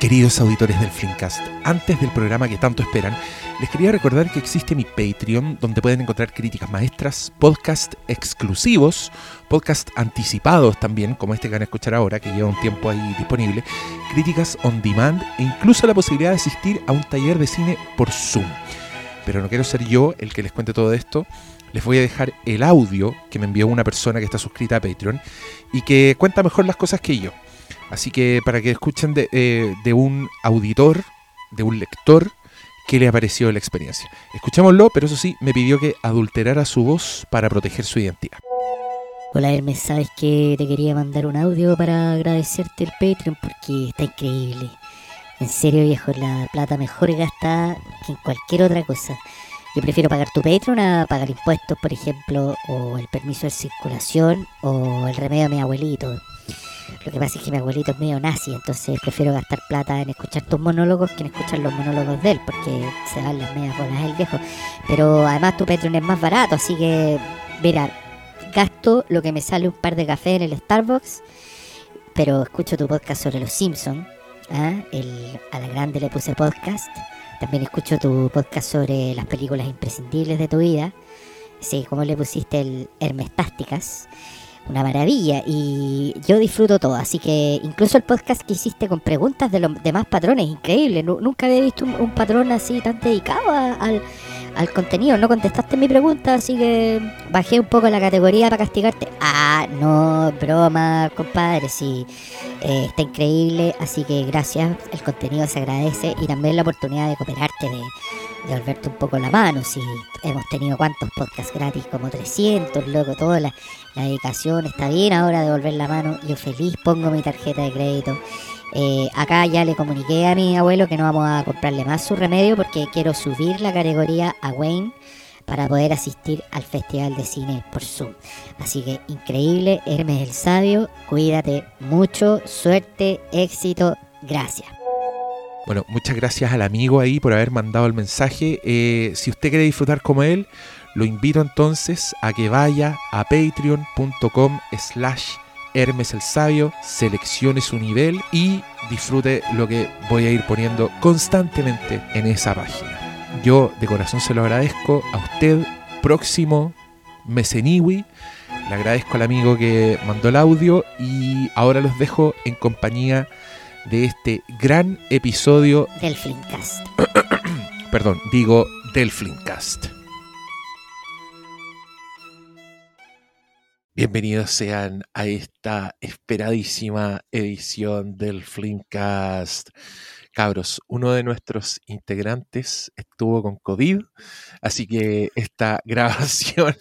Queridos auditores del Flimcast, antes del programa que tanto esperan, les quería recordar que existe mi Patreon, donde pueden encontrar críticas maestras, podcast exclusivos, podcast anticipados también, como este que van a escuchar ahora, que lleva un tiempo ahí disponible, críticas on demand e incluso la posibilidad de asistir a un taller de cine por Zoom. Pero no quiero ser yo el que les cuente todo esto. Les voy a dejar el audio que me envió una persona que está suscrita a Patreon y que cuenta mejor las cosas que yo. Así que para que escuchen eh, de, un auditor, de un lector, qué le ha parecido la experiencia. Escuchémoslo, pero eso sí, me pidió que adulterara su voz para proteger su identidad. Hola Hermes, sabes que te quería mandar un audio para agradecerte el Patreon porque está increíble. En serio viejo, la plata mejor gastada que en cualquier otra cosa. Yo prefiero pagar tu Patreon a pagar impuestos, por ejemplo, o el permiso de circulación, o el remedio de mi abuelito. Lo que pasa es que mi abuelito es medio nazi, entonces prefiero gastar plata en escuchar tus monólogos que en escuchar los monólogos de él, porque se dan las medias bolas el viejo. Pero además tu Patreon es más barato, así que, mira, gasto lo que me sale un par de café en el Starbucks, pero escucho tu podcast sobre los Simpsons. ¿ah? a la grande le puse podcast. También escucho tu podcast sobre las películas imprescindibles de tu vida. Sí, como le pusiste el Hermestásticas una maravilla y yo disfruto todo, así que incluso el podcast que hiciste con preguntas de los demás patrones, increíble, nunca había visto un, patrón así tan dedicado al, contenido, no contestaste mi pregunta, así que bajé un poco la categoría para castigarte. Ah, no, broma, compadre, sí, eh, está increíble, así que gracias, el contenido se agradece y también la oportunidad de cooperarte, de de volverte un poco la mano. Si hemos tenido cuántos podcasts gratis, como 300, loco, toda la, dedicación está bien ahora de volver la mano. Yo feliz pongo mi tarjeta de crédito. Eh, acá ya le comuniqué a mi abuelo que no vamos a comprarle más su remedio porque quiero subir la categoría a Wayne para poder asistir al Festival de Cine por Zoom. Así que increíble, Hermes el Sabio, cuídate mucho, suerte, éxito, gracias. Bueno, muchas gracias al amigo ahí por haber mandado el mensaje. Eh, si usted quiere disfrutar como él, lo invito entonces a que vaya a patreon.com slash Hermes el Sabio, seleccione su nivel y disfrute lo que voy a ir poniendo constantemente en esa página. Yo de corazón se lo agradezco a usted, próximo Meseniwi. Le agradezco al amigo que mandó el audio y ahora los dejo en compañía este gran episodio del Flimcast. Perdón, digo del Flimcast. Bienvenidos sean a esta esperadísima edición del Flimcast. Cabros, uno de nuestros integrantes estuvo con COVID, así que esta grabación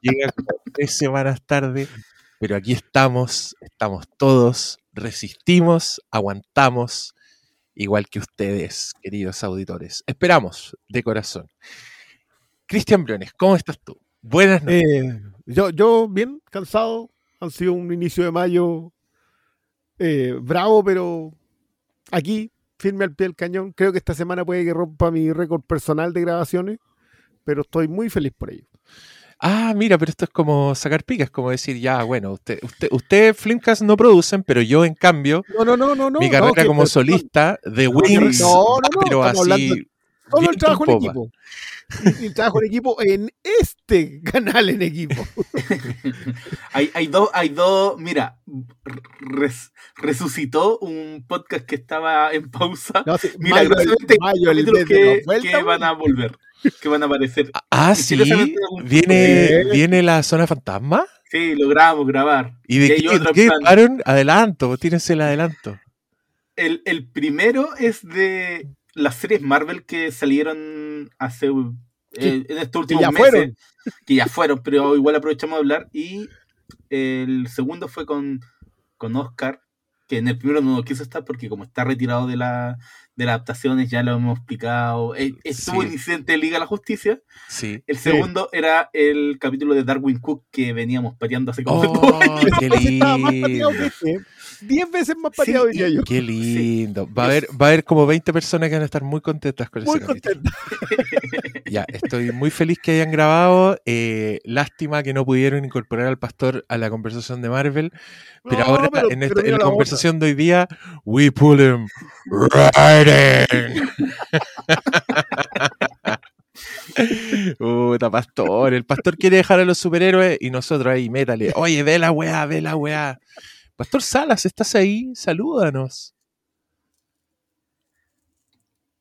llega tres semanas tarde, pero aquí estamos, estamos todos resistimos, aguantamos, igual que ustedes, queridos auditores. Esperamos de corazón. Cristian Briones, ¿cómo estás tú? Buenas noches. Eh, yo, yo, bien, cansado. Han sido un inicio de mayo eh, bravo, pero aquí, firme al pie del cañón. Creo que esta semana puede que rompa mi récord personal de grabaciones, pero estoy muy feliz por ello ah, mira, pero esto es como sacar picas, como decir, ya, bueno, usted, usted, usted Flimcast no producen, pero yo en cambio, no, no, no, no, mi carrera como solista de Wings, pero así. Solo el trabajo en equipo. El trabajo en equipo en este canal en equipo. hay, hay, dos, hay dos, mira, resucitó un podcast que estaba en pausa. No, milagrosamente mayo, el, que, que van a volver. que van a aparecer. Ah, sí. ¿Viene, ¿Viene la zona fantasma? Sí, logramos grabar. ¿Y de qué, qué Adelanto, tírense el adelanto. El, el, primero es de las series Marvel que salieron hace eh, en estos últimos que ya meses. Fueron. Que ya fueron, pero igual aprovechamos de hablar. Y el segundo fue con, con Oscar, que en el primero no quiso estar porque como está retirado de la, de las adaptaciones, ya lo hemos explicado. Eh, estuvo sí. incidente de Liga de la Justicia. Sí. El segundo era el capítulo de Darwin Cook que veníamos pateando hace como oh, qué lindo. Diez veces más pateado diría yo. Qué lindo. Va a, haber, va a haber como 20 personas que van a estar muy contentas con muy ese contentas. ya, estoy muy feliz que hayan grabado. Eh, lástima que no pudieron incorporar al pastor a la conversación de Marvel, Pero No, ahora, pero- en, esta- en la la conversación de hoy día, we pull him right in. Puta, pastor. El pastor quiere dejar a los superhéroes y nosotros ahí, métale. Oye, ve la weá, ve la weá. Pastor Salas, ¿estás ahí? Salúdanos.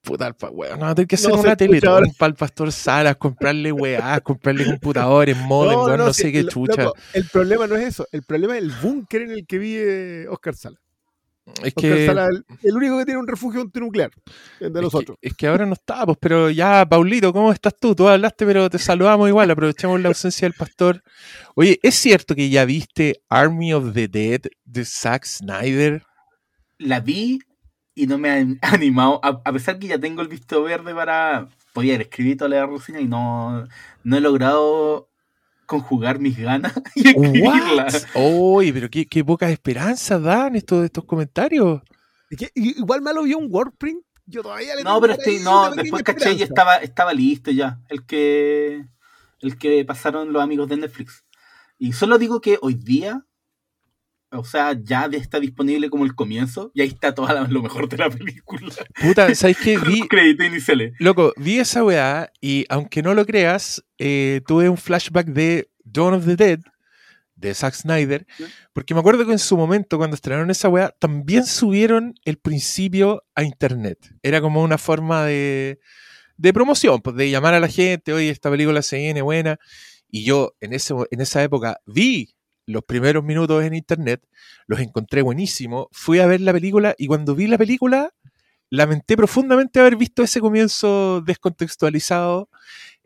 Puta, el pa- weón, no, tengo que hacer No una teletón para el pastor Salas, comprarle weá, comprarle computadores, modem, weón, no, sé qué chucha. loco, el problema no es eso. El problema es el búnker en el que vive Oscar Sala. Es que. Sala, el, el único que tiene un refugio antinuclear. El de Es los que, otros. es que ahora no estamos, pero ya, Paulito, ¿cómo estás tú? Tú hablaste, pero te saludamos igual, aprovechamos la ausencia del pastor. Oye, ¿es cierto que ya viste Army of the Dead de Zack Snyder? La vi y no me ha animado, a, a pesar que ya tengo el visto verde para poder escribir toda la reseña y no, no he logrado conjugar mis ganas y escribirla. What? Oye, pero qué, qué pocas esperanzas dan estos, estos comentarios. Es que i- igual me lo vio un Wordprint. Yo todavía le No, pero estoy, no, después caché y estaba, estaba listo ya. El que, el que pasaron los amigos de Netflix. Y solo digo que hoy día, o sea, ya está disponible como el comienzo, y ahí está todo lo mejor de la película. Puta, ¿sabes qué? Vi, los créditos iniciales. loco, vi esa weá y aunque no lo creas, eh, tuve un flashback de Dawn of the Dead de Zack Snyder, porque me acuerdo que en su momento cuando estrenaron esa weá, también subieron el principio a internet. Era como una forma de, de promoción, pues de llamar a la gente, oye, esta película se viene buena. Y yo en, ese, en esa época vi los primeros minutos en internet, los encontré buenísimos, fui a ver la película y cuando vi la película lamenté profundamente haber visto ese comienzo descontextualizado.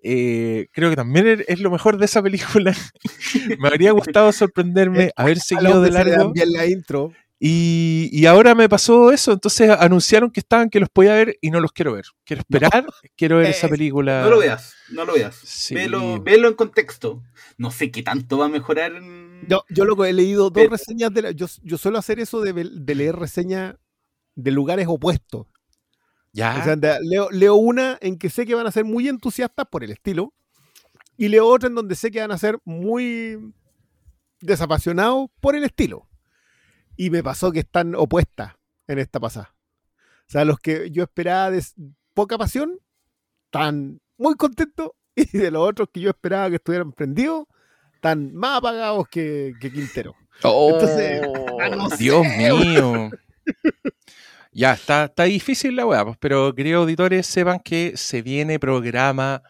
Eh, creo que también es- es lo mejor de esa película. Me habría gustado sorprenderme, haber seguido de largo. bien la intro. Y, y ahora me pasó eso, entonces anunciaron que estaban, que los podía ver y no los quiero ver. Quiero esperar, quiero ver esa Eh, película. No lo veas, no lo veas. Sí. Velo, velo en contexto. No sé qué tanto va a mejorar. en- Yo, yo loco, he leído dos reseñas de la- yo, yo suelo hacer eso de, de leer reseñas de lugares opuestos. Ya. O sea, de- leo, leo una en que sé que van a ser muy entusiastas por el estilo. Y leo otra en donde sé que van a ser muy desapasionados por el estilo. Y me pasó que están opuestas en esta pasada. O sea, los que yo esperaba de poca pasión, están muy contentos. Y de los otros que yo esperaba que estuvieran prendidos, están más apagados que, que Quintero. Oh, Entonces, no sé, Dios mío. Ya, está, está difícil la weá, pues, pero queridos auditores, sepan que se viene programa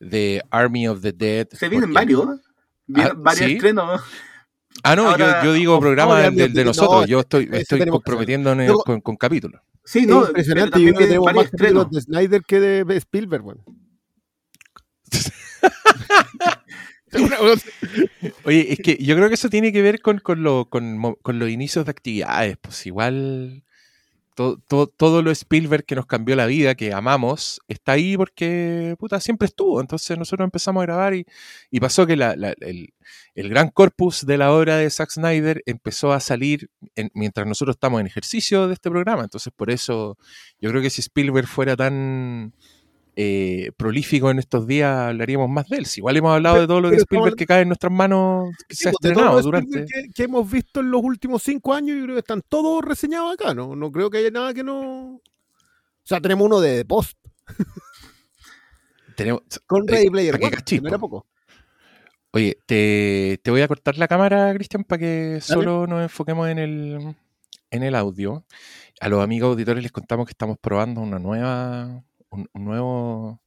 de Army of the Dead. Se vienen varios. Vienen Ah, varios ¿sí? estrenos. Ah, no, Ahora, yo, yo digo programa me- de no, nosotros. yo estoy, estoy comprometiéndome con, con capítulos. Sí, Es no, pero impresionante. Yo también creo que tenemos varios más estrenos. de Snyder que de Spielberg, weón. Oye, es que yo creo que eso tiene que ver con, con, lo- con los inicios de actividades. Pues igual to- to- todo lo Spielberg que nos cambió la vida, que amamos, está ahí porque puta, siempre estuvo. Entonces nosotros empezamos a grabar y, y pasó que el, el gran corpus de la obra de Zack Snyder empezó a salir en- mientras nosotros estamos en ejercicio de este programa. Entonces por eso yo creo que si Spielberg fuera tan eh, prolífico en estos días, hablaríamos más de él. Si igual hemos hablado Pero- de todo lo pero Spielberg estamos- que cae en nuestras manos, que se ha pues, de estrenado durante... Que, que hemos visto en los últimos cinco años, yo creo que están todos reseñados acá, ¿no? No creo que haya nada que no. O sea, tenemos uno de Post Tenemos, con Eh, Ready Player One, poco. Oye, te, te voy a cortar la cámara, Cristian, para que solo nos enfoquemos en el, en el audio. A los amigos auditores les contamos que estamos probando una nueva, un, un nuevo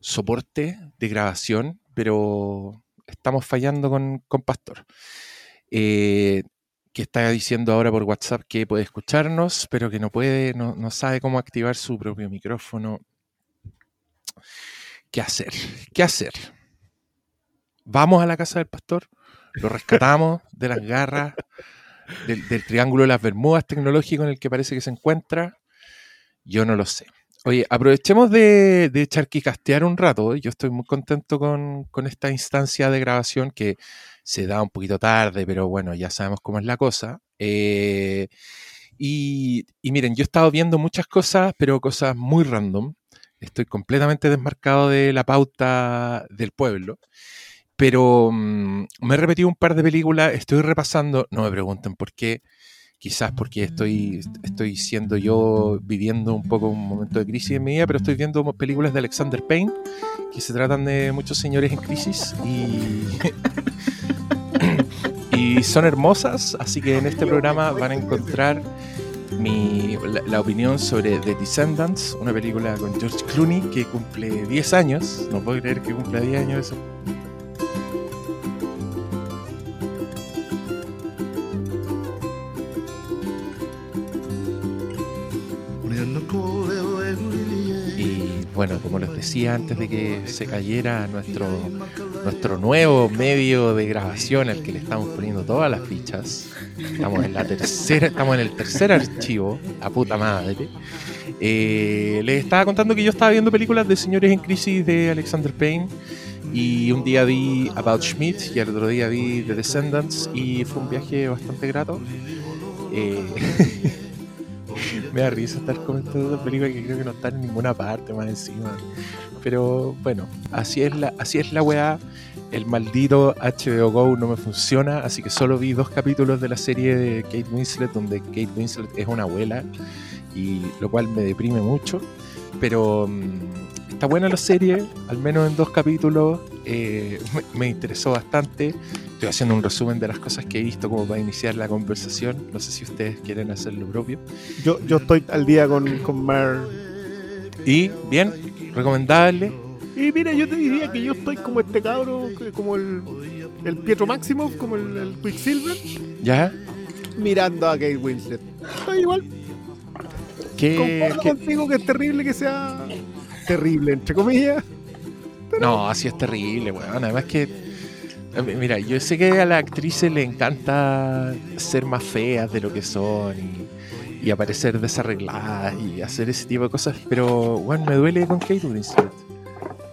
soporte de grabación, pero estamos fallando con, con Pastor. Eh, que está diciendo ahora por WhatsApp que puede escucharnos, pero que no puede, no, no sabe cómo activar su propio micrófono. ¿Qué hacer? ¿Qué hacer? Vamos a la casa del pastor, lo rescatamos de las garras del, del triángulo de las Bermudas tecnológico en el que parece que se encuentra. Yo no lo sé. Oye, aprovechemos de, charquicastear un rato. Yo estoy muy contento con, con esta instancia de grabación que se da un poquito tarde, pero bueno, ya sabemos cómo es la cosa. Eh, y, y miren, yo he estado viendo muchas cosas, pero cosas muy random. Estoy completamente desmarcado de la pauta del pueblo. Pero mm, me he repetido un par de películas, estoy repasando, no me pregunten por qué, quizás porque estoy, estoy siendo yo viviendo un poco un momento de crisis en mi vida, pero estoy viendo películas de Alexander Payne que se tratan de muchos señores en crisis y, y son hermosas, así que en este programa van a encontrar mi, la, la, opinión sobre The Descendants, una película con George Clooney que cumple 10 años, no puedo creer que cumpla 10 años eso. Bueno, como les decía antes de que se cayera nuestro, nuestro nuevo medio de grabación al que le estamos poniendo todas las fichas, estamos en la tercera, estamos en el tercer archivo, a puta madre. Eh, les estaba contando que yo estaba viendo películas de señores en crisis de Alexander Payne y un día vi About Schmidt y el otro día vi The Descendants y fue un viaje bastante grato. Eh, me da risa estar comentando una película que creo que no está en ninguna parte más encima. Pero bueno, así es la, así es la weá. El maldito HBO Go no me funciona, así que solo vi dos capítulos de la serie de Kate Winslet, donde Kate Winslet es una abuela, y lo cual me deprime mucho. Pero mm, está buena la serie, al menos en dos capítulos. Eh, me, me interesó bastante. Estoy haciendo un resumen de las cosas que he visto como para iniciar la conversación. No sé si ustedes quieren hacer lo propio. Yo, yo estoy al día con, con Mar. Y, bien, recomendable. Y mira, yo te diría que yo estoy como este cabro, como el, el Pietro Máximo, como el, el Quicksilver. ¿Ya? Mirando a Kate Winslet. Estoy igual. ¿Qué, ¿qué? contigo que es terrible que sea terrible, entre comillas. No, así es terrible, weón. Bueno. Además que Mira, yo sé que a las actrices le encanta ser más feas de lo que son y, y, aparecer desarregladas y hacer ese tipo de cosas, pero bueno, me duele con Kate Winslet.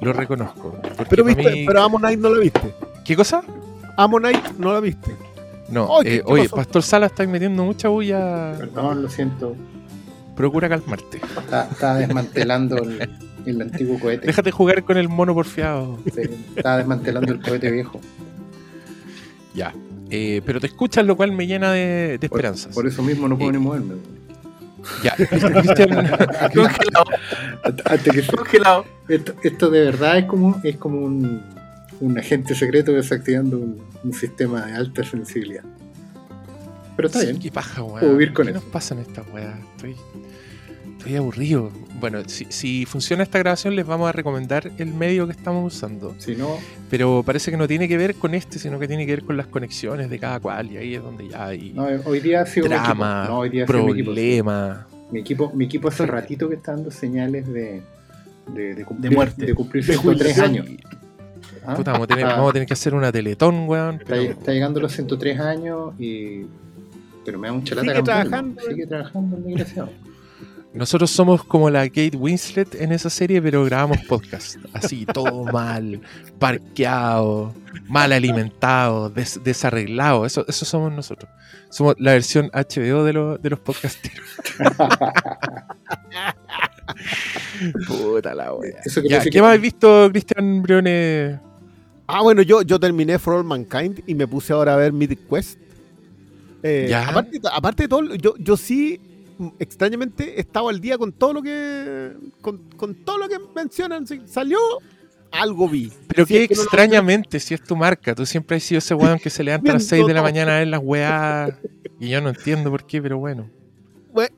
Lo reconozco. Pero, viste, mí... pero Ammonite no la viste. ¿Qué cosa? Ammonite no la viste. No, oh, eh, oye, Pastor Sala está metiendo mucha bulla. Perdón, lo siento. Procura calmarte. Está, está desmantelando el, el, antiguo cohete. Déjate jugar con el mono porfiado. Sí, está desmantelando el cohete viejo. Ya. Eh, pero te escuchas, lo cual me llena de, de esperanzas. Por, por, eso mismo no puedo eh, ni moverme. Ya. Congelado. Antes que Congelado. Esto, esto, de verdad es como, es como un, un agente secreto desactivando un, un, sistema de alta sensibilidad. Pero está sí, bien. Qué paja, weón. Puedo vivir con ¿Qué eso. nos pasa en esta weá? Estoy, estoy aburrido. Bueno, si, si, funciona esta grabación, les vamos a recomendar el medio que estamos usando. Si no, Pero parece que no tiene que ver con este, sino que tiene que ver con las conexiones de cada cual. Y ahí es donde ya hay no, hoy día ha sido drama, no, hoy día ha sido problema. Mi equipo, mi equipo hace ratito que está dando señales de, de, de, cumplir, de muerte. De cumplir 103 años. ¿Ah? Puta, vamos, a tener, vamos, a tener, que hacer una teletón, weón. Está, pero... está llegando los 103 años y. Pero me da mucha lata. Sigue trabajando. Sigue trabajando el desgraciado. Nosotros somos como la Kate Winslet en esa serie, pero grabamos podcast. Así, todo mal, parqueado, mal alimentado, des desarreglado. Eso, eso somos nosotros. Somos la versión HBO de, lo, de los podcasteros. Puta la wea. Ya, ¿Qué que... más has visto, Cristian Briones? Ah, bueno, yo, yo terminé For All Mankind y me puse ahora a ver Mythic Quest. Eh, ¿Ya? Aparte, aparte de todo, yo, yo sí extrañamente estaba al día con todo lo que con, con todo lo que mencionan. Si salió algo vi. Pero si que es que no extrañamente si es tu marca tú siempre has sido ese weón que se levanta a las 6 de la mañana a ver las weas y yo no entiendo por qué pero bueno.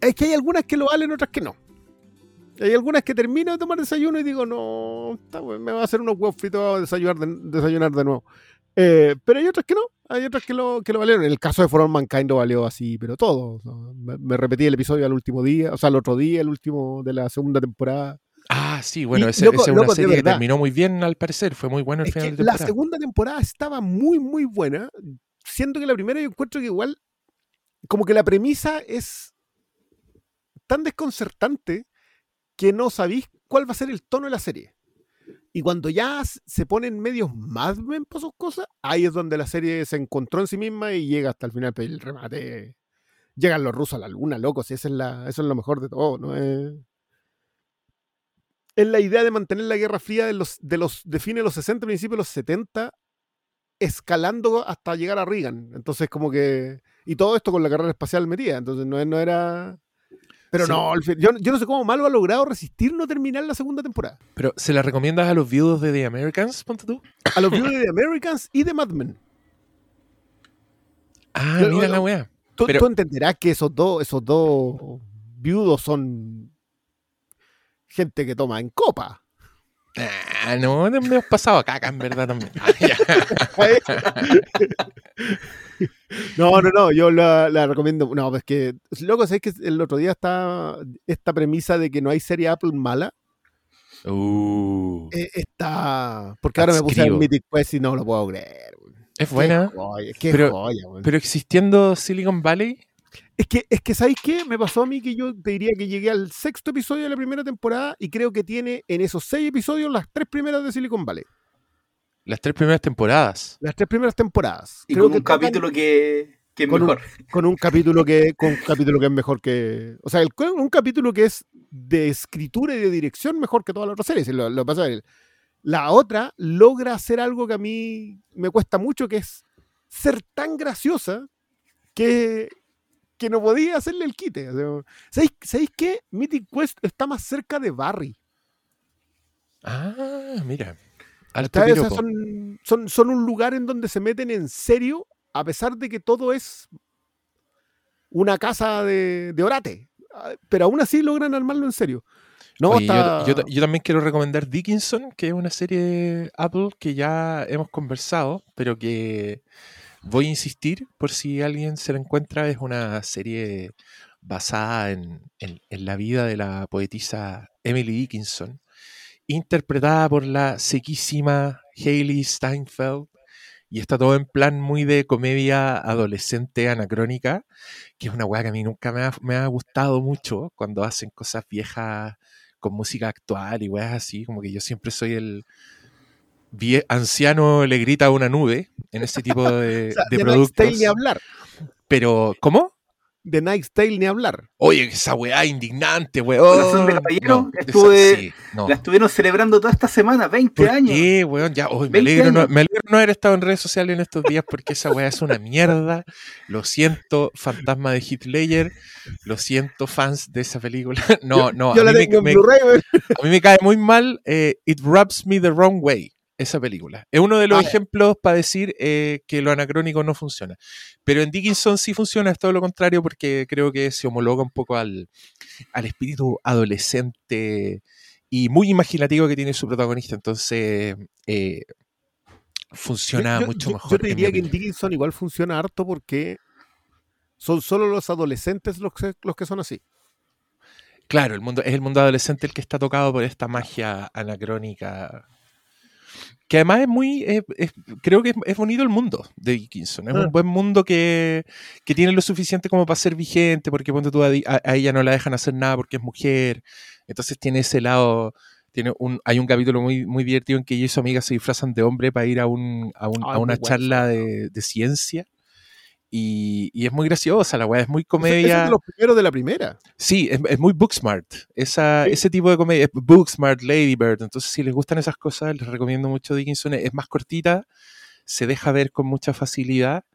Es que hay algunas que lo valen otras que no. Hay algunas que termino de tomar desayuno y digo no me va a hacer unos huevos fritos a desayunar de, desayunar de nuevo eh, pero hay otras que no hay otras que lo, que lo valieron. En el caso de For All Mankind lo valió así, pero todo. ¿no? Me, me, repetí el episodio al último día, o sea, el otro día, el último de la segunda temporada. Ah, sí, bueno, esa es una loco, serie que terminó muy bien al parecer, fue muy bueno el es final de temporada. La segunda temporada estaba muy, muy buena, siendo que la primera yo encuentro que igual, como que la premisa es tan desconcertante que no sabéis cuál va a ser el tono de la serie. Y cuando ya se ponen medios más por sus cosas, ahí es donde la serie se encontró en sí misma y llega hasta el final pero el remate. Llegan los rusos a la luna, locos, y esa es la, eso es lo mejor de todo, ¿no? Es, es la idea de mantener la Guerra Fría de los, de los de fines de los 60, principios de los 70, escalando hasta llegar a Reagan. Entonces, como que. Y todo esto con la carrera espacial metida. Entonces, no, no era. Pero Sí. no, yo, yo no sé cómo Malo ha logrado resistir no terminar la segunda temporada. Pero, ¿se la recomiendas a los viudos de The Americans, ponte tú? A los viewers de The Americans y de Mad Men. Ah, Pero, mira la weá. Tú, Pero- tú entenderás que esos dos, esos dos viudos son gente que toma en copa. Ah, no, me hemos pasado a caca, en verdad también. Ah. No, no, no, yo la, la recomiendo. No, pues que, loco, ¿sabes que el otro día está esta premisa de que no hay serie Apple mala? Uh, Eh, está. Porque ahora me puse al Mythic Quest y no lo puedo creer. es buena, Qué joya, qué pero- joya, pero existiendo Silicon Valley, Es que, es que, ¿sabéis qué? Me pasó a mí que yo te diría que llegué al sexto episodio de la primera temporada y creo que tiene en esos seis episodios las tres primeras de Silicon Valley. las tres primeras temporadas. Las tres primeras temporadas. Y Creo con que un capítulo que, que es con un- mejor. con un capítulo que con un capítulo que es mejor que o sea el, un capítulo que es de escritura y de dirección mejor que todas las otras series lo, lo pasa la otra logra hacer algo que a mí me cuesta mucho que es ser tan graciosa que que no podía hacerle el quite o sea, ¿sabéis, ¿sabéis qué? Mythic Quest está más cerca de Barry Ah, mira. O sea, son, son, son un lugar en donde se meten en serio a pesar de que todo es una casa de, de orate. Ah, Pero aún así logran armarlo en serio. No, Oye, yo- está- yo, yo también quiero recomendar Dickinson, que es una serie Apple que ya hemos conversado, pero que voy a insistir por si alguien se la encuentra. Es una serie basada en, la vida de la poetisa Emily Dickinson, interpretada por la sequísima Hailey Steinfeld. Y está todo en plan muy de comedia adolescente anacrónica, que es una weá que a mí nunca me ha, me ha gustado mucho cuando hacen cosas viejas con música actual y weas así, como que yo siempre soy el anciano le grita a una nube en ese tipo de, o sea, de de Night's Tale productos. ni hablar. Pero, ¿cómo? De Night's Tale ni hablar. Oye, esa weá indignante, Corazón de weón. caballero, esa- estuve- sí, no. La estuvieron celebrando toda esta semana, 20 ¿Por años. qué, weón? Ya, hoy me, 20 alegro no, años. me alegro no haber estado en redes sociales en estos días porque esa weá es una mierda. Lo siento, fantasma de Hitler. Lo siento, fans de esa película. No, no, Yo a la mí, me, tengo en me- Blu-ray, weón. a mí me cae muy mal eh, It Rubs Me the Wrong Way, esa película. Es uno de los Ah, ejemplos para decir eh, que lo anacrónico no funciona. Pero en Dickinson sí funciona, es todo lo contrario, porque creo que se homologa un poco al, al espíritu adolescente y muy imaginativo que tiene su protagonista. Entonces, eh, funciona Yo- mucho yo- mejor. Yo te diría que en. Dickinson igual funciona harto porque son solo los adolescentes los que, los que son así. Claro, el mundo, es el mundo adolescente el que está tocado por esta magia anacrónica. Que además es muy. es- es- creo que es, es bonito el mundo de Dickinson. Es Ah. un buen mundo que, que tiene lo suficiente como para ser vigente, porque ponte tú a, a- ella no la dejan hacer nada porque es mujer. Entonces tiene ese lado. Tiene un, hay un capítulo muy, muy divertido en que ella y su amiga se disfrazan de hombre para ir a, un, a, un- Ah, a una charla de ciencia. Y, y es muy graciosa la weá, es muy Ese- ese comedia. es de los primeros de la primera. Sí, es, es muy Booksmart. Esa, Sí. Ese tipo de comedia. es Booksmart, Lady Bird. Entonces, si les gustan esas cosas, les recomiendo mucho Dickinson. Es más cortita, se deja ver con mucha facilidad.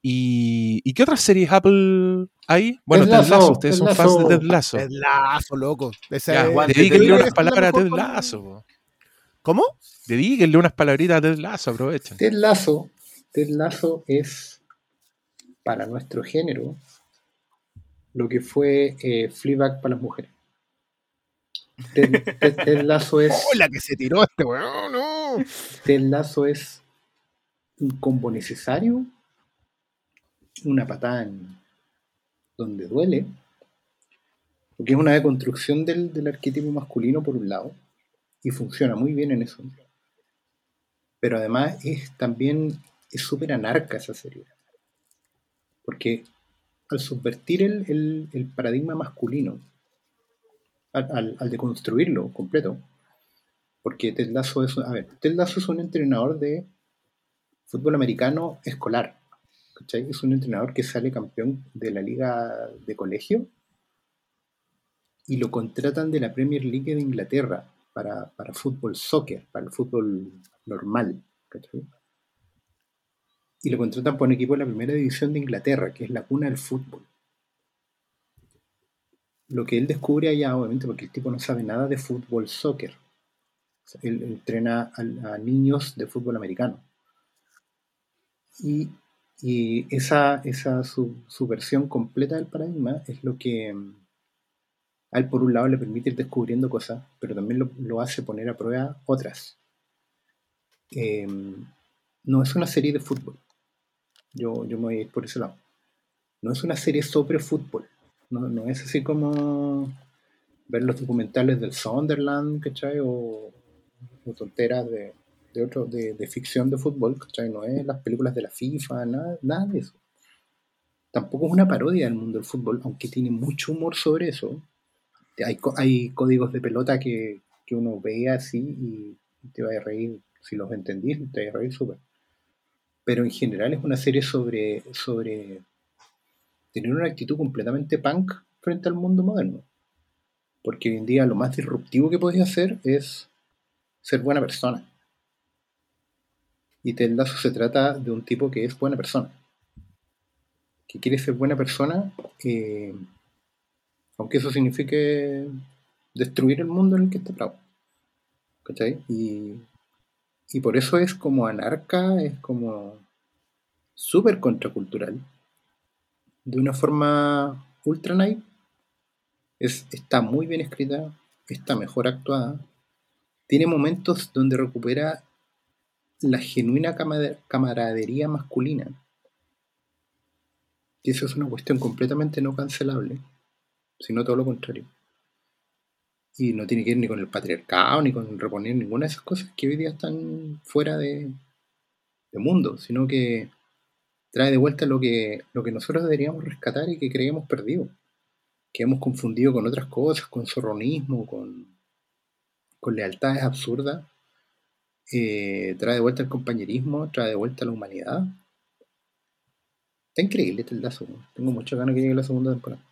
¿Y, ¿y qué otras series Apple hay? Bueno, Ted Lasso. Ustedes Ted son fans de. Ted Lasso. Ted Lasso, loco. Ya, dedíquenle unas palabras a Ted Lasso. ¿Cómo? Dedíquenle unas palabritas a Ted Lasso, aprovechen. Ted Lasso, Ted Lasso es para nuestro género lo que fue eh, Fleabag para las mujeres. Ted, Ted- Ted Lasso es ¡Oh, la que se tiró este weón! ¡No! Ted Lasso es un combo necesario, una patada en donde duele, porque es una deconstrucción del, del arquetipo masculino por un lado, y funciona muy bien en eso. Pero además es también es súper anarca esa serie, porque al subvertir el, el- paradigma masculino, al, al, deconstruirlo completo, porque Ted Lasso es, a ver, Ted Lasso es un entrenador de fútbol americano escolar. ¿cachai? Es un entrenador que sale campeón de la liga de colegio y lo contratan de la Premier League de Inglaterra para, para fútbol soccer, para el fútbol normal. ¿cachai? Y lo contratan por un equipo de la primera división de Inglaterra, que es la cuna del fútbol. Lo que él descubre allá, obviamente, porque el tipo no sabe nada de fútbol, soccer. Él entrena a, niños de fútbol americano. Y, y esa, esa su, su versión completa del paradigma es lo que mm, a él por un lado le permite ir descubriendo cosas, pero también lo, lo hace poner a prueba otras. Em, no es una serie de fútbol. Yo, yo me voy por ese lado. No es una serie sobre fútbol. No, no es así como ver los documentales del Sunderland, ¿cachai? O, o tonteras de, de, otro, de, de ficción de fútbol, ¿cachai? No es las películas de la FIFA, nada, nada de eso. Tampoco es una parodia del mundo del fútbol, aunque tiene mucho humor sobre eso. Hay, hay códigos de pelota que, que uno ve así y te va a reír, si los entendís, te va a reír súper. Pero en general es una serie sobre, sobre tener una actitud completamente punk frente al mundo moderno. Porque hoy en día lo más disruptivo que podías hacer es ser buena persona. Y Ted Lasso se trata de un tipo que es buena persona. Que quiere ser buena persona, eh, aunque eso signifique destruir el mundo en el que está parado. ¿Cachai? Y, y por eso es como anarca, es como súper contracultural. De una forma ultra naive. Es, está muy bien escrita, está mejor actuada. Tiene momentos donde recupera la genuina camaradería masculina. Y eso es una cuestión completamente no cancelable, sino todo lo contrario. Y no tiene que ver ni con el patriarcado, ni con reponer ninguna de esas cosas que hoy día están fuera de, mundo, sino que trae de vuelta lo que, lo que nosotros deberíamos rescatar y que creíamos perdido. Que hemos confundido con otras cosas, con zorronismo, con, con lealtades absurdas. Eh, trae de vuelta el compañerismo, trae de vuelta la humanidad. Está increíble Lasso. ¿no? Tengo muchas ganas que llegue la segunda temporada.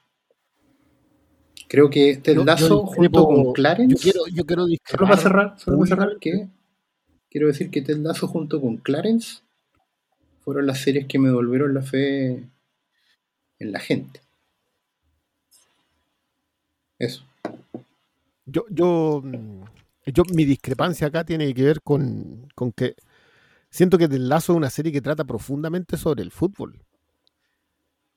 Creo que Ted Yo- yo Lasso junto con Clarence. Yo quiero, yo quiero Solo discrepar. para cerrar, solo para cerrar que quiero decir que Ted Lasso junto con Clarence fueron las series que me devolvieron la fe en la gente. Eso. Yo, yo, yo, mi discrepancia acá tiene que ver con, con que siento que Lazo es una serie que trata profundamente sobre el fútbol.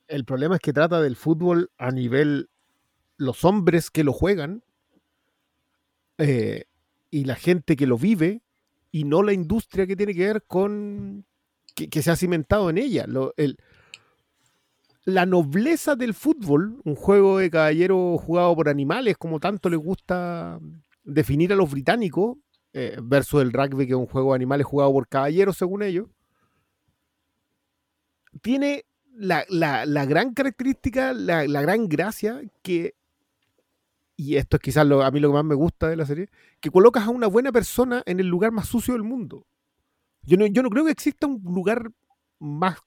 El problema es que trata del fútbol a nivel los hombres que lo juegan eh, y la gente que lo vive y no la industria que tiene que ver con que, se ha cimentado en ella. El- la nobleza del fútbol, un juego de caballero jugado por animales, como tanto les gusta definir a los británicos, eh, versus el rugby, que es un juego de animales jugado por caballeros, según ellos, tiene la, la- la gran característica, la, la gran gracia que, y esto es quizás lo- a mí lo que más me gusta de la serie, que colocas a una buena persona en el lugar más sucio del mundo. Yo no, yo no creo que exista un lugar más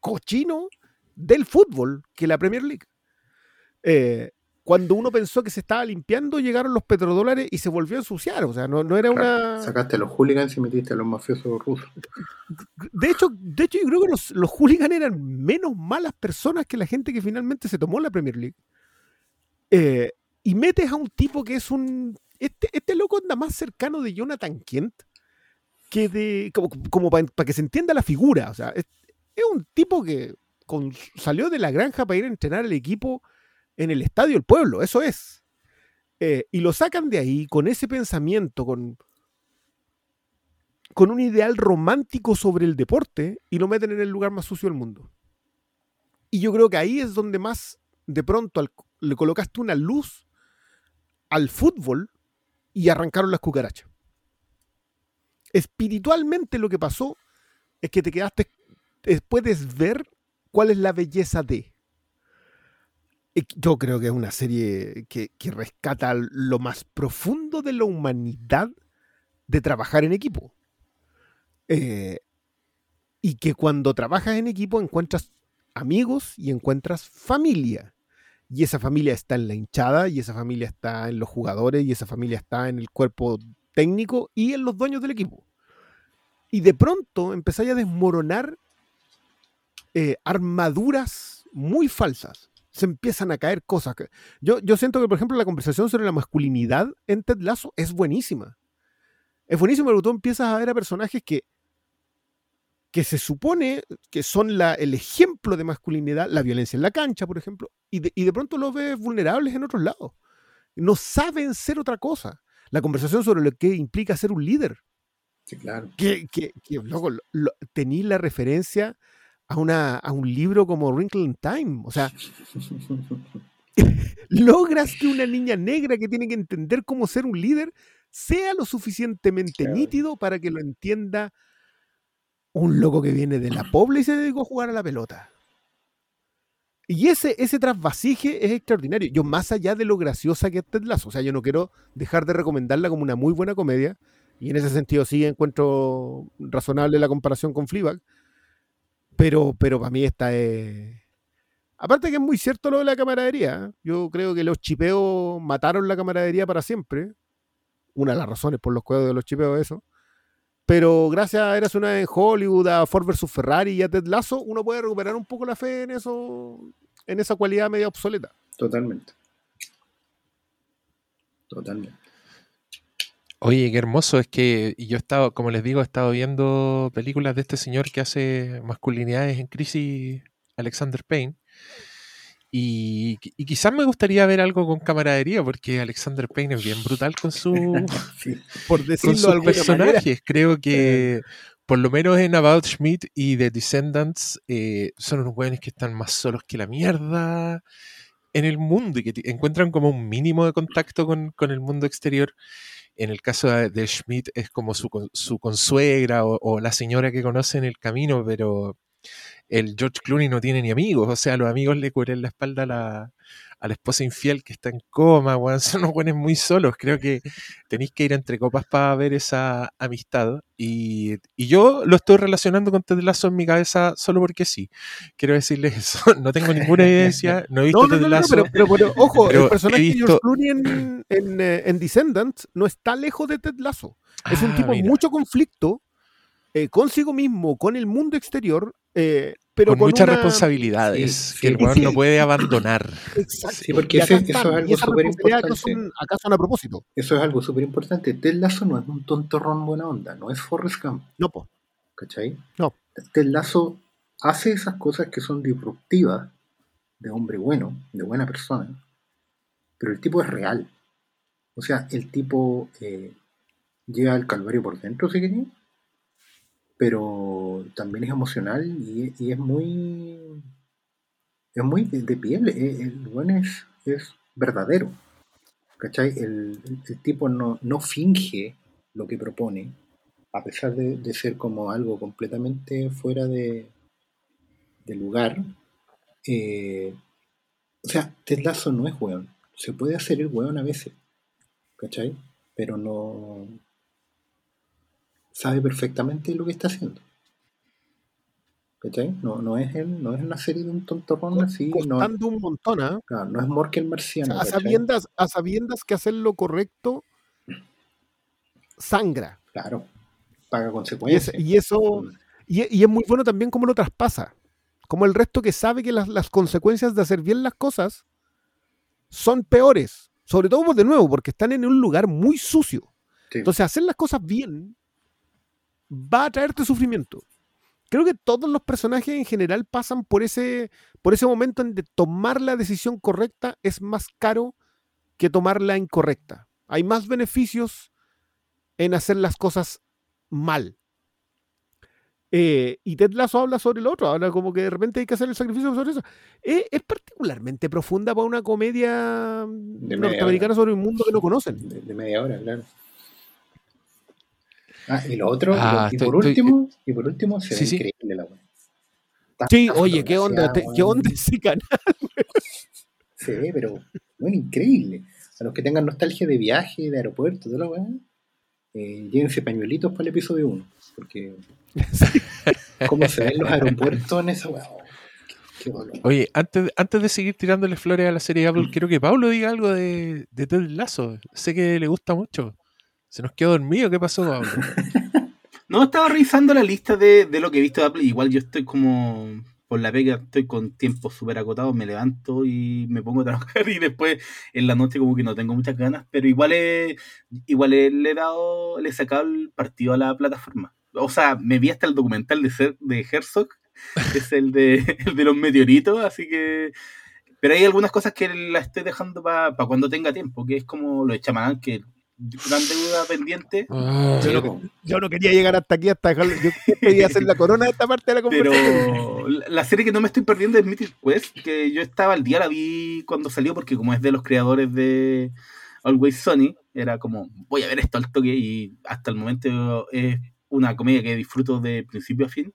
cochino del fútbol que la Premier League. Eh, cuando uno pensó que se estaba limpiando, llegaron los petrodólares y se volvió a ensuciar. O sea, no, no era Claro, una. Sacaste a los hooligans y metiste a los mafiosos rusos. De hecho, de hecho, yo creo que los, los hooligans eran menos malas personas que la gente que finalmente se tomó la Premier League. Eh, y metes a un tipo que es un. Este, este loco anda más cercano de Jonathan Kent que de. como, como para que se entienda la figura. O sea, es, un tipo que salió de la granja para ir a entrenar al equipo en el estadio del pueblo. Eso es. Eh, y lo sacan de ahí con ese pensamiento, con, con un ideal romántico sobre el deporte y lo meten en el lugar más sucio del mundo. Y yo creo que ahí es donde más de pronto le colocaste una luz al fútbol y arrancaron las cucarachas. Espiritualmente lo que pasó es que te quedaste, eh, puedes ver cuál es la belleza de. Yo creo que es una serie que, que rescata lo más profundo de la humanidad de trabajar en equipo. Eh, y que cuando trabajas en equipo encuentras amigos y encuentras familia. Y esa familia está en la hinchada, y esa familia está en los jugadores, y esa familia está en el cuerpo técnico y en los dueños del equipo. y de pronto empezáis a desmoronar eh, armaduras muy falsas. Se empiezan a caer cosas. Yo, yo siento que, por ejemplo, la conversación sobre la masculinidad en Ted Lasso es buenísima. Es buenísimo porque tú empiezas a ver a personajes que, que se supone que son la- el ejemplo de masculinidad, la violencia en la cancha, por ejemplo, y de, y de pronto los ves vulnerables en otros lados. No saben ser otra cosa. La conversación sobre lo que implica ser un líder Sí, claro. que, que, que, loco, lo- lo- tení la referencia a, una, a un libro como Wrinkle in Time. O sea, logras que una niña negra que tiene que entender cómo ser un líder sea lo suficientemente Claro. nítido para que lo entienda un loco que viene de la pobla y se dedicó a jugar a la pelota. Y ese, ese trasvasije es extraordinario. Yo, más allá de lo graciosa que es Ted Lasso, o sea, yo no quiero dejar de recomendarla como una muy buena comedia, y en ese sentido sí encuentro razonable la comparación con Fleabag, pero, pero para mí esta es... Aparte que es muy cierto lo de la camaradería, ¿eh? yo creo que los chipeos mataron la camaradería para siempre, una de las razones por los cuales de los chipeos es eso, pero gracias a Eras una en Hollywood, a Ford vs Ferrari y a Ted Lasso, uno puede recuperar un poco la fe en eso, en esa cualidad media obsoleta. Totalmente. Totalmente. Oye, qué hermoso es que y yo he estado, como les digo, he estado viendo películas de este señor que hace masculinidades en crisis, Alexander Payne. Y, y quizás me gustaría ver algo con camaradería, porque Alexander Payne es bien brutal con, su, Sí. Por con decirlo sus de alguna manera. personajes. Creo que, por lo menos en About Schmidt y The Descendants, eh, son unos jóvenes que están más solos que la mierda en el mundo y que encuentran como un mínimo de contacto con, con el mundo exterior. En el caso de, de Schmidt es como su, con- su consuegra o, o la señora que conoce en el camino, pero el George Clooney no tiene ni amigos, o sea, los amigos le cubren la espalda a la, a la esposa infiel que está en coma, weón, son unos buenos muy solos, creo que tenéis que ir entre copas para ver esa amistad, y, y yo lo estoy relacionando con Ted Lasso en mi cabeza solo porque sí, quiero decirles eso, no tengo ninguna evidencia, no he visto No, no, Ted no, Lasso, pero, pero- pero, ojo, pero el personaje he de George visto- Clooney en, en, eh, en Descendants no está lejos de Ted Lasso. Es un Ah, tipo mira. mucho conflicto eh, consigo mismo, con el mundo exterior, eh, pero con, con, muchas una- responsabilidades Sí, que el sí, weón sí. no puede abandonar. Exacto. Sí, porque Y acá ese- eso están, es algo súper importante. son, acá son a propósito. Eso es algo súper importante. Ted Lasso no es un tontorrón buena onda, no es Forrest Gump, No, po. ¿cachai? No. Ted Lasso hace esas cosas que son disruptivas de hombre bueno, de buena persona, pero el tipo es real. O sea, el tipo eh, llega al calvario por dentro, si queréis, pero también es emocional y, es muy es muy de, piel, eh, el buen es, es verdadero. ¿Cachai? El tipo no, no finge lo que propone, a pesar de, de ser como algo completamente fuera de, de lugar. Eh, o sea, Ted Lasso no es weón. Se puede hacer el weón a veces, ¿cachai? Pero no sabe perfectamente lo que está haciendo. ¿Cachai? No, no es él, no es una serie de un tontorrón así, no, un montón, ¿ah? claro, no es Mork el O marciano. sea, a, sabiendas, a sabiendas que hacer lo correcto sangra. Claro, paga Y, es- consecuencias. y eso, y, y es muy bueno también cómo lo traspasa. Como el resto que sabe que las, las consecuencias de hacer bien las cosas son peores. Sobre todo, pues, de nuevo, porque están en un lugar muy sucio. Sí. Entonces, hacer las cosas bien va a traerte sufrimiento. Creo que todos los personajes en general pasan por ese, por ese momento en de tomar la decisión correcta es más caro que tomar la incorrecta. Hay más beneficios en hacer las cosas mal. Eh, y Ted Lasso habla sobre lo otro, habla como que de repente hay que hacer el sacrificio sobre eso. Eh, es particularmente profunda para una comedia media norteamericana sobre un mundo que no conocen. de, de media hora, claro. Ah, y lo otro, Ah, y, estoy- por estoy- último, y por último, se Sí, ve sí. increíble la. Está- Sí, oye, ¿qué onda? te- ¿Qué onda ese canal? Se ve, pero bueno, increíble. A los que tengan nostalgia de viaje, de aeropuerto, toda la weá, eh, llévense pañuelitos para el episodio 1. Porque cómo se ven los aeropuertos en esa weá. Oye, antes, antes de seguir tirándole flores a la serie Apple, quiero que Pablo diga algo de, de Ted Lasso. Sé que le gusta mucho. Se nos quedó dormido. ¿Qué pasó, Pablo? No, estaba revisando la lista de, de lo que he visto de Apple. Igual yo estoy como por la pega, estoy con tiempo súper acotado, me levanto y me pongo a trabajar y después en la noche como que no tengo muchas ganas, pero igual, he, igual le he dado, le he sacado el partido a la plataforma. O sea, me vi hasta el documental de, de Herzog, es el de, los meteoritos, así que... Pero hay algunas cosas que la estoy dejando para cuando tenga tiempo, que es como lo de Chamanán, que gran deuda pendiente. Ah, Yo no, yo no quería llegar hasta aquí, hasta dejarlo. Yo quería hacer la corona de esta parte de la conversación. Pero la la serie que no me estoy perdiendo es Mythic Quest, que yo estaba al día, la vi cuando salió, porque como es de los creadores de Always Sony, era como, voy a ver esto al toque, y hasta el momento es una comedia que disfruto de principio a fin.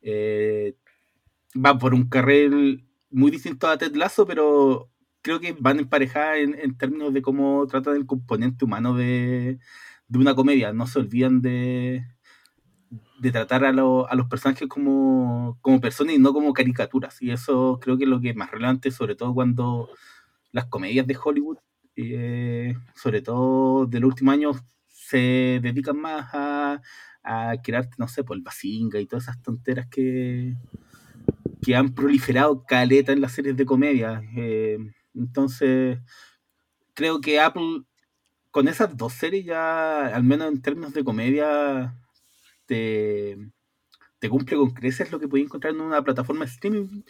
Eh, va por un carril muy distinto a Ted Lasso, pero creo que van emparejadas en, en términos de cómo tratan el componente humano de, de una comedia. No se olvidan de, de tratar a, lo- a los personajes como, como personas y no como caricaturas. Y eso creo que es lo que es más relevante, sobre todo cuando las comedias de Hollywood, eh, sobre todo de los últimos años, se dedican más a, a crear, no sé, por el basinga y todas esas tonteras que, que han proliferado caleta en las series de comedia. Eh, entonces, creo que Apple, con esas dos series ya, al menos en términos de comedia, te, te cumple con creces lo que podéis encontrar en una plataforma de streaming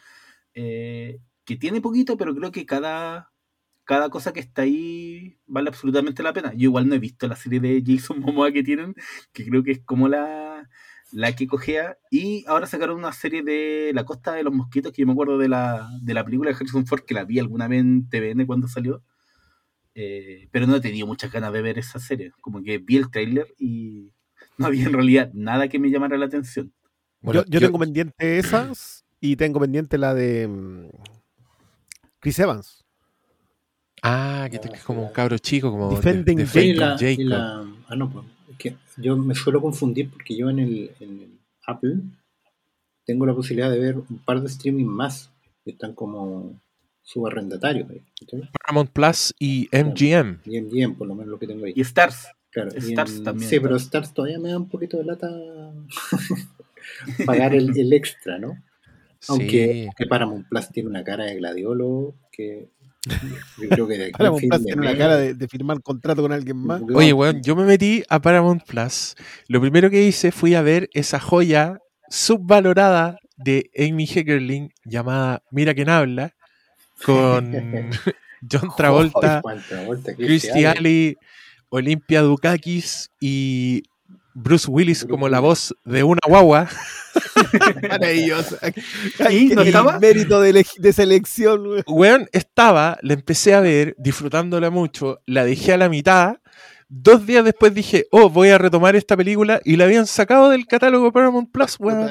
eh, que tiene poquito, pero creo que cada, cada cosa que está ahí vale absolutamente la pena. Yo igual no he visto la serie de Jason Momoa que tienen, que creo que es como la, la que cogea. Y ahora sacaron una serie de La Costa de los Mosquitos, que yo me acuerdo de la, de la película de Harrison Ford, que la vi alguna vez en TVN cuando salió. Eh, pero no he tenido muchas ganas de ver esa serie. Como que vi el tráiler y no había en realidad nada que me llamara la atención. Bueno, yo, yo tengo pendiente esas y tengo pendiente la de mm, Chris Evans. Ah, que es como un cabro chico, como de- Defending de y Jacob, la, y Jacob. la- ah, no, pues, es que yo me suelo confundir porque yo en el, en el Apple tengo la posibilidad de ver un par de streaming más que están como subarrendatarios. Paramount Plus y MGM. Y bien, por lo menos lo que tengo ahí. Y Stars. Claro, y Stars en- también Sí, está. pero Stars todavía me da un poquito de lata pagar el, el extra, ¿no? Aunque, Sí. que Paramount Plus tiene una cara de gladiolo que yo creo que de aquí a Paramount Plus tiene una cara de, de firmar contrato con alguien más. Oye, weón, yo me metí a Paramount Plus. Lo primero que hice fui a ver esa joya subvalorada de Amy Heckerling llamada Mira quién habla, con John Travolta, Christy Alley, Olympia Dukakis y Bruce Willis Bruce como la voz de una guagua. Maravilloso. ¿Y no el estaba? mérito de, ele- de selección. Weón, estaba, la empecé a ver, disfrutándola mucho, la dejé a la mitad. Dos días después dije, oh, voy a retomar esta película y la habían sacado del catálogo Paramount Plus, weón.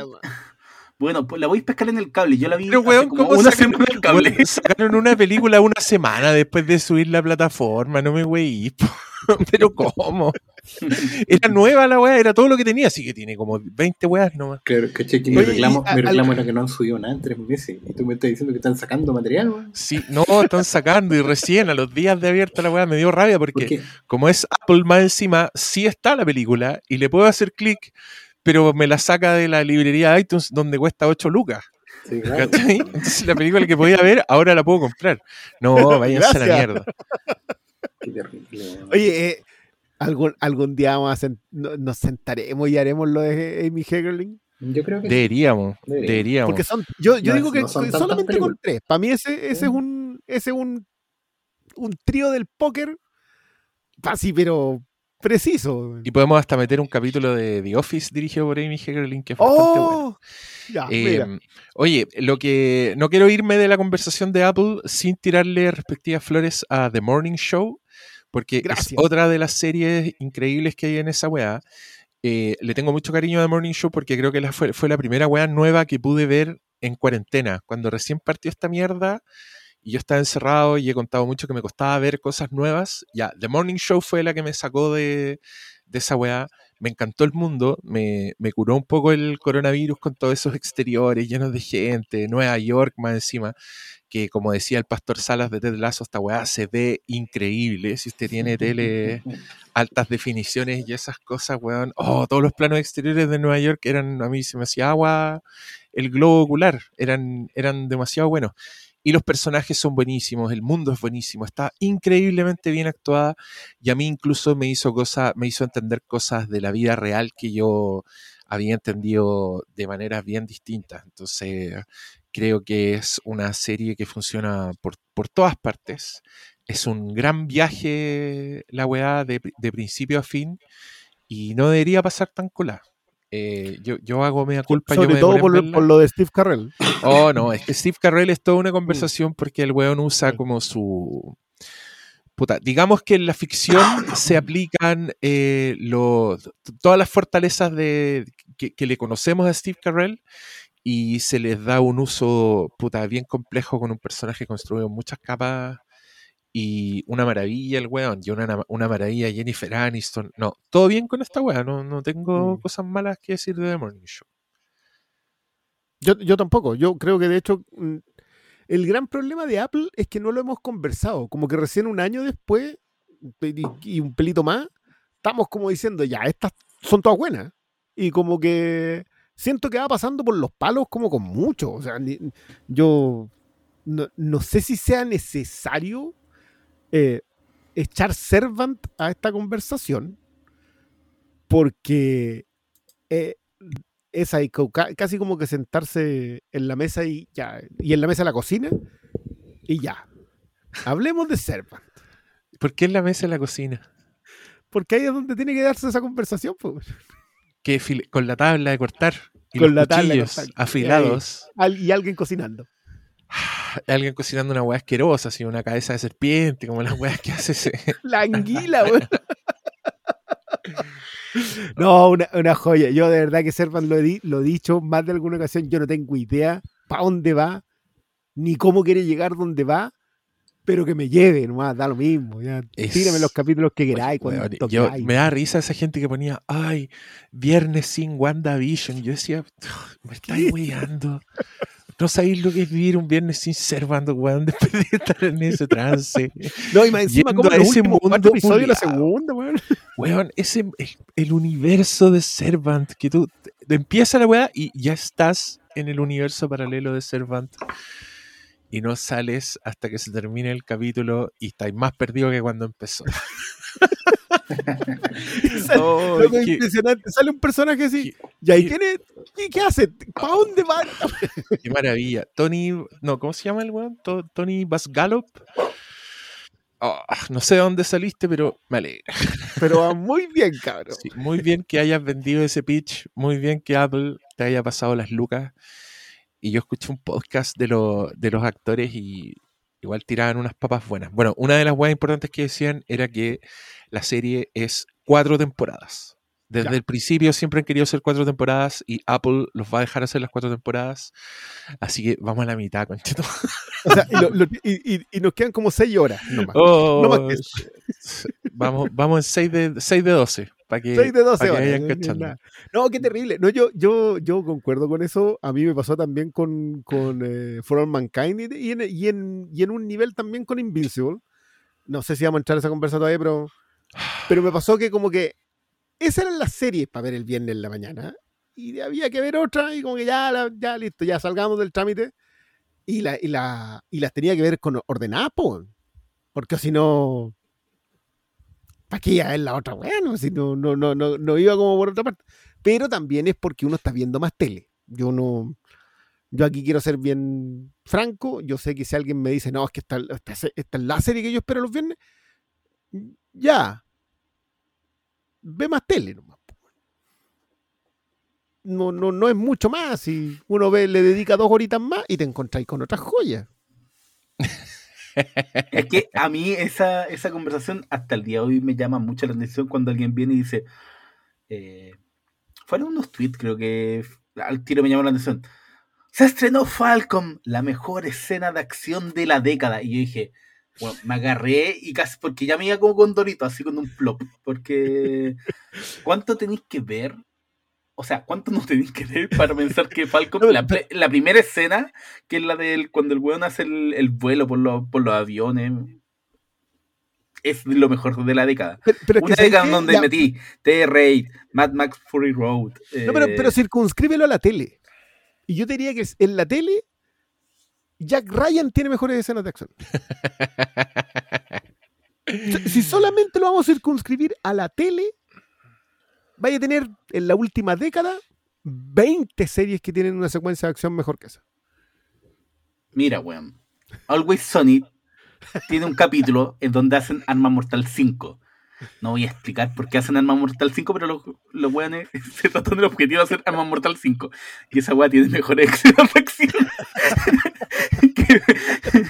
Bueno, pues la voy a pescar en el cable. Yo la vi Pero, hace weón, como ¿cómo una sacan- semana en el cable. Weón, sacaron una película una semana después de subir la plataforma, no me weí. Pero ¿cómo? Era nueva la weá, era todo lo que tenía, así que tiene como 20 weas nomás. Claro, caché que mi reclamo, mi al- reclamo era que no han subido nada en tres meses. Y tú me estás diciendo que están sacando material, weón. Sí, no, están sacando y recién a los días de abierta la weá me dio rabia porque como es Apple más encima, sí está la película y le puedo hacer clic, pero me la saca de la librería de iTunes donde cuesta 8 lucas. sí, claro. ¿cachai? Entonces la película que podía ver, ahora la puedo comprar. No, váyanse a la mierda. Qué terrible. Oye, eh, algún, algún día vamos a sen- no- nos sentaremos y haremos lo de Amy Heckerling. yo creo que sí. Deberíamos, Deberíamos. deberíamos. Porque son, yo, yo No digo que no solamente con tres. Para mí ese, ese Sí. es un, ese es un, un trío del póker. Así, pero preciso. Y podemos hasta meter un capítulo de The Office dirigido por Amy Heckerling que es bastante bueno. ¡Oh! Ya, Eh, mira. oye, lo que no quiero irme de la conversación de Apple sin tirarle respectivas flores a The Morning Show, porque Gracias. es otra de las series increíbles que hay en esa weá. Eh, le tengo mucho cariño a The Morning Show porque creo que la fue, fue la primera weá nueva que pude ver en cuarentena. Cuando recién partió esta mierda y yo estaba encerrado y he contado mucho que me costaba ver cosas nuevas, ya, The Morning Show fue la que me sacó de, de esa weá. Me encantó el mundo, me, me curó un poco el coronavirus con todos esos exteriores llenos de gente, Nueva York más encima. Que como decía el pastor Salas de Ted Lasso, esta weá se ve increíble. Si usted tiene tele altas definiciones y esas cosas, weón. Oh, todos los planos exteriores de Nueva York eran, a mí se me hacía agua el globo ocular, eran, eran demasiado buenos. Y los personajes son buenísimos, el mundo es buenísimo, está increíblemente bien actuada y a mí incluso me hizo, cosa, me hizo entender cosas de la vida real que yo había entendido de maneras bien distintas. Entonces, creo que es una serie que funciona por, por todas partes. Es un gran viaje la weá de, de principio a fin y no debería pasar tan cola. Eh, yo, yo hago media culpa. yo Sobre me todo por, por lo de Steve Carrell. Oh, no, es que Steve Carrell es toda Mm. una conversación porque el weón usa como su. Puta, digamos que en la ficción se aplican eh, los- todas las fortalezas de, que, que le conocemos a Steve Carrell y se les da un uso puta, bien complejo con un personaje construido en muchas capas y una maravilla el weón y una, una maravilla Jennifer Aniston. No, todo bien con esta weá, no, no tengo Mm. cosas malas que decir de The Morning Show. Yo, yo tampoco. Yo creo que de hecho mm, el gran problema de Apple es que no lo hemos conversado. Como que recién un año después y, y un pelito más, estamos como diciendo, ya, estas son todas buenas. Y como que siento que va pasando por los palos como con mucho. O sea, yo no, no sé si sea necesario eh, echar Servant a esta conversación porque eh, es ahí casi como que sentarse en la mesa y ya, y en la mesa de la cocina y ya. Hablemos de Servant, ¿Por qué en la mesa de la cocina? porque ahí es donde tiene que darse esa conversación. pues. Que con la tabla de cortar y Con los la cuchillos afilados, y alguien cocinando. alguien cocinando una hueá asquerosa, así una cabeza de serpiente, como las hueás que hace ese. La anguila, weón. No, una, una joya. Yo de verdad que Servant lo he, lo he dicho más de alguna ocasión. Yo no tengo idea para dónde va, ni cómo quiere llegar donde va, pero que me lleve nomás, da lo mismo. Ya. Es- Tírame los capítulos que queráis. cuando yo, me da risa esa gente que ponía, ay, viernes sin WandaVision. Yo decía, me estáis weyando. No sabéis lo que es vivir un viernes sin ser bando, weón, después de estar en ese trance. No, y más encima, como a los ese mundo episodios de la segunda, weón. Weón, ese el, el universo de Servant, que tú te- te empieza la weá y ya estás en el universo paralelo de Servant y no sales hasta que se termine el capítulo y estás más perdido que cuando empezó. Sale- Oh, qué- impresionante. Sale un personaje así. qué- ¿Y ahí qué- tiene? ¿Y qué hace? ¿Para dónde va? qué maravilla. Tony, no, ¿cómo se llama el weón? To- Tony Basgallop. Oh, no sé de dónde saliste, pero me alegra. Pero va muy bien, cabrón. Sí, muy bien que hayas vendido ese pitch, muy bien que Apple te haya pasado las lucas. Y yo escuché un podcast de, lo- de los actores y igual tiraban unas papas buenas. Bueno, una de las weas importantes que decían era que la serie es cuatro temporadas. Desde Ya. el principio siempre han querido hacer cuatro temporadas y Apple los va a dejar hacer las cuatro temporadas. Así que vamos a la mitad, concheto. O sea, y, lo- lo- y- y- y nos quedan como seis horas nomás. Oh, No más que eso. vamos, vamos en 6 de, 6 de 12. Para que, 6 de 12 pa' horas. no, qué terrible. No, yo, yo, yo concuerdo con eso. A mí me pasó también con, con eh, For All Mankind y, en, y, en, y en un nivel también con Invincible. No sé si vamos a entrar a esa conversa todavía, pero, pero me pasó que como que esas eran las series para ver el viernes en la mañana. Y había que ver otra y como que ya, ya listo, ya salgamos del trámite. Y, la, y, la, y las tenía que ver con ordenadas, po, porque si no... ¿Para qué es la otra? Bueno, si no, no, no, no, no iba como por otra parte. Pero también es porque uno está viendo más tele. Yo no. Yo aquí quiero ser bien franco. Yo sé que si alguien me dice, no, es que esta, esta, esta es la serie que yo espero los viernes, ya. Ve más tele nomás. No, no, no es mucho más. Y uno ve, le dedica dos horitas más y te encontráis con otras joyas. Es que a mí esa, esa conversación hasta el día de hoy me llama mucho la atención cuando alguien viene y dice, eh, fueron unos tweets creo que al tiro me llamó la atención. Se estrenó Falcon, la mejor escena de acción de la década. Y yo dije, bueno, me agarré y casi, porque ya me iba como con Dorito, así con un plop. Porque, ¿cuánto tenéis que ver? O sea, ¿cuánto nos tenéis que leer para pensar que Falcon, la, primera escena, que es la del cuando el weón hace el, el vuelo por, los por los aviones, es lo mejor de la década. Pero, pero que Una Ya, metí T-Raid, Mad Max Fury Road. No, pero, eh, pero circunscríbelo a la tele. Y yo diría que en la tele, Jack Ryan tiene mejores escenas de acción. Si solamente lo vamos a circunscribir a la tele, vaya a tener en la última década 20 series que tienen una secuencia de acción mejor que esa. Mira, weón. Always Sunny tiene un capítulo en donde hacen Arma Mortal 5. No voy a explicar por qué hacen Arma Mortal 5, pero los, los weones se tratan del objetivo de hacer Arma Mortal 5. Y esa weá tiene mejores acción que,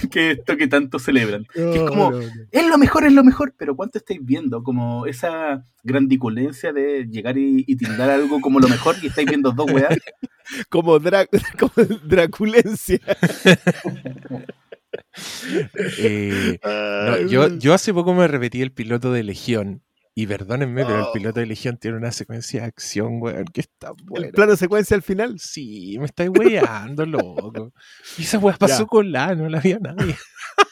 que esto que tanto celebran. Que es como, es lo mejor, es lo mejor, pero ¿cuánto estáis viendo? Como esa grandiculencia de llegar y, y tildar algo como lo mejor y estáis viendo dos weas. como, Dra- como Draculencia. Eh, no, yo, yo hace poco me repetí el piloto de Legión. Y perdónenme, pero el Oh. piloto de Legión tiene una secuencia de acción, weón, que está buena. El plano secuencia al final. Sí, me estáis weyando, loco. Y esa weá pasó Ya. con la, no la había nadie.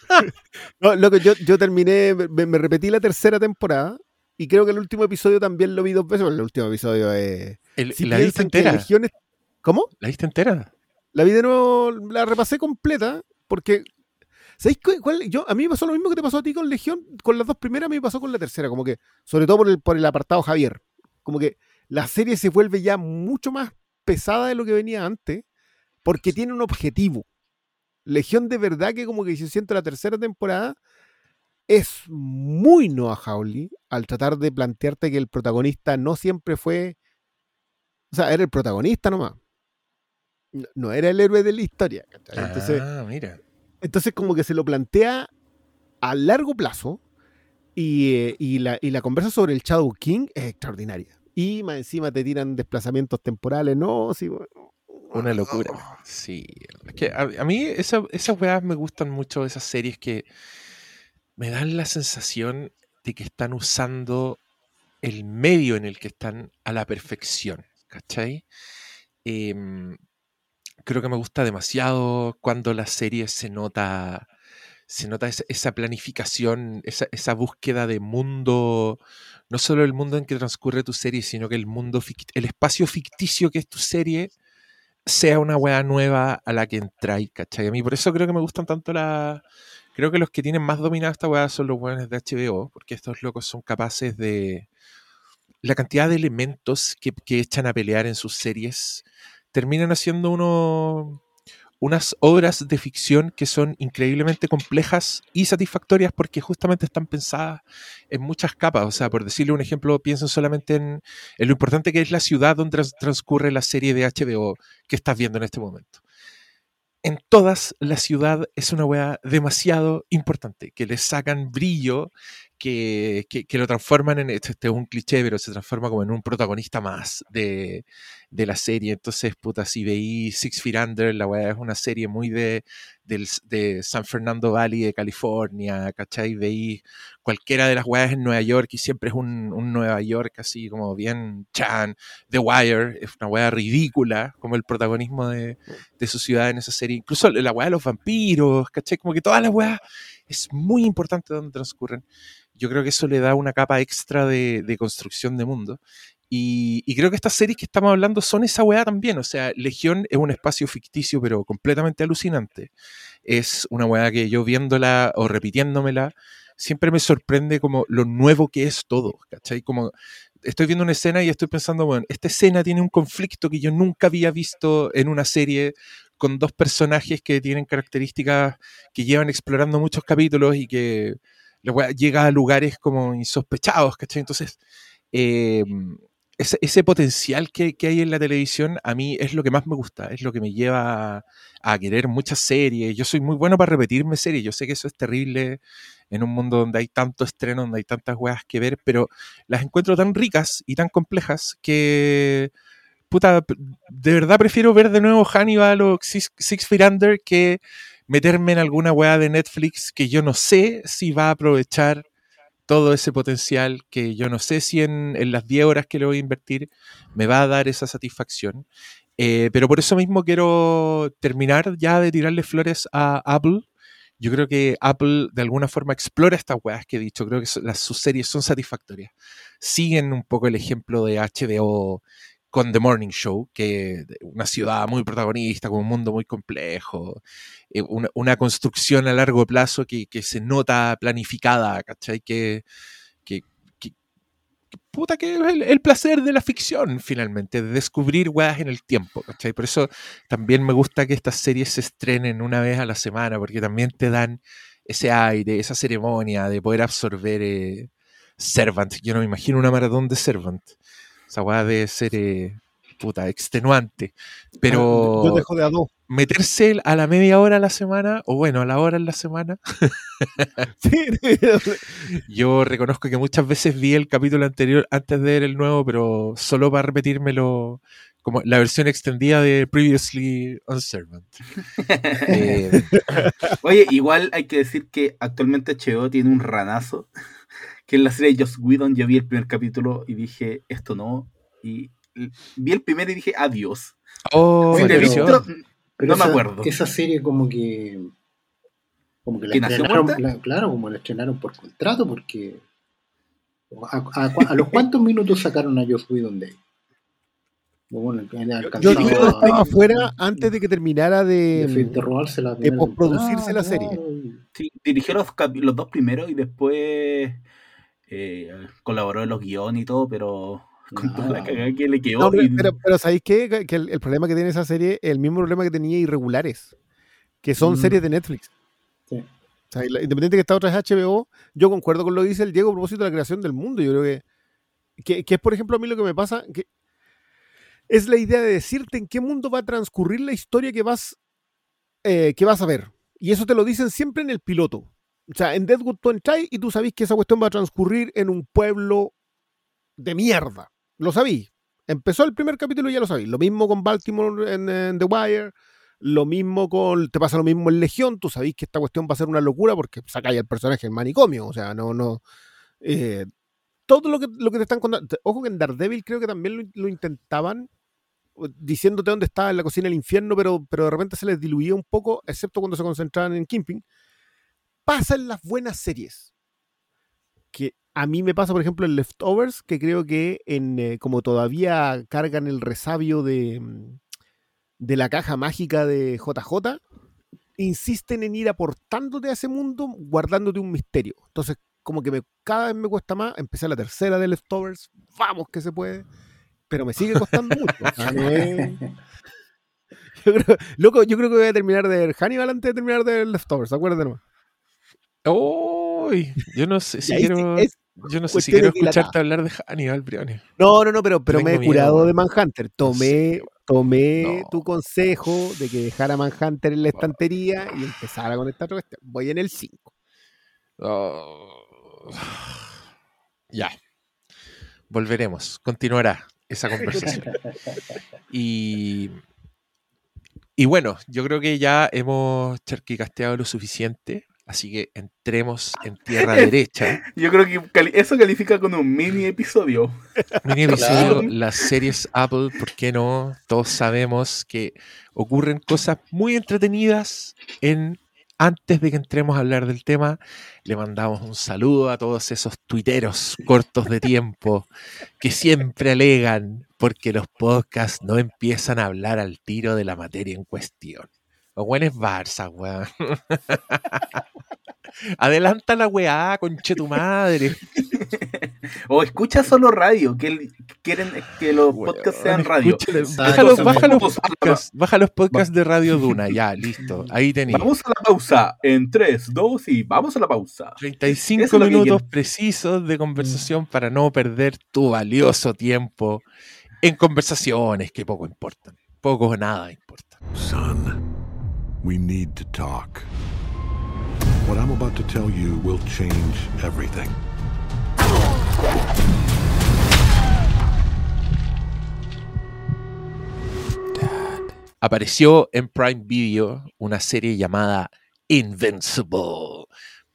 No, loco, yo, yo terminé, me, me repetí la tercera temporada y creo que el último episodio también lo vi dos veces. porque El último episodio es. Si la viste entera. Legión es- ¿Cómo? La viste entera. La vi de nuevo, la repasé completa porque. ¿Sabéis cu- cuál? Yo, a mí me pasó lo mismo que te pasó a ti con Legión. Con las dos primeras, me pasó con la tercera. Como que, sobre todo por el, por el apartado Javier. Como que la serie se vuelve ya mucho más pesada de lo que venía antes porque tiene un objetivo. Legión de verdad que como que yo siento la tercera temporada es muy Noah Hawley al tratar de plantearte que el protagonista no siempre fue, o sea, era el protagonista nomás. No, no era el héroe de la historia. Entonces, ah, mira. Entonces como que se lo plantea a largo plazo y, eh, y la, conversa sobre el Shadow King es extraordinaria. Y más encima te tiran desplazamientos temporales, no, sí. Una locura. Sí. Es que a, mí esa- esas weas me gustan mucho, esas series que me dan la sensación de que están usando el medio en el que están a la perfección. ¿Cachai? Em, creo que me gusta demasiado cuando la serie se nota. Se nota esa, planificación, esa, búsqueda de mundo, no solo el mundo en que transcurre tu serie, sino que el mundo, el espacio ficticio que es tu serie, sea una weá nueva a la que entráis, ¿cachai? A mí por eso creo que me gustan tanto las... Creo que los que tienen más dominada esta weá son los weones de HBO, porque estos locos son capaces de... La cantidad de elementos que, que echan a pelear en sus series terminan haciendo uno, unas obras de ficción que son increíblemente complejas y satisfactorias porque justamente están pensadas en muchas capas. O sea, por decirle un ejemplo, piensen solamente en, en lo importante que es la ciudad donde trans- transcurre la serie de HBO que estás viendo en este momento. En todas, la ciudad es una weá demasiado importante, que le sacan brillo, que, que- lo transforman en, este, este es un cliché, pero se transforma como en un protagonista más de, de la serie. Entonces, puta, si veí Six Feet Under, la weá es una serie muy de, del, de San Fernando Valley de California, ¿cachai? Veí cualquiera de las weas en Nueva York y siempre es un, un Nueva York así como bien chan. The Wire es una wea ridícula, como el protagonismo de, de su ciudad en esa serie. Incluso la wea de los vampiros, ¿cachai? Como que todas las weas es muy importante donde transcurren. Yo creo que eso le da una capa extra de, de construcción de mundo. Y, y creo que estas series que estamos hablando son esa weá también. O sea, Legión es un espacio ficticio, pero completamente alucinante. Es una weá que yo viéndola o repitiéndomela, siempre me sorprende como lo nuevo que es todo. ¿Cachai? Como estoy viendo una escena y estoy pensando, bueno, esta escena tiene un conflicto que yo nunca había visto en una serie con dos personajes que tienen características que llevan explorando muchos capítulos y que la llega a lugares como insospechados, ¿cachai? Entonces, eh, ese, ese potencial que, que hay en la televisión a mí es lo que más me gusta, es lo que me lleva a, a querer muchas series. Yo soy muy bueno para repetirme series, yo sé que eso es terrible en un mundo donde hay tanto estreno, donde hay tantas weas que ver, pero las encuentro tan ricas y tan complejas que, puta, de verdad prefiero ver de nuevo Hannibal o Six, Six Feet Under que meterme en alguna wea de Netflix que yo no sé si va a aprovechar todo ese potencial que yo no sé si en, las 10 horas que le voy a invertir me va a dar esa satisfacción. Eh, pero por eso mismo quiero terminar ya de tirarle flores a Apple. Yo creo que Apple de alguna forma explora estas weas que he dicho. Creo que las, sus series son satisfactorias. Siguen un poco el ejemplo de HBO con The Morning Show, que una ciudad muy protagonista, con un mundo muy complejo, eh, una, construcción a largo plazo que, que se nota planificada, ¿cachai? Que, que, que- puta que es el, el placer de la ficción, finalmente, de descubrir weas en el tiempo, ¿cachai? Por eso también me gusta que estas series se estrenen una vez a la semana, porque también te dan ese aire, esa ceremonia de poder absorber eh, Servant. Yo no me imagino una maratón de Servant. Esa weá debe ser, eh, puta, extenuante. Pero Ah, Yo dejo de a dos. meterse a la media hora a la semana, o bueno, a la hora en la semana, yo reconozco que muchas veces vi el capítulo anterior antes de ver el nuevo, pero solo para repetírmelo como la versión extendida de Previously on Servant. Eh, Oye, igual hay que decir que actualmente HBO tiene un ranazo, que en la serie de Joss Whedon yo vi el primer capítulo y dije, esto no, y vi el primero y dije, adiós. oh, Si visto, Pero no me esa- acuerdo. Esa serie como que. Como que la ¿Que nació estrenaron, la- claro, como la estrenaron por contrato, porque. ¿A, a cua- a los cuántos minutos sacaron a Joss Whedon de ahí? Bueno, Yo dije que a- estaba afuera antes de que terminara de, de. de robarse la primera posproducirse la serie. Sí, dirigió los, los dos primeros y después eh, colaboró en los guiones y todo, pero con toda la cagada que le quedó. No, pero, y- pero, pero ¿sabéis qué? Que- el, el problema que tiene esa serie es el mismo problema que tenía Irregulares, que son Mm. series de Netflix. Sí. O sea, independiente que esta otra es HBO, yo concuerdo con lo que dice el Diego a propósito de la creación del mundo. Yo creo que, que, que es, por ejemplo, a mí lo que me pasa, que es la idea de decirte en qué mundo va a transcurrir la historia que vas, eh, que vas a ver. Y eso te lo dicen siempre en el piloto. O sea, en Deadwood tú entras y tú sabís que esa cuestión va a transcurrir en un pueblo de mierda. Lo sabí. Empezó el primer capítulo y ya lo sabí. Lo mismo con Baltimore en, The Wire. Lo mismo con. Te pasa lo mismo en Legión. Tú sabís que esta cuestión va a ser una locura porque sacáis al personaje en manicomio. O sea, no, no. eh, todo lo que, lo que te están contando. Ojo que en Daredevil creo que también lo, intentaban diciéndote dónde estaba en la cocina del infierno, pero, pero de repente se les diluía un poco, excepto cuando se concentraban en Kimping. Pasa en las buenas series. Que a mí me pasa, por ejemplo, en Leftovers, que creo que en, eh, como todavía cargan el resabio de, mm, de la caja mágica de JJ, insisten en ir aportándote a ese mundo, guardándote un misterio. Entonces, como que me, cada vez me cuesta más. Empecé la tercera de Leftovers, vamos que se puede, pero me sigue costando mucho. Es- yo creo, loco, yo creo que voy a terminar de ver Hannibal antes de terminar de ver Leftovers, acuérdate nomás. Uy, yo no sé si quiero, es yo no sé si quiero escucharte hablar de Hannibal, Briones. No, no, no, pero, pero me he miedo, curado de. Manhunter. Tomé, tomé No. tu consejo de que dejara Manhunter en la estantería y empezara con esta cuestión. Voy en el 5. Oh. Ya. Volveremos. Continuará esa conversación. Y, y bueno, yo creo que ya hemos charquicasteado lo suficiente. Así que entremos en tierra derecha. Yo creo que cali- eso califica con un mini episodio. Mini episodio, Claro. las series Apple, ¿por qué no? Todos sabemos que ocurren cosas muy entretenidas en antes de que entremos a hablar del tema, le mandamos un saludo a todos esos tuiteros cortos de tiempo que siempre alegan porque los podcasts no empiezan a hablar al tiro de la materia en cuestión. Los buenos Barça, weón. Adelanta la weá, conche tu madre. O escucha solo radio, que el- quieren que los Weón, podcasts sean radio. Baja los, baja los podcasts, baja los podcasts de Radio Duna, ya, listo. Ahí tenéis. Vamos a la pausa en 3, 2 y vamos a la pausa. 35 Eso es lo que minutos precisos de conversación para no perder tu valioso tiempo en conversaciones que poco importan. Poco o nada importan. Son, we need to talk. What I'm about to tell you will change everything. Apareció en Prime Video una serie llamada Invincible.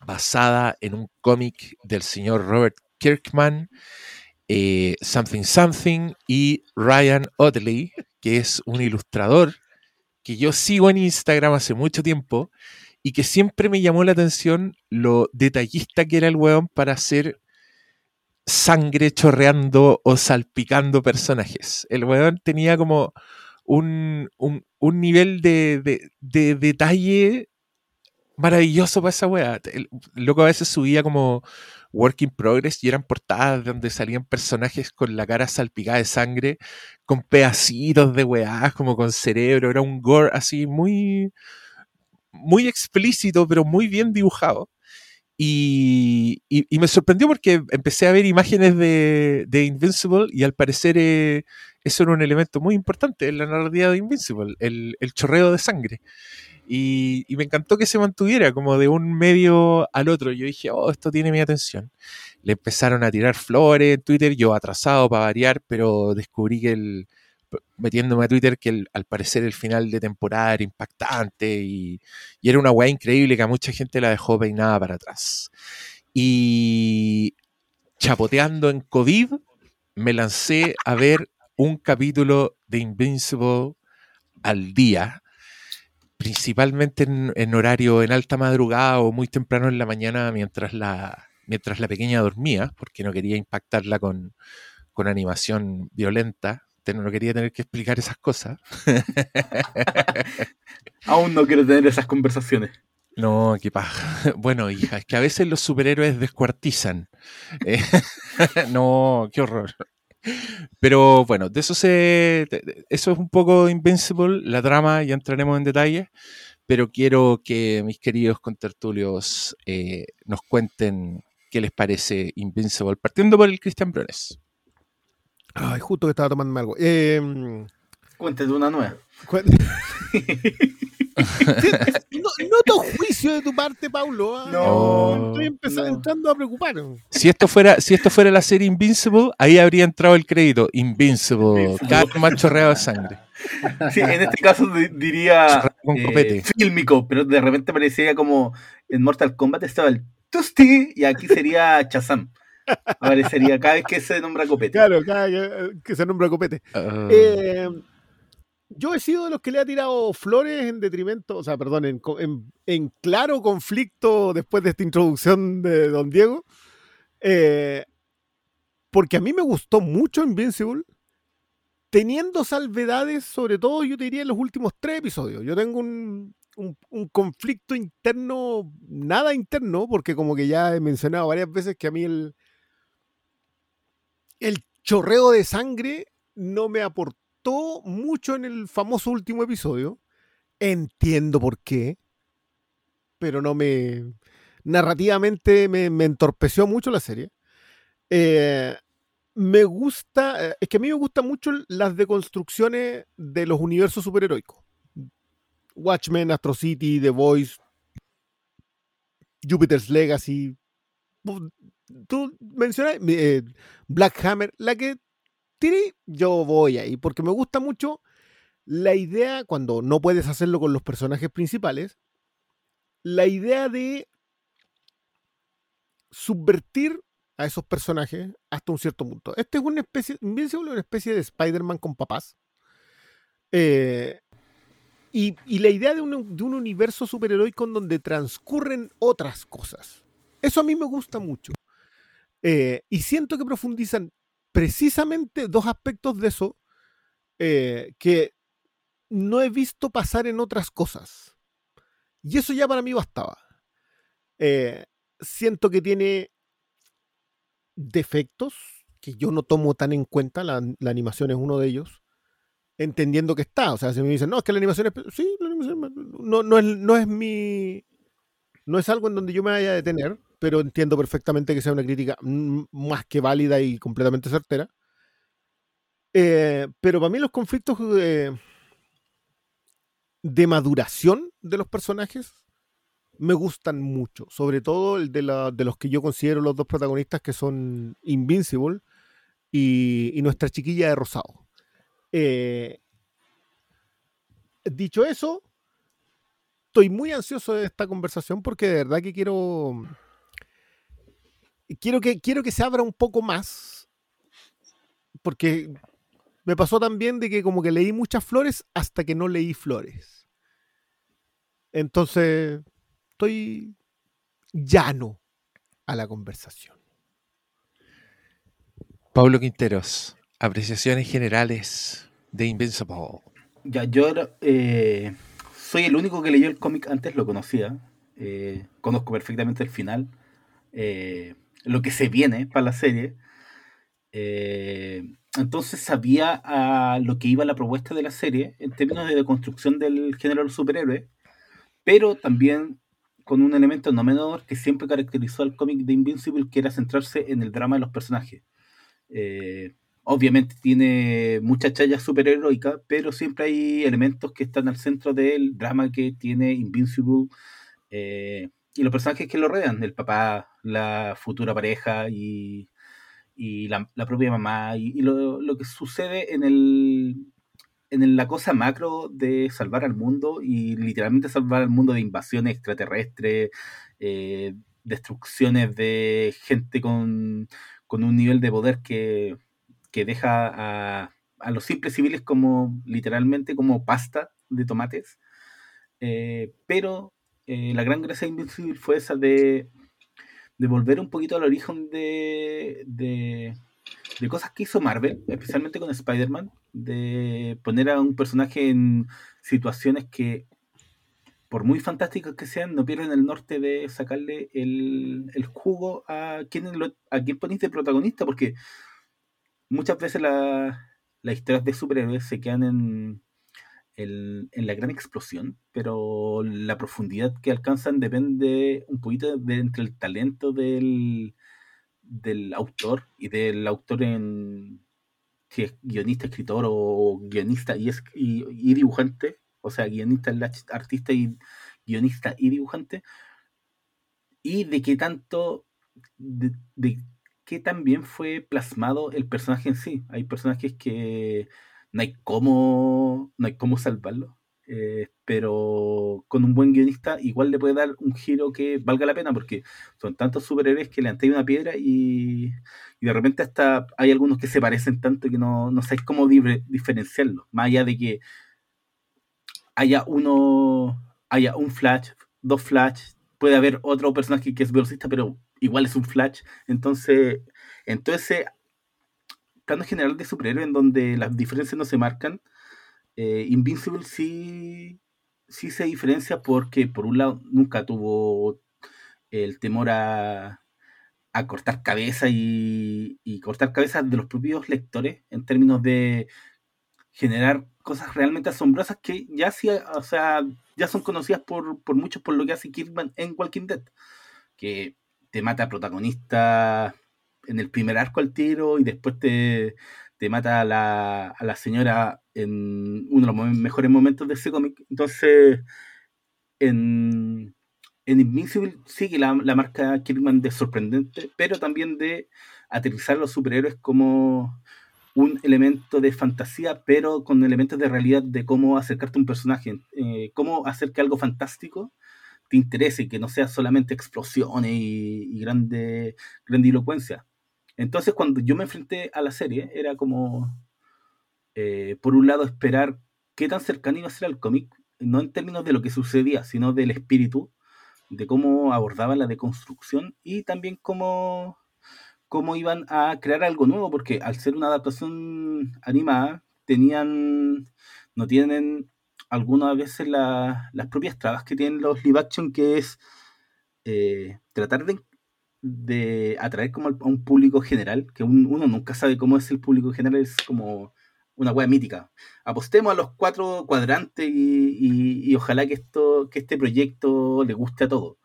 basada en un cómic del señor Robert Kirkman, eh, Something Something, y Ryan Otley, que es un ilustrador que yo sigo en Instagram hace mucho tiempo y que siempre me llamó la atención lo detallista que era el weón para hacer sangre chorreando o salpicando personajes. El weón tenía como un, un, nivel de, de, de, detalle maravilloso para esa weá. El loco a veces subía como Work in Progress y eran portadas donde salían personajes con la cara salpicada de sangre, con pedacitos de weá, como con cerebro. Era un gore así muy, muy explícito, pero muy bien dibujado. Y, y, me sorprendió porque empecé a ver imágenes de, de Invincible y al parecer eh, eso era un elemento muy importante en la narrativa de Invincible, el, el chorreo de sangre. Y, y, me encantó que se mantuviera como de un medio al otro. Yo dije, oh, esto tiene mi atención. Le empezaron a tirar flores en Twitter, yo atrasado para variar, pero descubrí que el, metiéndome a Twitter que al parecer el final de temporada era impactante y, era una weá increíble que a mucha gente la dejó peinada para atrás. Y chapoteando en COVID, me lancé a ver un capítulo de Invincible al día, principalmente en, horario en alta madrugada o muy temprano en la mañana mientras la, mientras la pequeña dormía, porque no quería impactarla con, con animación violenta no quería tener que explicar esas cosas. Aún no quiero tener esas conversaciones. No, qué paja. Bueno, hija, es que a veces los superhéroes descuartizan. Eh, no, qué horror. Pero bueno, de eso se. Eso es un poco Invincible, la trama, ya entraremos en detalle. Pero quiero que mis queridos contertulios eh, nos cuenten qué les parece Invincible, partiendo por el Cristian Brones. Ay, justo que estaba tomando algo. Eh, Cuéntate una nueva. noto juicio de tu parte, Paulo. ¿ah? No, estoy empezando, entrando a preocupar. Si esto fuera, si esto fuera la serie Invincible, ahí habría entrado el crédito. Invincible, cada macho de sangre. Sí, en este caso diría eh, fílmico, pero de repente parecería como en Mortal Kombat estaba el Tusti y aquí sería Chazam. Aparecería cada vez que se nombra copete. Claro, cada vez que se nombra copete. Ah. Eh, yo he sido de los que le ha tirado flores en detrimento, o sea, perdón, en, claro conflicto después de esta introducción de Don Diego. Eh, porque a mí me gustó mucho Invincible, teniendo salvedades, sobre todo yo te diría en los últimos tres episodios. Yo tengo un, un, conflicto interno, nada interno, porque como que ya he mencionado varias veces que a mí el, el chorreo de sangre no me aportó mucho en el famoso último episodio. Entiendo por qué, pero no me... Narrativamente me, entorpeció mucho la serie. Eh, me gusta, eh, es que a mí me gustan mucho las deconstrucciones de los universos superheroicos. Watchmen, Astro City, The Voice, Jupiter's Legacy, tú mencionas eh, Black Hammer, la que yo voy ahí, porque me gusta mucho la idea, cuando no puedes hacerlo con los personajes principales, la idea de subvertir a esos personajes hasta un cierto punto. Este es una especie, una especie de Spider-Man con papás. Eh, y, la idea de un, de un universo superheroico en donde transcurren otras cosas. Eso a mí me gusta mucho. Eh, y siento que profundizan precisamente dos aspectos de eso eh, que no he visto pasar en otras cosas. Y eso ya para mí bastaba. Eh, siento que tiene defectos que yo no tomo tan en cuenta, la, animación es uno de ellos, entendiendo que está. O sea, si me dicen, no, es que la animación es... Sí, la animación no, no, es, no es mi... No es algo en donde yo me vaya a detener pero entiendo perfectamente que sea una crítica más que válida y completamente certera. Eh, pero para mí los conflictos de, maduración de los personajes me gustan mucho, sobre todo el de, los que yo considero los dos protagonistas que son Invincible y, nuestra chiquilla de Rosado. Eh, dicho eso, estoy muy ansioso de esta conversación porque de verdad que quiero. Quiero que, quiero que se abra un poco más. Porque me pasó también de que como que leí muchas flores hasta que no leí flores. Entonces, estoy llano a la conversación. Pablo Quinteros, apreciaciones generales de Invincible. Ya, yo eh, soy el único que leyó el cómic antes, lo conocía. eh, conozco perfectamente el final. eh, lo que se viene para la serie. eh, entonces sabía a lo que iba la propuesta de la serie en términos de construcción del género superhéroe, pero también con un elemento no menor que siempre caracterizó al cómic de Invincible, que era centrarse en el drama de los personajes. Eh, obviamente tiene mucha challa superheroica, pero siempre hay elementos que están al centro del drama que tiene Invincible eh, y los personajes que lo rodean, el papá, la futura pareja y, y la, propia mamá, y, y lo, lo que sucede en el en la cosa macro de salvar al mundo y literalmente salvar al mundo de invasiones extraterrestres, eh, destrucciones de gente con, con un nivel de poder que, que deja a, a los simples civiles como literalmente como pasta de tomates. Eh, pero eh, la gran gracia de Invincible fue esa de, de volver un poquito al origen de, de, de cosas que hizo Marvel, especialmente con Spider-Man, de poner a un personaje en situaciones que, por muy fantásticas que sean, no pierden el norte de sacarle el, el jugo a quien, lo, a quien de protagonista, porque muchas veces la- las historias de superhéroes se quedan en, en la gran explosión, pero la profundidad que alcanzan depende un poquito de entre el talento del, del autor y del autor en si es guionista, escritor o guionista y, es, y, y dibujante, o sea, guionista, artista y guionista y dibujante, y de qué tanto, de, de qué tan fue plasmado el personaje en sí. Hay personajes que no hay cómo, no hay cómo salvarlo, eh, pero con un buen guionista igual le puede dar un giro que valga la pena, porque son tantos superhéroes que le han una piedra y, y de repente hasta hay algunos que se parecen tanto que no, no sabéis cómo di- diferenciarlos, más allá de que haya uno, haya un Flash, dos Flash, puede haber otro personaje que es velocista, pero igual es un Flash. Entonces, en todo ese plano general de superhéroe en donde las diferencias no se marcan, eh, Invincible sí, sí se diferencia porque, por un lado, nunca tuvo el temor a, a cortar cabeza y, y cortar cabezas de los propios lectores en términos de generar cosas realmente asombrosas que ya sí, o sea, ya son conocidas por, por muchos por lo que hace Kirkman en Walking Dead. Que te mata a protagonista en el primer arco al tiro y después te, te mata a la, a la señora en uno de los mejores momentos de ese cómic. Entonces, en, en Invincible sigue la, la marca Kirkman de sorprendente, pero también de aterrizar a los superhéroes como un elemento de fantasía, pero con elementos de realidad de cómo acercarte a un personaje, eh, cómo hacer que algo fantástico te interese, que no sea solamente explosiones y, y grande grandilocuencia. Entonces, cuando yo me enfrenté a la serie, era como, eh, por un lado, esperar qué tan cercano iba a ser al cómic, no en términos de lo que sucedía, sino del espíritu, de cómo abordaba la deconstrucción y también cómo, cómo iban a crear algo nuevo, porque al ser una adaptación animada, tenían, no tienen algunas veces la- las propias trabas que tienen los live action, que es eh, tratar de, de atraer como a un público general, que un- uno nunca sabe cómo es el público general, es como una wea mítica. Apostemos a los cuatro cuadrantes y, y- ojalá que esto, que este proyecto le guste a todos.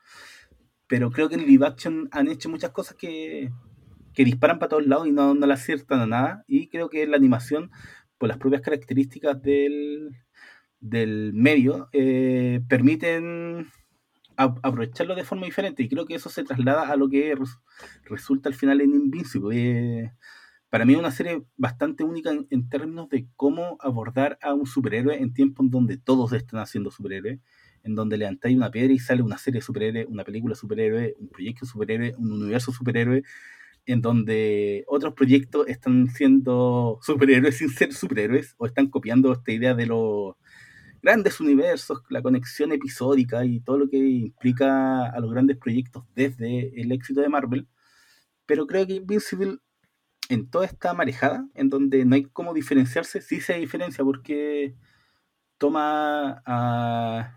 Pero creo que en live action han hecho muchas cosas que, que disparan para todos lados y no, no le aciertan a nada. Y creo que la animación, por las propias características del, del medio, eh, permiten aprovecharlo de forma diferente. Y creo que eso se traslada a lo que res- resulta al final en Invincible. Eh, para mí es una serie bastante única en, en términos de cómo abordar a un superhéroe en tiempos en donde todos están haciendo superhéroes, en donde levantáis una piedra y sale una serie de superhéroes, una película superhéroe, un proyecto superhéroe, un universo superhéroe, en donde otros proyectos están siendo superhéroes sin ser superhéroes, o están copiando esta idea de los grandes universos, la conexión episódica y todo lo que implica a los grandes proyectos desde el éxito de Marvel. Pero creo que Invincible, en toda esta marejada, en donde no hay cómo diferenciarse, sí se diferencia porque toma a,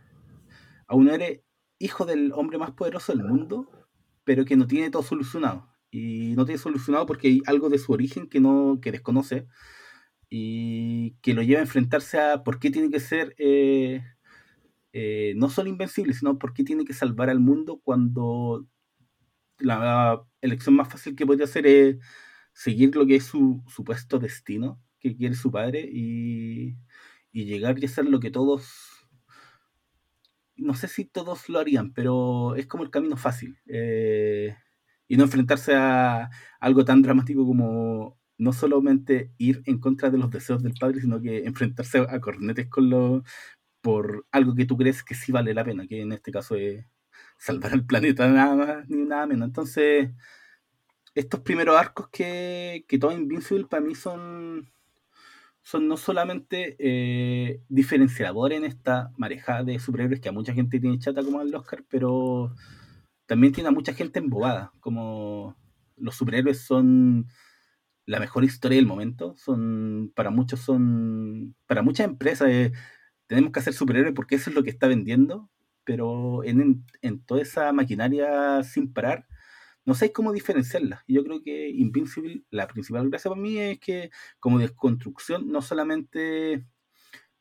a un héroe hijo del hombre más poderoso del mundo, pero que no tiene todo solucionado. Y no tiene solucionado porque hay algo de su origen que no que desconoce y que lo lleva a enfrentarse a por qué tiene que ser eh, eh, no solo invencible, sino por qué tiene que salvar al mundo cuando la elección más fácil que podría hacer es seguir lo que es su supuesto destino, que quiere su padre, y, y llegar y hacer lo que todos, no sé si todos lo harían, pero es como el camino fácil. Eh, y no enfrentarse a algo tan dramático como no solamente ir en contra de los deseos del padre, sino que enfrentarse a cornetes con los por algo que tú crees que sí vale la pena, que en este caso es salvar al planeta nada más ni nada menos. Entonces, estos primeros arcos que, que todo Invincible para mí son, son no solamente eh, diferenciadores en esta marejada de superhéroes que a mucha gente tiene chata como el Oscar, pero también tiene a mucha gente embobada, como los superhéroes son la mejor historia del momento. Son, para muchos son, para muchas empresas eh, tenemos que hacer superhéroes porque eso es lo que está vendiendo, pero en, en, toda esa maquinaria sin parar, no sé cómo diferenciarla. Yo creo que Invincible, la principal gracia para mí es que como desconstrucción no solamente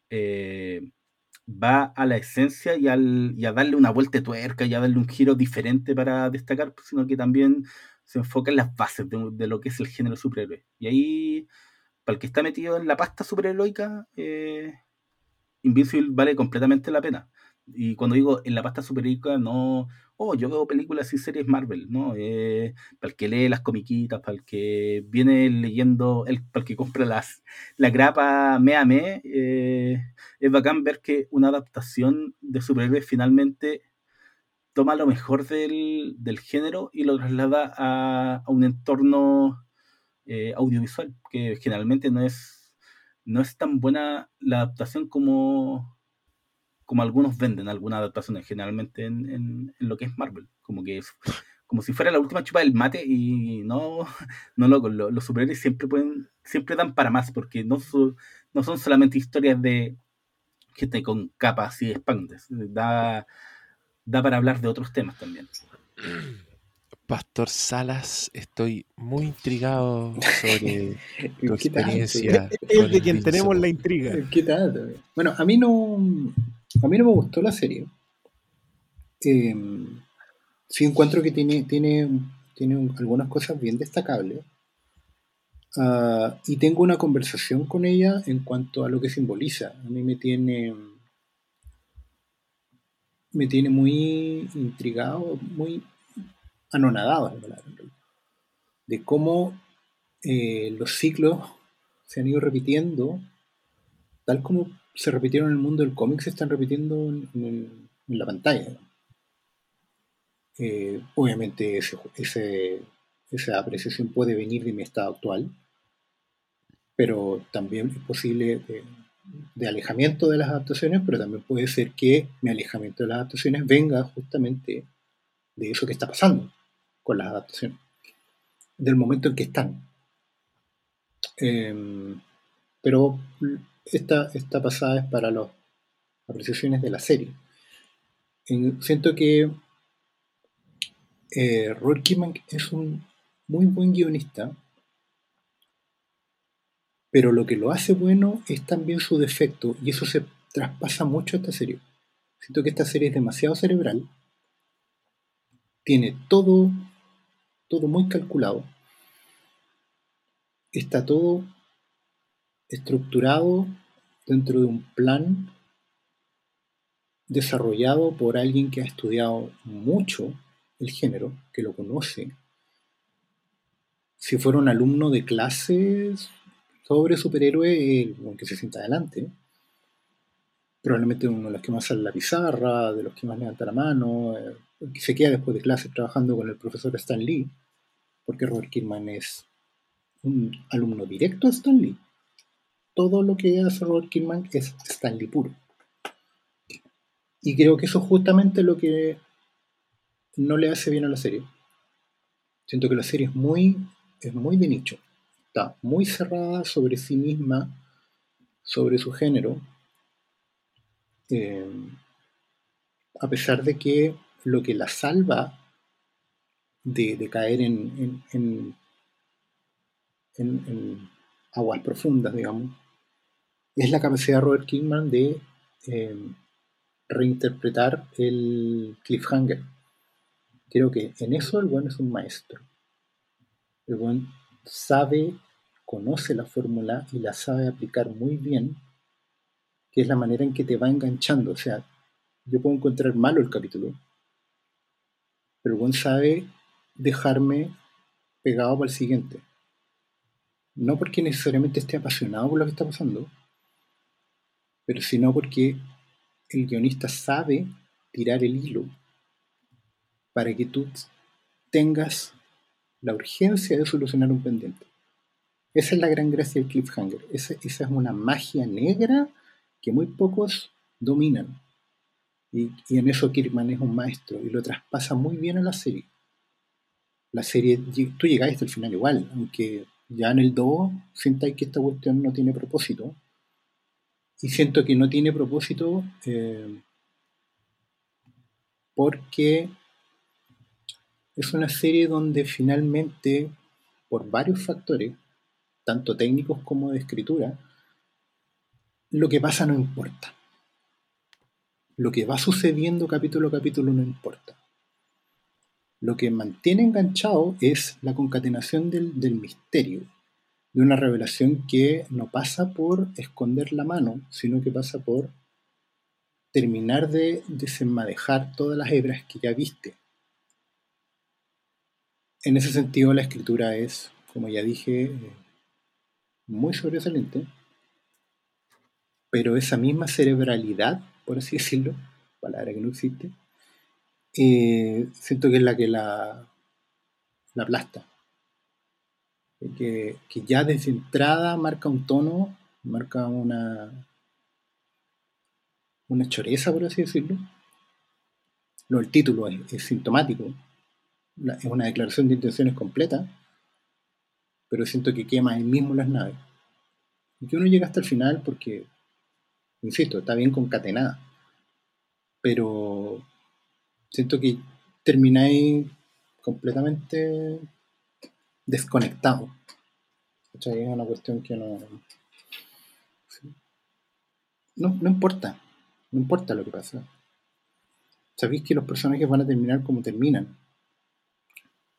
eh, va a la esencia y, al, y a darle una vuelta tuerca y a darle un giro diferente para destacar, sino que también se enfoca en las bases de, lo que es el género superhéroe. Y ahí, para el que está metido en la pasta superheroica, eh, Invincible vale completamente la pena. Y cuando digo en la pasta superheroica, no, oh, yo veo películas y series Marvel, ¿no? Eh, para el que lee las comiquitas, para el que viene leyendo, el, para el que compra las, la grapa me a me, eh, es bacán ver que una adaptación de superhéroes finalmente toma lo mejor del, género y lo traslada a, un entorno eh, audiovisual, que generalmente no es, no es tan buena la adaptación como, como algunos venden algunas adaptaciones, generalmente en, lo que es Marvel, como que es como si fuera la última chupa del mate y no, no loco, los, superhéroes siempre pueden, siempre dan para más, porque no, no son solamente historias de gente con capas y expandes, da da para hablar de otros temas también. Pastor Salas, estoy muy intrigado sobre tu experiencia. Es de quien tenemos la intriga. ¿Qué tal? Bueno, a mí no, a mí no me gustó la serie. Eh, sí encuentro que tiene, tiene, tiene algunas cosas bien destacables. Ah, y tengo una conversación con ella en cuanto a lo que simboliza. A mí me tiene me tiene muy intrigado, muy anonadado, de cómo eh, los ciclos se han ido repitiendo, tal como se repitieron en el mundo del cómic, se están repitiendo en, la pantalla. Eh, obviamente esa apreciación puede venir de mi estado actual, pero también es posible eh, de alejamiento de las adaptaciones, pero también puede ser que mi alejamiento de las adaptaciones venga justamente de eso que está pasando con las adaptaciones, del momento en que están. Em, pero esta, esta pasada es para las apreciaciones de la serie. siento que eh, Roy es un muy buen guionista pero lo que lo hace bueno es también su defecto, y eso se traspasa mucho a esta serie. Siento que esta serie es demasiado cerebral, tiene todo, todo muy calculado, está todo estructurado dentro de un plan desarrollado por alguien que ha estudiado mucho el género, que lo conoce. Si fuera un alumno de clases, sobre superhéroe, aunque se sienta adelante. probablemente uno de los que más sale la pizarra, de los que más levanta la mano, eh, que se queda después de clase trabajando con el profesor Stan Lee, porque Robert Kirkman es un alumno directo de Stan Lee. Todo lo que hace Robert Kirkman es Stan Lee puro. Y creo que eso es justamente lo que no le hace bien a la serie. Siento que la serie es muy, es muy de nicho. Está muy cerrada sobre sí misma, sobre su género. Eh, a pesar de que lo que la salva de, caer en, aguas profundas, digamos, es la capacidad de Robert Kingman de eh, reinterpretar el cliffhanger. Creo que en eso el buen es un maestro. El buen sabe, conoce la fórmula y la sabe aplicar muy bien, que es la manera en que te va enganchando. O sea, yo puedo encontrar malo el capítulo, pero buen sabe dejarme pegado para el siguiente. No porque necesariamente esté apasionado por lo que está pasando, pero sino porque el guionista sabe tirar el hilo para que tú tengas la urgencia de solucionar un pendiente. Esa es la gran gracia del cliffhanger. Esa, esa es una magia negra que muy pocos dominan. Y, y, en eso Kirkman es un maestro y lo traspasa muy bien a la serie. La serie, tú llegáis hasta el final igual, aunque ya en el 2 sientáis que esta cuestión no tiene propósito. Y siento que no tiene propósito eh, porque es una serie donde finalmente, por varios factores, tanto técnicos como de escritura, lo que pasa no importa. Lo que va sucediendo capítulo a capítulo no importa. Lo que mantiene enganchado es la concatenación del, del misterio, de una revelación que no pasa por esconder la mano, sino que pasa por terminar de desenmadejar todas las hebras que ya viste en ese sentido, la escritura es, como ya dije, muy sobresaliente, pero esa misma cerebralidad, por así decirlo, palabra que no existe, eh, siento que es la que la, la aplasta. Que, que, ya desde entrada marca un tono, marca una, una choreza, por así decirlo. No, el título es sintomático, es una declaración de intenciones completa, pero siento que quema ahí mismo las naves. Y que uno llega hasta el final porque, insisto, está bien concatenada, pero siento que termináis completamente desconectado. Es una cuestión que no, no. No importa. No importa lo que pasa. Sabéis que los personajes van a terminar como terminan.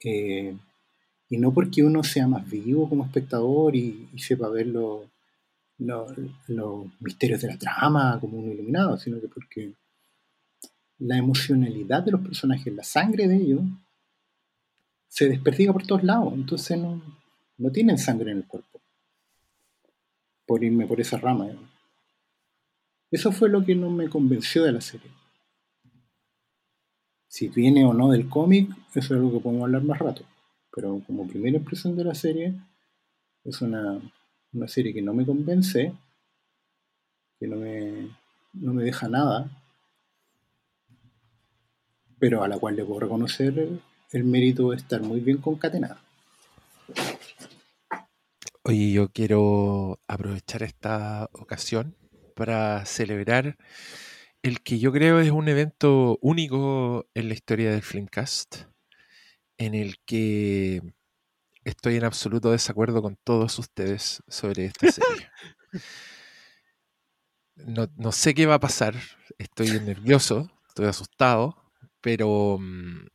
Eh, y no porque uno sea más vivo como espectador y, sepa ver los misterios de la trama como un iluminado, sino que porque la emocionalidad de los personajes, la sangre de ellos, se desperdiga por todos lados. Entonces no, no tienen sangre en el cuerpo. Por irme por esa rama. Eso fue lo que no me convenció de la serie. Si viene o no del cómic, eso es algo que podemos hablar más rato. Pero como primera impresión de la serie, es una, serie que no me convence, que no me, no me deja nada, pero a la cual le puedo reconocer el mérito de estar muy bien concatenada. Oye, yo quiero aprovechar esta ocasión para celebrar el que yo creo es un evento único en la historia del Flimcast, en el que estoy en absoluto desacuerdo con todos ustedes sobre esta serie. No, sé qué va a pasar, estoy nervioso, estoy asustado, pero mm,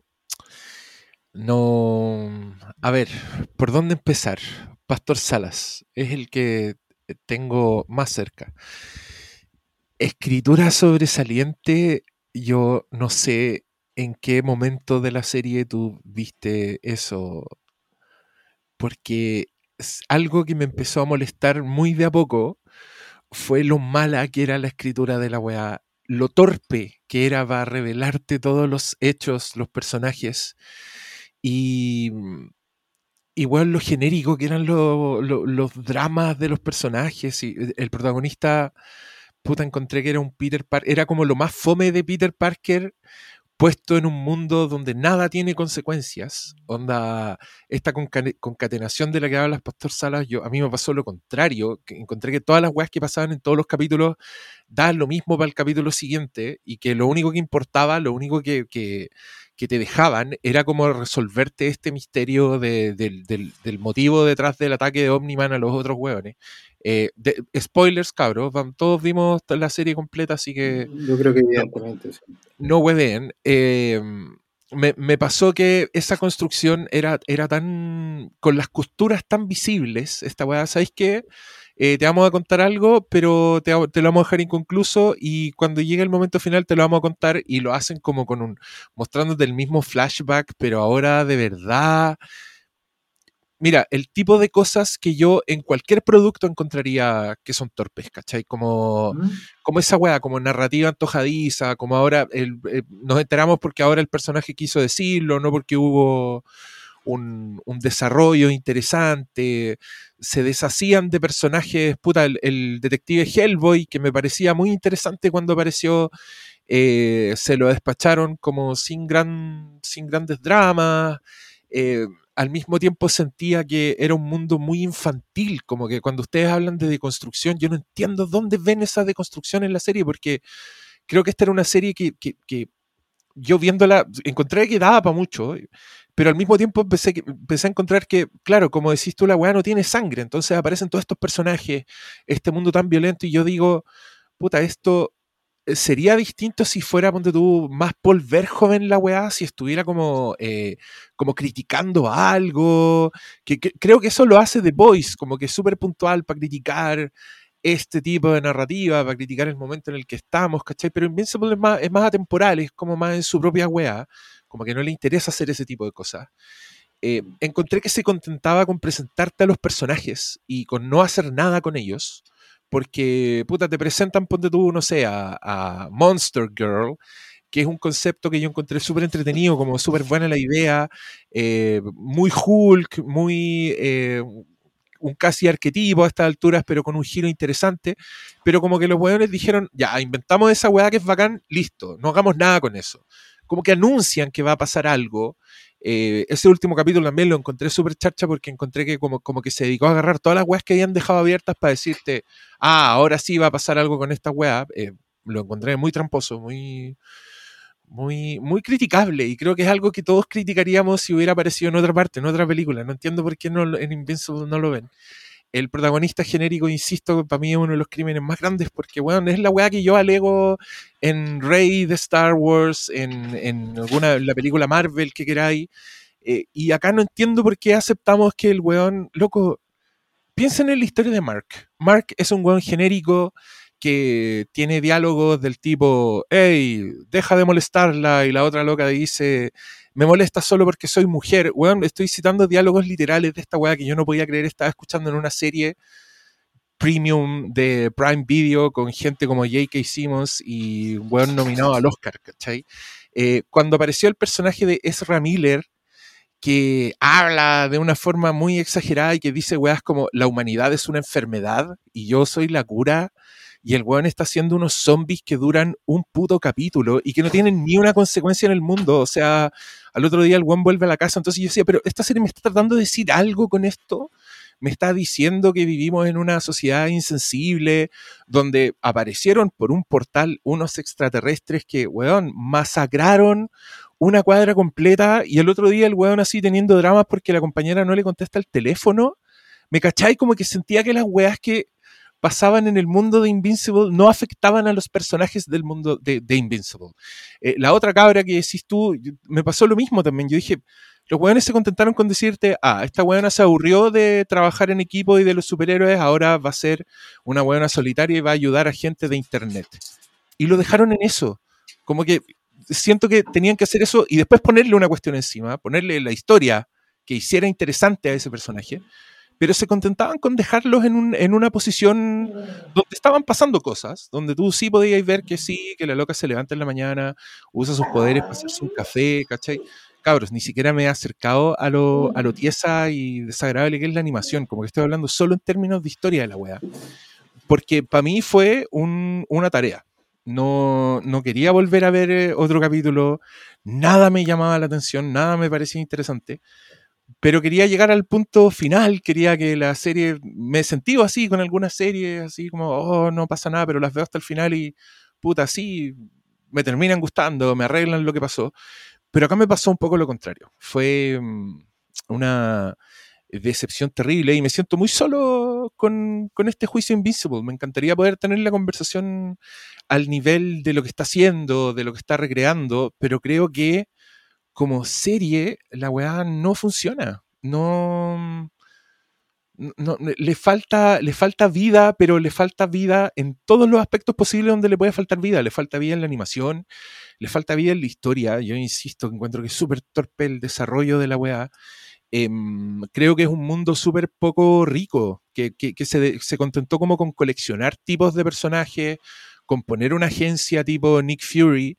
no... A ver, ¿por dónde empezar? Pastor Salas es el que tengo más cerca. Escritura sobresaliente, yo no sé en qué momento de la serie tú viste eso, porque algo que me empezó a molestar muy de a poco fue lo mala que era la escritura de la weá, lo torpe que era para revelarte todos los hechos, los personajes, y, y bueno, lo genérico que eran lo- lo- los dramas de los personajes, y el protagonista, puta, encontré que era un Peter Parker, era como lo más fome de Peter Parker, puesto en un mundo donde nada tiene consecuencias, onda, esta conca- concatenación de la que habla el Pastor Salas, yo, a mí me pasó lo contrario, que encontré que todas las weas que pasaban en todos los capítulos daban lo mismo para el capítulo siguiente y que lo único que importaba, lo único que- que te dejaban era como resolverte este misterio de- del, del- del motivo detrás del ataque de Omniman a los otros hueones. Eh, de- spoilers, cabros, vam- todos vimos la serie completa, así que Yo creo que evidentemente sí. no hueveen. Eh, me, me pasó que esa construcción era, era tan. con las costuras tan visibles. Esta weá, ¿sabéis qué? Eh, te vamos a contar algo, pero te, te lo vamos a dejar inconcluso. Y cuando llegue el momento final, te lo vamos a contar. Y lo hacen como con un. mostrándote el mismo flashback, pero ahora de verdad. Mira, el tipo de cosas que yo en cualquier producto encontraría que son torpes, ¿cachai? Como ¿Mm? como esa weá, como narrativa antojadiza, como ahora el- eh, nos enteramos porque ahora el personaje quiso decirlo, no porque hubo un, desarrollo interesante, se deshacían de personajes, puta, el, el detective Hellboy, que me parecía muy interesante cuando apareció, eh, se lo despacharon como sin, gran, sin grandes dramas. eh, al mismo tiempo sentía que era un mundo muy infantil, como que cuando ustedes hablan de deconstrucción, yo no entiendo dónde ven esa deconstrucción en la serie, porque creo que esta era una serie que, que- que yo viéndola encontré que daba para mucho, pero al mismo tiempo empecé, empecé a encontrar que, claro, como decís tú, la weá no tiene sangre, entonces aparecen todos estos personajes, este mundo tan violento, y yo digo, puta, esto eh, sería distinto si fuera, ponte tú, más Paul Verhoeven la weá, si estuviera como, eh, como criticando algo, que, que- creo que eso lo hace The Voice, como que es súper puntual para criticar este tipo de narrativa, para criticar el momento en el que estamos, ¿cachai? Pero Invincible es más, es más atemporal, es como más en su propia weá, como que no le interesa hacer ese tipo de cosas. Eh, encontré que se contentaba con presentarte a los personajes y con no hacer nada con ellos, porque, puta, te presentan, ponte tú, no sé, a, Monster Girl, que es un concepto que yo encontré súper entretenido, como súper buena la idea, eh, muy Hulk, muy... eh, un casi arquetipo a estas alturas, pero con un giro interesante. Pero como que los weones dijeron, ya, inventamos esa weá que es bacán, listo, no hagamos nada con eso. Como que anuncian que va a pasar algo. Eh, ese último capítulo también lo encontré súper charcha porque encontré que como, como que se dedicó a agarrar todas las weas que habían dejado abiertas para decirte, ah, ahora sí va a pasar algo con esta weá. Eh, lo encontré muy tramposo, muy, muy, muy criticable y creo que es algo que todos criticaríamos si hubiera aparecido en otra parte, en otra película. No entiendo por qué no, en Invincible no lo ven. El protagonista genérico, insisto, para mí es uno de los crímenes más grandes porque, bueno, es la weá que yo alego en Rey de Star Wars, en, en alguna la película Marvel que queráis. eh, y acá no entiendo por qué aceptamos que el weón, loco, piensen en la historia de Mark. Mark es un weón genérico que tiene diálogos del tipo, hey, deja de molestarla, y la otra loca dice, me molesta solo porque soy mujer. Weón, estoy citando diálogos literales de esta weá que yo no podía creer, estaba escuchando en una serie premium de Prime Video con gente como J.K. Simmons y weón nominado al Oscar, ¿cachai? Eh, cuando apareció el personaje de Ezra Miller, que habla de una forma muy exagerada y que dice weas como la humanidad es una enfermedad y yo soy la cura y el weón está haciendo unos zombies que duran un puto capítulo y que no tienen ni una consecuencia en el mundo. O sea, al otro día el weón vuelve a la casa. Entonces yo decía, pero esta serie me está tratando de decir algo con esto. Me está diciendo que vivimos en una sociedad insensible, donde aparecieron por un portal unos extraterrestres que, weón, masacraron una cuadra completa y el otro día el weón así teniendo dramas porque la compañera no le contesta el teléfono. Me cachai como que sentía que las weas que pasaban en el mundo de Invincible no afectaban a los personajes del mundo de, de Invincible. Eh, la otra cabra que decís tú, me pasó lo mismo también. Yo dije, los weones se contentaron con decirte, ah, esta weona se aburrió de trabajar en equipo y de los superhéroes, ahora va a ser una weona solitaria y va a ayudar a gente de internet. Y lo dejaron en eso. Como que siento que tenían que hacer eso y después ponerle una cuestión encima, ponerle la historia que hiciera interesante a ese personaje. Pero se contentaban con dejarlos en, un- en una posición donde estaban pasando cosas, donde tú sí podías ver que sí, que la loca se levanta en la mañana, usa sus poderes para hacerse un café, ¿cachai? Cabros, ni siquiera me he acercado a lo, a lo tiesa y desagradable que es la animación, como que estoy hablando solo en términos de historia de la weá. Porque para mí fue un- una tarea. No, no quería volver a ver eh, otro capítulo, nada me llamaba la atención, nada me parecía interesante pero quería llegar al punto final, quería que la serie, me he sentido así con algunas series, así como, oh, no pasa nada, pero las veo hasta el final y, puta, sí, me terminan gustando, me arreglan lo que pasó, pero acá me pasó un poco lo contrario, fue mm, una decepción terrible y me siento muy solo con, con este juicio Invincible, me encantaría poder tener la conversación al nivel de lo que está haciendo, de lo que está recreando, pero creo que como serie, la weá no funciona. No. le, falta, le falta vida, pero le falta vida en todos los aspectos posibles donde le puede faltar vida. Le falta vida en la animación, le falta vida en la historia. Yo insisto, encuentro que es súper torpe el desarrollo de la weá. Em, creo que es un mundo súper poco rico, que, se, se contentó como con coleccionar tipos de personajes, con poner una agencia tipo Nick Fury,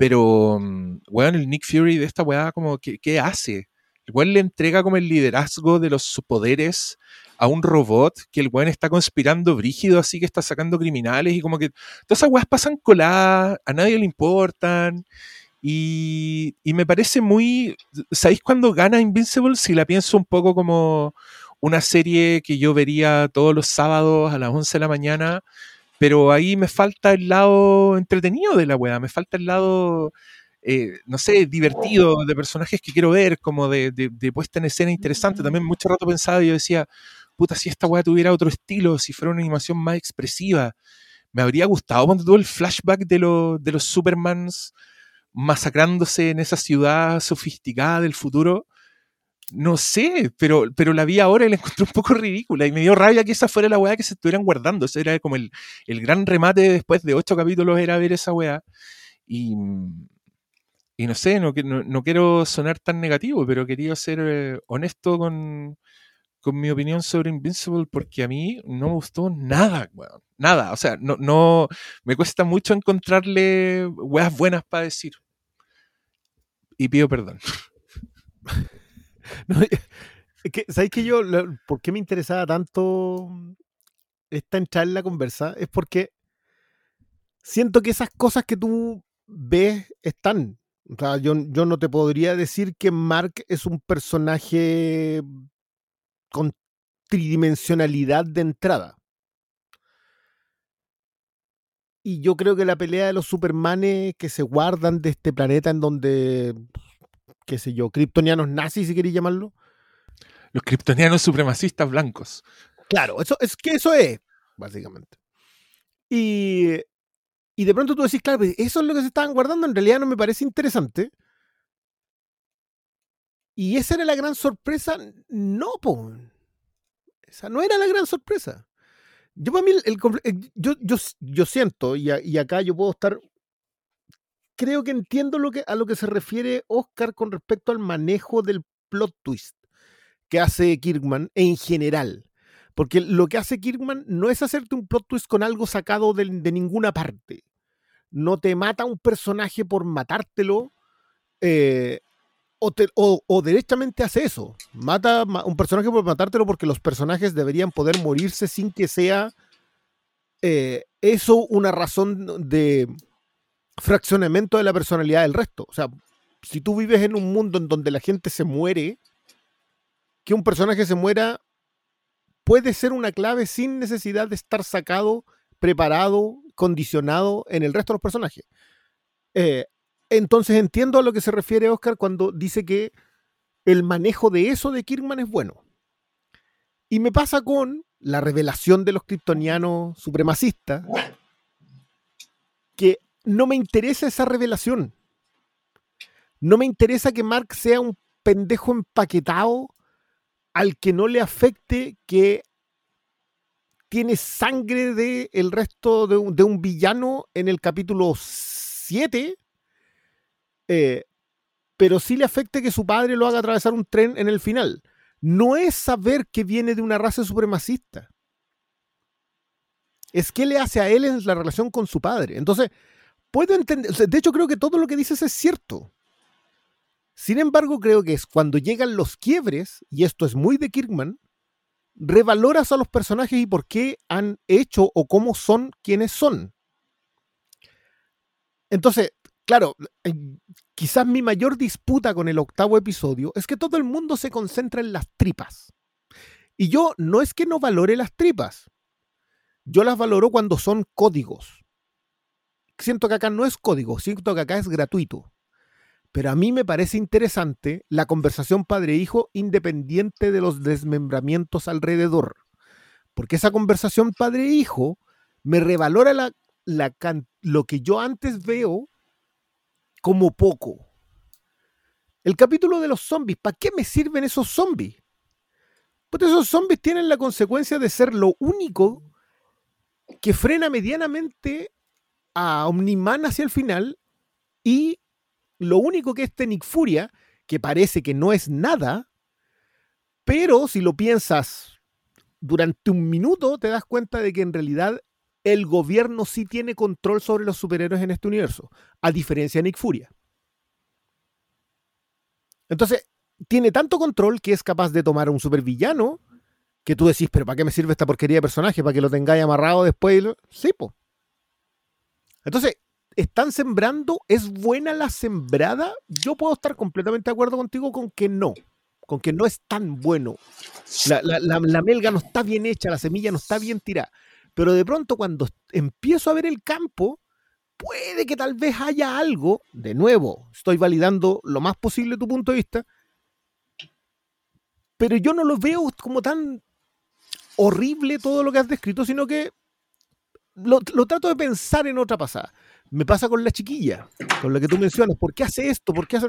pero, mm, weón, el Nick Fury de esta weá, como, ¿qué, hace? El weón le entrega como el liderazgo de los poderes a un robot que el weón está conspirando brígido, así que está sacando criminales y como que todas esas weas pasan coladas, a nadie le importan. Y, y me parece muy. ¿Sabéis cuándo gana Invincible? Si la pienso un poco como una serie que yo vería todos los sábados a las 11 de la mañana, pero ahí me falta el lado entretenido de la weá, me falta el lado, eh, no sé, divertido de personajes que quiero ver, como de, de- de puesta en escena interesante. También mucho rato pensaba y yo decía, puta, si esta weá tuviera otro estilo, si fuera una animación más expresiva, me habría gustado cuando tuvo el flashback de, los de los Supermans masacrándose en esa ciudad sofisticada del futuro. No sé, pero, pero la vi ahora y la encontré un poco ridícula y me dio rabia que esa fuera la weá que se estuvieran guardando. Ese era como el, el gran remate después de ocho capítulos era ver esa weá. Y, y no sé, no, no, no quiero sonar tan negativo, pero quería ser eh, honesto con, con mi opinión sobre Invincible porque a mí no me gustó nada, weón. Nada, o sea, no, no, me cuesta mucho encontrarle weas buenas para decir. Y pido perdón. No, es que, ¿sabéis que yo, la- por qué me interesaba tanto esta entrada en la conversa? Es porque siento que esas cosas que tú ves están. O sea, yo, yo no te podría decir que Mark es un personaje con tridimensionalidad de entrada. Y yo creo que la pelea de los Supermanes que se guardan de este planeta en donde, qué sé yo, kryptonianos nazis, si queréis llamarlo, Los kryptonianos supremacistas blancos. Claro, eso es que eso es, básicamente. Y, y de pronto tú decís, claro, pues, eso es lo que se estaban guardando, en realidad no me parece interesante. Y esa era la gran sorpresa. No, po. Esa no era la gran sorpresa. Yo para mí, el- el yo, yo, yo siento, y, a- y acá yo puedo estar. Creo que entiendo a lo que se refiere Oscar con respecto al manejo del plot twist que hace Kirkman en general. Porque lo que hace Kirkman no es hacerte un plot twist con algo sacado de, ninguna parte. No te mata un personaje por matártelo. eh, o, te- o- o derechamente hace eso. Mata un personaje por matártelo porque los personajes deberían poder morirse sin que sea eh, eso una razón de fraccionamiento de la personalidad del resto. O sea, si tú vives en un mundo en donde la gente se muere, que un personaje se muera puede ser una clave sin necesidad de estar sacado, preparado, condicionado en el resto de los personajes. Eh, entonces entiendo a lo que se refiere Oscar cuando dice que el manejo de eso de Kirkman es bueno. Y me pasa con la revelación de los kryptonianos supremacistas, que no me interesa esa revelación. No me interesa que Mark sea un pendejo empaquetado al que no le afecte que tiene sangre del el resto de un, de un villano en el capítulo 7, eh, pero sí le afecte que su padre lo haga atravesar un tren en el final. no es saber que viene de una raza supremacista. Es qué le hace a él en la relación con su padre. Entonces, puedo entender, de hecho creo que todo lo que dices es cierto. Sin embargo, creo que es cuando llegan los quiebres, y esto es muy de Kirkman, revaloras a los personajes y por qué han hecho o cómo son quienes son. Entonces, claro, eh, quizás mi mayor disputa con el octavo episodio es que todo el mundo se concentra en las tripas. Y yo no es que no valore las tripas, yo las valoro cuando son códigos. Siento que acá no es código, siento que acá es gratuito. Pero a mí me parece interesante la conversación padre-hijo independiente de los desmembramientos alrededor. Porque esa conversación padre-hijo me revalora lo que yo antes veo como poco. El capítulo de los zombies, ¿para qué me sirven esos zombies? Pues esos zombies tienen la consecuencia de ser lo único que frena medianamente a Omniman hacia el final y lo único que es Nick Furia, que parece que no es nada, pero si lo piensas durante un minuto, te das cuenta de que en realidad el gobierno sí tiene control sobre los superhéroes en este universo, a diferencia de Nick Furia. Entonces, tiene tanto control que es capaz de tomar a un supervillano que tú decís, pero ¿para qué me sirve esta porquería de personaje? ¿Para que lo tengáis amarrado después? Sí, po. Entonces, están sembrando, ¿es buena la sembrada? Yo puedo estar completamente de acuerdo contigo con que no, con que no es tan bueno. La, melga no está bien hecha, la semilla no está bien tirada. Pero de pronto cuando empiezo a ver el campo, puede que tal vez haya algo, de nuevo, estoy validando lo más posible tu punto de vista, pero yo no lo veo como tan horrible todo lo que has descrito, sino que lo, lo trato de pensar en otra pasada. Me pasa con la chiquilla, con la que tú mencionas. ¿Por qué hace esto? ¿Por qué hace.?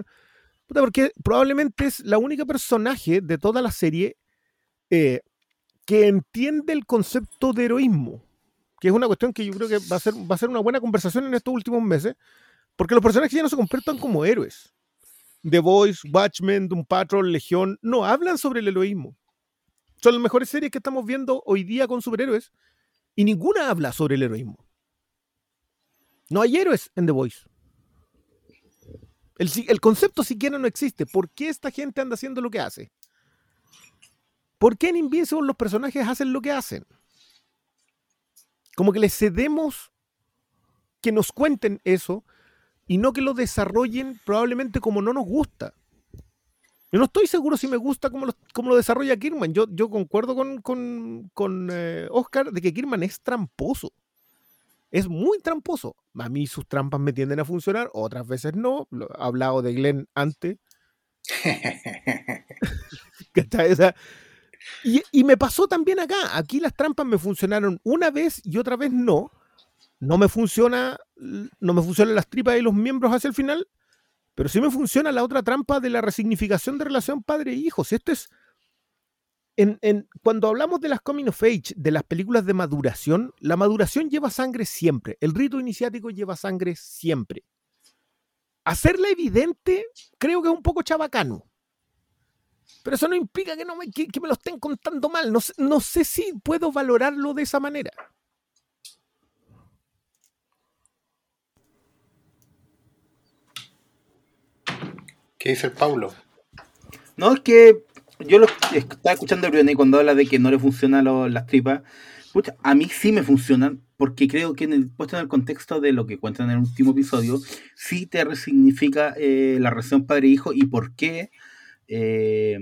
porque probablemente es la única personaje de toda la serie eh, que entiende el concepto de heroísmo. Que es una cuestión que yo creo que va a ser, va a ser una buena conversación en estos últimos meses. Porque los personajes ya no se comportan como héroes. The Voice, Watchmen, Doom Patrol, Legión, no hablan sobre el heroísmo. Son las mejores series que estamos viendo hoy día con superhéroes y ninguna habla sobre el heroísmo. No hay héroes en The Voice. El, concepto siquiera no existe. ¿Por qué esta gente anda haciendo lo que hace? ¿Por qué en Invincible los personajes hacen lo que hacen? Como que les cedemos que nos cuenten eso y no que lo desarrollen probablemente como no nos gusta. Yo no estoy seguro si me gusta cómo lo, lo desarrolla Kirman. Yo, yo concuerdo con, eh, Oscar de que Kirman es tramposo es muy tramposo. A mí sus trampas me tienden a funcionar, otras veces no. Lo, he hablado de Glenn antes. y, y, me pasó también acá. Aquí las trampas me funcionaron una vez y otra vez no. No me funciona, no me funcionan las tripas y los miembros hacia el final, pero sí me funciona la otra trampa de la resignificación de relación padre-hijo. Si esto es cuando hablamos de las coming of age, de las películas de maduración, la maduración lleva sangre siempre. El rito iniciático lleva sangre siempre. Hacerla evidente creo que es un poco chabacano. Pero eso no implica que, no me, me lo estén contando mal. No sé si puedo valorarlo de esa manera. ¿Qué dice el Paulo? No, es que yo lo estaba escuchando a Brione cuando habla de que no le funcionan las tripas. a mí sí me funcionan, porque creo que en el, puesto en el contexto de lo que cuentan en el último episodio, sí te resignifica eh, la relación padre-hijo y por qué eh,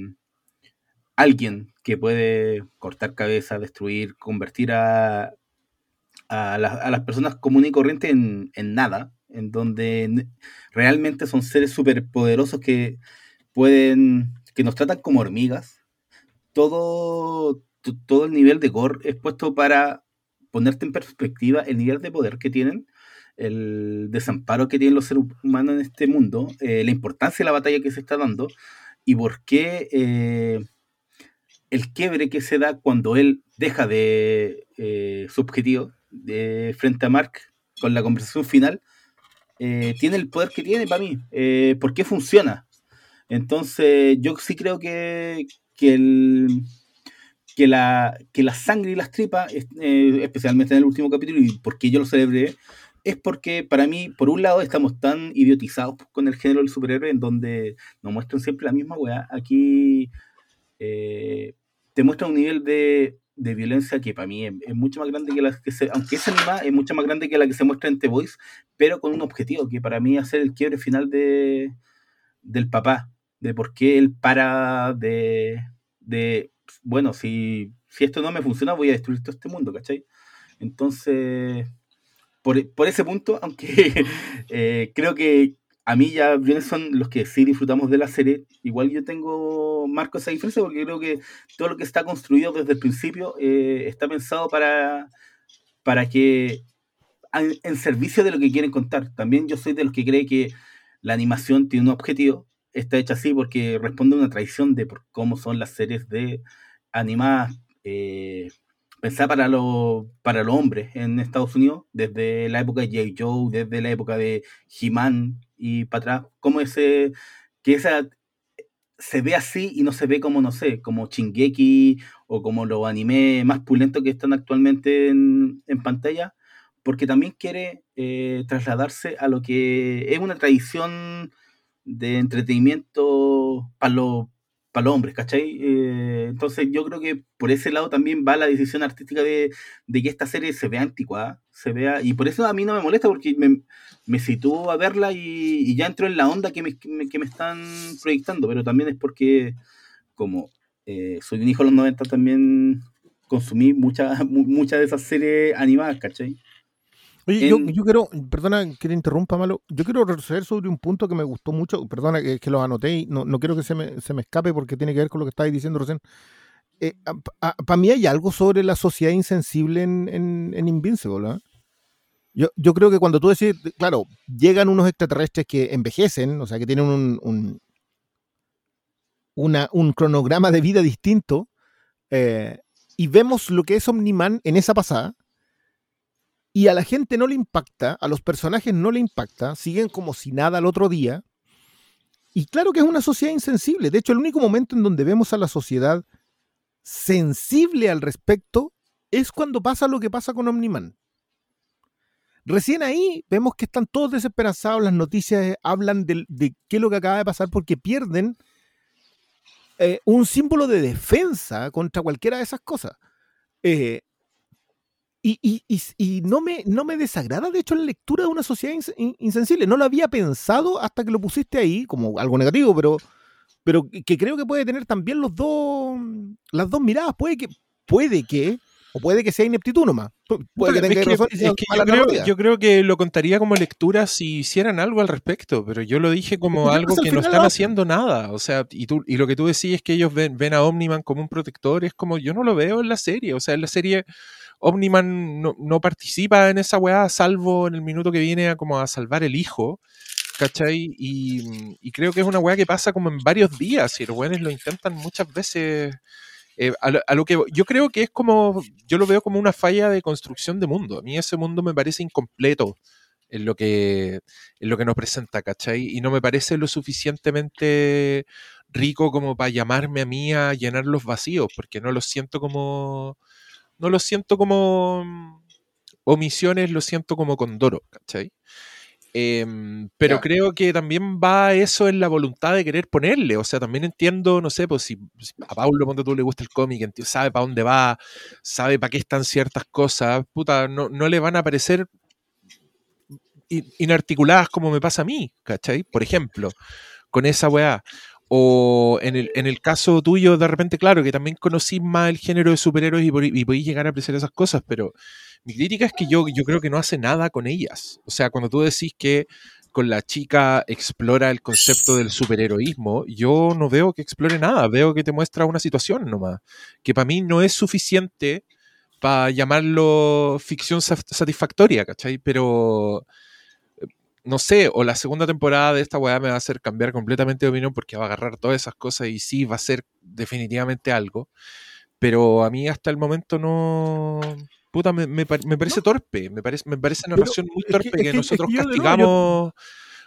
alguien que puede cortar cabeza, destruir, convertir a, a, las personas comunes y corrientes en, en nada, en donde realmente son seres superpoderosos que pueden que nos tratan como hormigas, todo, todo el nivel de gore es puesto para ponerte en perspectiva el nivel de poder que tienen, el desamparo que tienen los seres humanos en este mundo, eh, la importancia de la batalla que se está dando y por qué eh, el quiebre que se da cuando él deja de eh, su objetivo de, frente a Mark con la conversación final, tiene el poder que tiene para mí. ¿Por qué funciona? Entonces, yo sí creo que, que el que la, que la sangre y las tripas, eh, especialmente en el último capítulo, y porque yo lo celebré, es porque para mí, por un lado, estamos tan idiotizados con el género del superhéroe, en donde nos muestran siempre la misma weá. Aquí eh, te muestra un nivel de, de violencia que para mí es, mucho más grande que la que se, aunque es animada, es mucho más grande que la que se muestra en The Voice, pero con un objetivo, que para mí es hacer el quiebre final de, del papá, de por qué él para de, de bueno, si, si esto no me funciona, voy a destruir todo este mundo, ¿cachai? Entonces, por, por ese punto, aunque eh, creo que a mí ya son los que sí disfrutamos de la serie, igual yo tengo marco esa diferencia porque creo que todo lo que está construido desde el principio eh, está pensado para, para que en servicio de lo que quieren contar. También yo soy de los que cree que la animación tiene un objetivo, está hecha así porque responde a una tradición de cómo son las series de animadas eh, para los para los hombres en Estados Unidos, desde la época de J. Joe, desde la época de He-Man, y para atrás, como ese, que esa se ve así y no se ve como, no sé, como Chingeki o como los animes más pulentos que están actualmente en, pantalla, porque también quiere eh, trasladarse a lo que es una tradición de entretenimiento para los para los hombres, ¿cachai? Eh, entonces yo creo que por ese lado también va la decisión artística de, que esta serie se vea anticuada, se vea, y por eso a mí no me molesta porque me, me sitúo a verla y, ya entro en la onda que me, que me, están proyectando, pero también es porque como eh, soy un hijo de los 90 también consumí muchas muchas de esas series animadas, ¿cachai? Oye, yo, yo, quiero, perdona que te interrumpa, Malo, yo quiero retroceder sobre un punto que me gustó mucho, perdona que, que lo anoté y no, no quiero que se me, se me, escape porque tiene que ver con lo que estabas diciendo recién. Eh, Para mí hay algo sobre la sociedad insensible en, en, en Invincible. ¿eh? Yo, yo, creo que cuando tú decís, claro, llegan unos extraterrestres que envejecen, o sea, que tienen un, un, una, un cronograma de vida distinto, eh, y vemos lo que es Omniman en esa pasada, y a la gente no le impacta, a los personajes no le impacta, siguen como si nada al otro día. Y claro que es una sociedad insensible. De hecho, el único momento en donde vemos a la sociedad sensible al respecto es cuando pasa lo que pasa con Omniman. Recién ahí vemos que están todos desesperanzados, las noticias hablan de, qué es lo que acaba de pasar porque pierden eh, un símbolo de defensa contra cualquiera de esas cosas. Eh, y, y, y, no, me, no me desagrada, de hecho, la lectura de una sociedad insensible. No lo había pensado hasta que lo pusiste ahí, como algo negativo, pero, pero que creo que puede tener también los dos, las dos miradas. Puede que, puede que, o puede que sea ineptitud nomás. Puede que tenga razón yo, creo, yo, creo, que lo contaría como lectura si hicieran algo al respecto, pero yo lo dije como algo que no están haciendo nada. O sea, y, tú, y lo que tú decís es que ellos ven, ven a Omniman como un protector, es como yo no lo veo en la serie. O sea, en la serie Omniman no, participa en esa weá, salvo en el minuto que viene a como a salvar el hijo. ¿Cachai? Y, creo que es una weá que pasa como en varios días y los weones lo intentan muchas veces. Eh, a, lo, que yo creo que es como, yo lo veo como una falla de construcción de mundo. A mí ese mundo me parece incompleto en lo que, en lo que nos presenta, ¿cachai? Y no me parece lo suficientemente rico como para llamarme a mí a llenar los vacíos, porque no lo siento como no lo siento como mm, omisiones, lo siento como condoro, ¿cachai? Em, pero creo que también va eso en la voluntad de querer ponerle. O sea, también entiendo, no sé, pues si, a Paulo cuando tú le gusta el cómic, sabe para dónde va, sabe para qué están ciertas cosas, puta, no, no le van a parecer inarticuladas como me pasa a mí, ¿cachai? Por ejemplo, con esa weá. O en el, en el caso tuyo, de repente, claro, que también conocí más el género de superhéroes y, podéis llegar a apreciar esas cosas, pero mi crítica es que yo, yo creo que no hace nada con ellas. O sea, cuando tú decís que con la chica explora el concepto del superheroísmo, yo no veo que explore nada, veo que te muestra una situación nomás, que para mí no es suficiente para llamarlo ficción satisfactoria, ¿cachai? Pero no sé, o la segunda temporada de esta weá me va a hacer cambiar completamente de opinión porque va a agarrar todas esas cosas y sí va a ser definitivamente algo. Pero a mí hasta el momento no. Puta, me, parece torpe. Me parece, me parece una narración muy torpe que, nosotros castigamos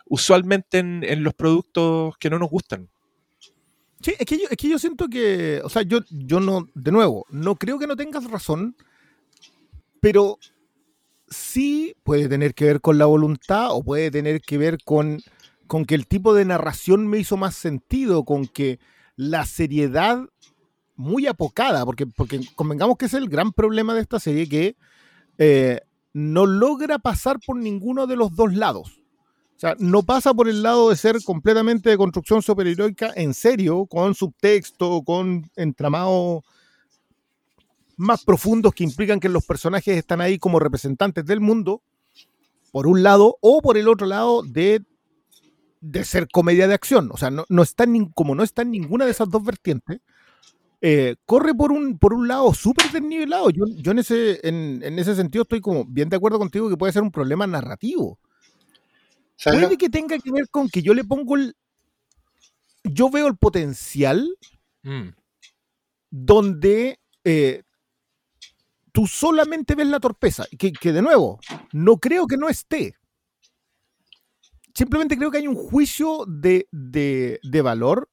usualmente en, los productos que no nos gustan. Sí, es que yo, es que yo siento que, o sea, yo, yo no, de nuevo, no creo que no tengas razón, pero sí puede tener que ver con la voluntad o puede tener que ver con, con que el tipo de narración me hizo más sentido, con que la seriedad muy apocada, porque, porque convengamos que es el gran problema de esta serie, que eh, no logra pasar por ninguno de los dos lados. O sea, no pasa por el lado de ser completamente de construcción superheroica en serio, con subtexto, con entramados más profundos que implican que los personajes están ahí como representantes del mundo, por un lado, o por el otro lado de, de ser comedia de acción. O sea, no, no está ni- como no está en ninguna de esas dos vertientes, eh, corre por un, por un lado súper desnivelado. Yo, yo en, ese, en, en ese sentido estoy como bien de acuerdo contigo que puede ser un problema narrativo. ¿Sabes lo- Puede que tenga que ver con que yo le pongo el... Yo veo el potencial Mm. donde eh, tú solamente ves la torpeza, que, que de nuevo, no creo que no esté. Simplemente creo que hay un juicio de, de- de valor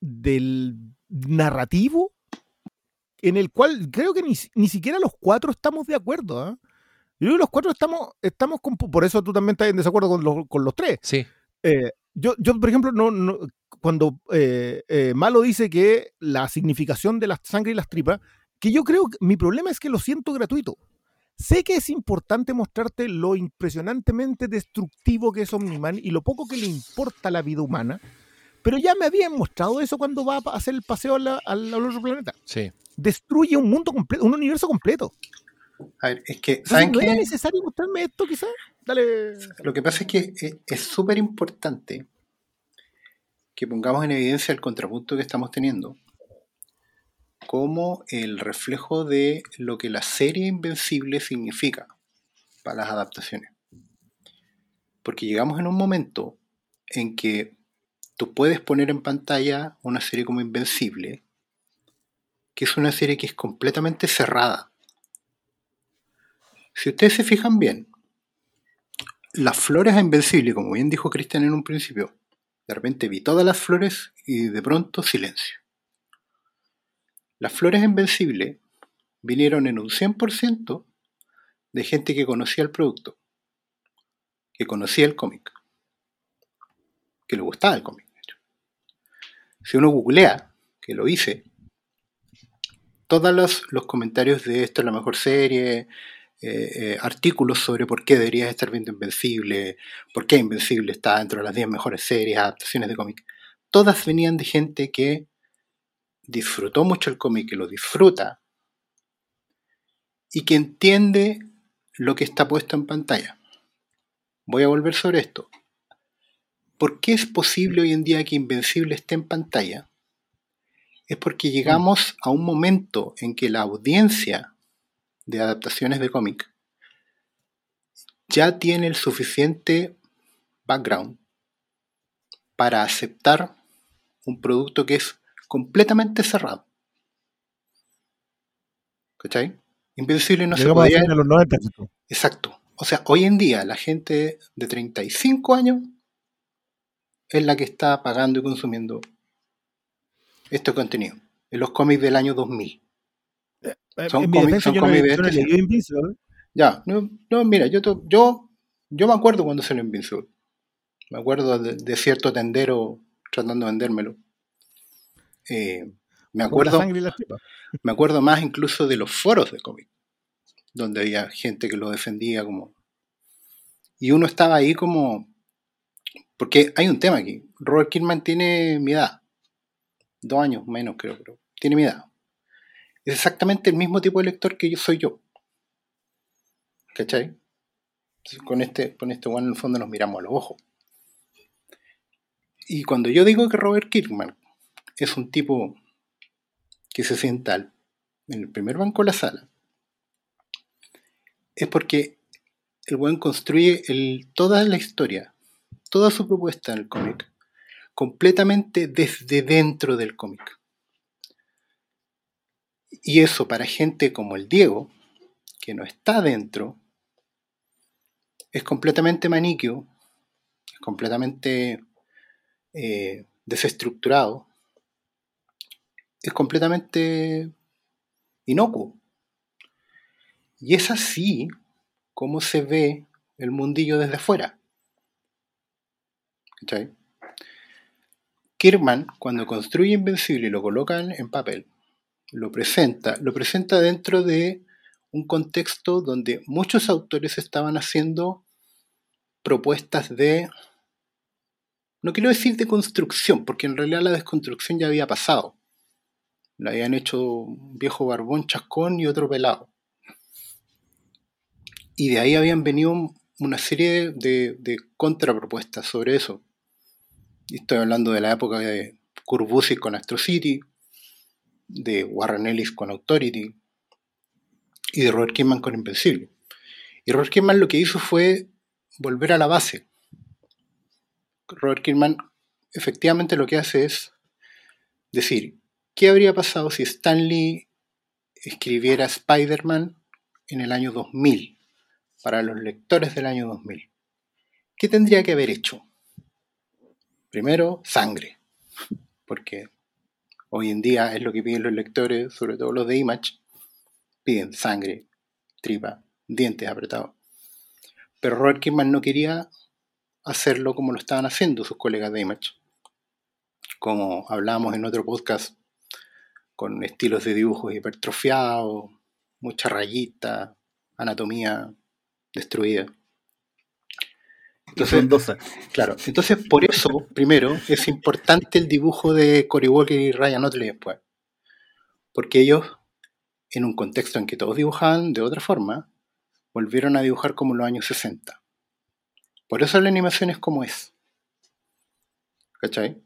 del narrativo en el cual creo que ni, ni siquiera los cuatro estamos de acuerdo. ¿ah? Yo creo que los cuatro estamos, estamos con, por eso tú también estás en desacuerdo con los, con los tres. Sí. Eh, yo, yo, por ejemplo, no, no- cuando eh, eh, Malo dice que la significación de la sangre y las tripas, que yo creo que mi problema es que lo siento gratuito. Sé que es importante mostrarte lo impresionantemente destructivo que es Omniman y lo poco que le importa la vida humana, pero ya me habían mostrado eso cuando va a hacer el paseo al, al otro planeta. Sí. Destruye un mundo completo, un universo completo. A ver, es que, Entonces, ¿saben ¿No era qué? necesario mostrarme esto, quizás? Dale. Lo que pasa es que eh, es súper importante que pongamos en evidencia el contrapunto que estamos teniendo como el reflejo de lo que la serie Invencible significa para las adaptaciones. Porque llegamos en un momento en que tú puedes poner en pantalla una serie como Invencible, que es una serie que es completamente cerrada. Si ustedes se fijan bien, las flores a Invencible, como bien dijo Cristian en un principio, de repente vi todas las flores y de pronto silencio. Las flores a Invencible vinieron en un 100% de gente que conocía el producto, que conocía el cómic, que le gustaba el cómic. Si uno googlea, que lo hice, todos los, los comentarios de esto es la mejor serie, eh, eh, artículos sobre por qué deberías estar viendo Invencible, por qué Invencible está dentro de las 10 mejores series, adaptaciones de cómic, todas venían de gente que disfrutó mucho el cómic, que lo disfruta y que entiende lo que está puesto en pantalla. Voy a volver sobre esto. ¿Por qué es posible hoy en día que Invencible esté en pantalla? Es porque llegamos a un momento en que la audiencia de adaptaciones de cómic ya tiene el suficiente background para aceptar un producto que es completamente cerrado. ¿Cachai? Invencible no se Llegamos a podía... de los 90. ¿cierto? Exacto. O sea, hoy en día la gente de 35 años es la que está pagando y consumiendo este contenido. En los cómics del año 2000. Eh, Son cómics- defensa, son no, cómics de no este. Ya, no, no, mira, yo, yo, yo me acuerdo cuando salió Invincible. Me acuerdo de, de cierto tendero tratando de vendérmelo. Eh, me la acuerdo, sangre y las tripas. me acuerdo más incluso de los foros de cómic, donde había gente que lo defendía como... Y uno estaba ahí como... Porque hay un tema aquí. Robert Kirkman tiene mi edad. Dos años menos creo, pero tiene mi edad. Es exactamente el mismo tipo de lector que yo soy yo. ¿Cachai? Con este, con este one en el fondo nos miramos a los ojos. Y cuando yo digo que Robert Kirkman es un tipo que se sienta en el primer banco de la sala, es porque el buen construye toda la historia, toda su propuesta en el cómic, completamente desde dentro del cómic. Y eso para gente como el Diego, que no está dentro, es completamente maniquio, es completamente eh, desestructurado, es completamente inocuo. Y es así como se ve el mundillo desde afuera. ¿Cachai? Kirkman, cuando construye Invencible y lo coloca en, en papel, lo presenta, lo presenta dentro de un contexto donde muchos autores estaban haciendo propuestas de, no quiero decir de construcción, porque en realidad la desconstrucción ya había pasado. La habían hecho un viejo barbón chascón y otro pelado. Y de ahí habían venido una serie de, contrapropuestas sobre eso. Estoy hablando de la época de Kurt con Astro City, de Warren Ellis con Authority y de Robert Kirkman con Invencible. Y Robert Kirkman lo que hizo fue volver a la base. Robert Kirkman efectivamente lo que hace es decir, ¿qué habría pasado si Stan Lee escribiera Spider-Man en el año 2000, para los lectores del año 2000? ¿Qué tendría que haber hecho? Primero, sangre, porque hoy en día es lo que piden los lectores, sobre todo los de Image, piden sangre, tripa, dientes apretados. Pero Robert Kirkman no quería hacerlo como lo estaban haciendo sus colegas de Image. Como hablábamos en otro podcast, con estilos de dibujos hipertrofiados, mucha rayita, anatomía destruida. Entonces, claro, entonces por eso, primero, es importante el dibujo de Cory Walker y Ryan Otley después. Porque ellos, en un contexto en que todos dibujaban de otra forma, volvieron a dibujar como en los años 60. Por eso la animación es como es. ¿Cachai?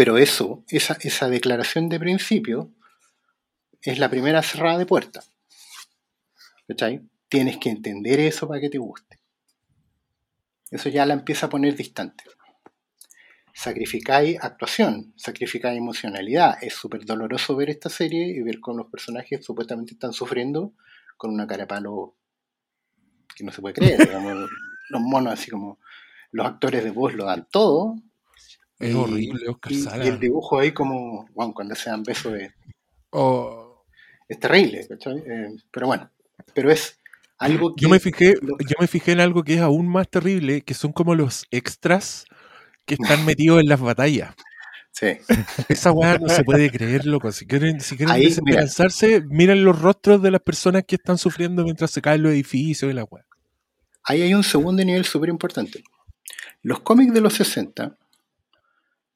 Pero eso, esa, esa declaración de principio, es la primera cerrada de puerta. ¿Cachai? Tienes que entender eso para que te guste. Eso ya la empieza a poner distante. Sacrificáis actuación, sacrificáis emocionalidad. Es súper doloroso ver esta serie y ver cómo los personajes supuestamente están sufriendo con una cara de palo que no se puede creer. los monos, así como los actores de voz lo dan todo. Es y, horrible, Oscar y, Sala. y el dibujo ahí como, bueno, cuando se dan besos de, Oh, es terrible. Eh, pero bueno, pero es algo que... yo, me fijé, lo- yo me fijé en algo que es aún más terrible, que son como los extras que están metidos en las batallas. Sí, Esa weá no se puede creer, loco. Si quieren, si quieren Ahí, desesperanzarse, miren los rostros de las personas que están sufriendo mientras se caen los edificios y la weá. ahí hay un segundo nivel súper importante. Los cómics de los 60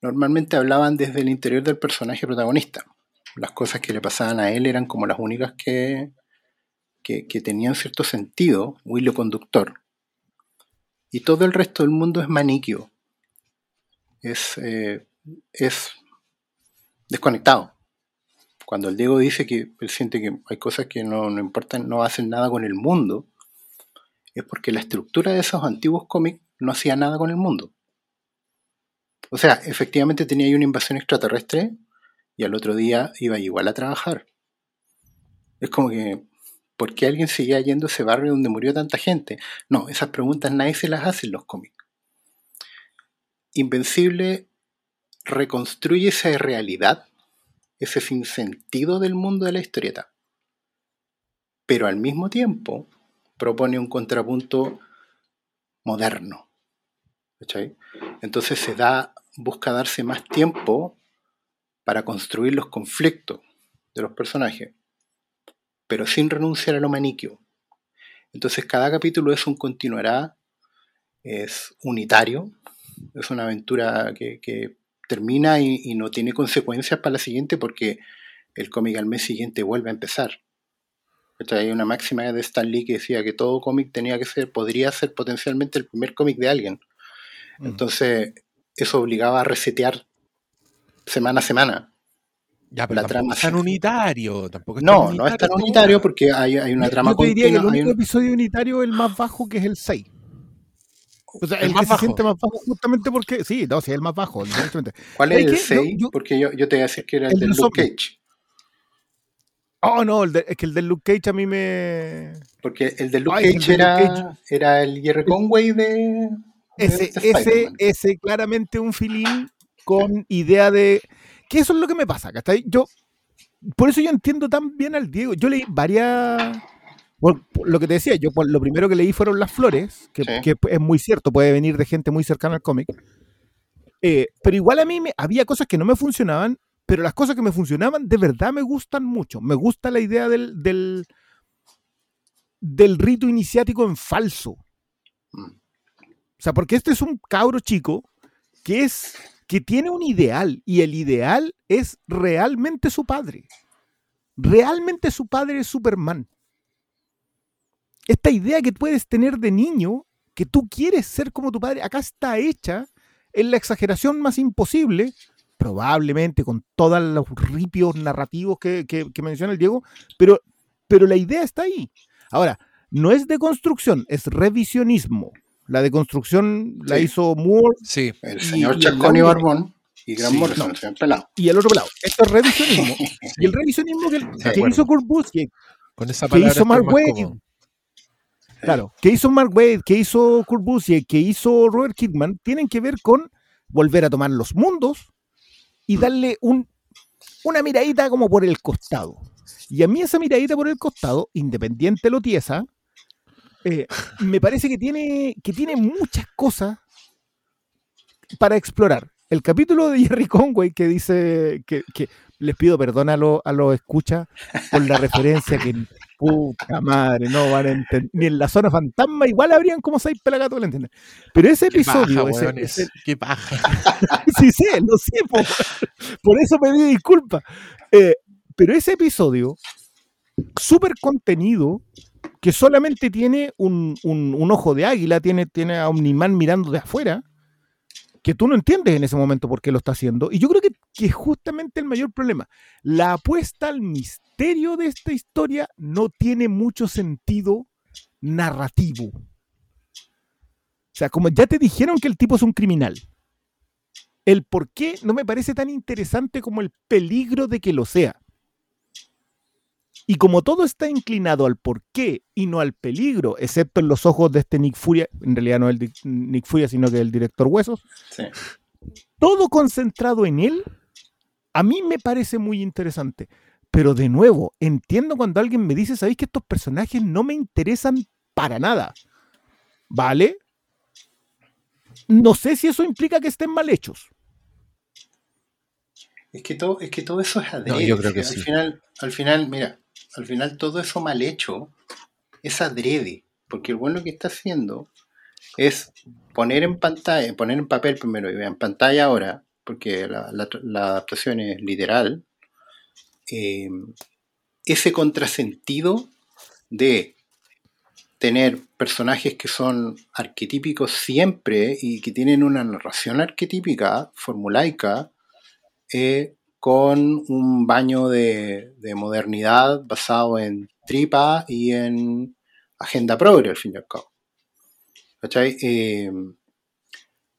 normalmente hablaban desde el interior del personaje protagonista. Las cosas que le pasaban a él eran como las únicas que, que, tenían cierto sentido, hilo conductor. Y todo el resto del mundo es maniquio. Es, eh, es desconectado. Cuando el Diego dice que él siente que hay cosas que no, no importan, no hacen nada con el mundo, es porque la estructura de esos antiguos cómics no hacía nada con el mundo. O sea, efectivamente tenía ahí una invasión extraterrestre y al otro día iba igual a trabajar. Es como que, ¿por qué alguien seguía yendo a ese barrio donde murió tanta gente? No, esas preguntas nadie se las hace en los cómics. Invencible reconstruye esa realidad, ese sinsentido del mundo de la historieta. Pero al mismo tiempo propone un contrapunto moderno. ¿cachai? Entonces se da, busca darse más tiempo para construir los conflictos de los personajes, pero sin renunciar a lo maniquio. Entonces cada capítulo es un continuará, es unitario, es una aventura que, termina y, no tiene consecuencias para la siguiente porque el cómic al mes siguiente vuelve a empezar. ¿Cachai? Hay una máxima de Stan Lee que decía que todo cómic tenía que ser, podría ser potencialmente el primer cómic de alguien. Mm. Entonces, eso obligaba a resetear semana a semana. Ya, pero La tampoco trama es tan unitario. Tampoco es No, tan no es tan unitario porque hay, hay una Yo- trama Yo te diría que el continua. único un- episodio unitario es el más bajo, que es el 6. O sea, El el, más bajo. se siente más bajo justamente porque... Sí, no, sí, el más bajo. ¿Cuál es ¿Sabes el qué? Yo- 6? yo- Porque yo, yo te voy a decir que era el, El de de los Luke. Cage. Oh, no, el de- es que el de Luke Cage a mí me... Porque el de Luke Ay, el Cage de Luke era, Cage. era el Jerry Conway de. Ese, este ese, ese claramente un filín con idea de. Que eso es lo que me pasa, ¿cachai? Yo. Por eso yo entiendo tan bien al Diego. Yo leí varias. por- por lo que te decía, yo por- lo primero que leí fueron las flores, que, Sí. que es muy cierto, puede venir de gente muy cercana al cómic. Eh, pero igual a mí me, había cosas que no me funcionaban, pero las cosas que me funcionaban de verdad me gustan mucho. Me gusta la idea del, del, del rito iniciático en falso. Mm. Sea, porque este es un cabro chico que es que tiene un ideal y el ideal es realmente su padre. Realmente su padre es Superman. Esta idea que puedes tener de niño, que tú quieres ser como tu padre, acá está hecha en la exageración más imposible, probablemente con todos los ripios narrativos que, que- menciona el Diego, pero, pero la idea está ahí. Ahora, no es deconstrucción, es revisionismo. La deconstrucción la Sí. hizo Moore Sí, El señor Chascón y Barbón y Gran Sí, Morrison, no. el señor Pelado. y el otro lado. Esto es revisionismo. y el revisionismo que, hizo Kurt Busiek, con esa que hizo Mark cómodo. Claro, que hizo Mark Wade, que hizo Kurt Busiek, que hizo Robert Kidman, tienen que ver con volver a tomar los mundos y darle un, una miradita como por el costado. Y a mí esa miradita por el costado, independiente de lo tiesa, eh, me parece que tiene, que tiene muchas cosas para explorar. El capítulo de Jerry Conway que dice que, que les pido perdón a los a los escuchas por la referencia que puta madre, no van a entender. Ni en la zona fantasma igual habrían como seis pelagatos lo entienden. Pero ese Qué paja, episodio, ese- ese- Qué paja. sí sé, lo sé, po. por eso pedí disculpas. Eh, pero ese episodio, súper contenido, que solamente tiene un, un- ojo de águila, tiene, tiene a Omniman mirando de afuera, que tú no entiendes en ese momento por qué lo está haciendo. Y yo creo que, que es justamente el mayor problema. La apuesta al misterio de esta historia no tiene mucho sentido narrativo. O sea, como ya te dijeron que el tipo es un criminal, el por qué no me parece tan interesante como el peligro de que lo sea. Y como todo está inclinado al por qué y no al peligro, excepto en los ojos de este Nick Furia, en realidad no el Nick Furia, sino que el director Huesos, Sí. todo concentrado en él, a mí me parece muy interesante. Pero de nuevo, entiendo cuando alguien me dice, ¿sabéis que estos personajes no me interesan para nada? ¿Vale? No sé si eso implica que estén mal hechos. Es que todo, es que todo eso es adrede. No, yo creo que Al sí. final, al final, mira, al final todo eso mal hecho es adrede. Porque el bueno que está haciendo es poner en pantalla, poner en papel primero y en pantalla ahora, porque la adaptación es literal, eh, ese contrasentido de tener personajes que son arquetípicos siempre y que tienen una narración arquetípica, formulaica, eh, con un baño de, de modernidad basado en tripa y en agenda progre, al fin y al cabo. ¿Cachai? Eh,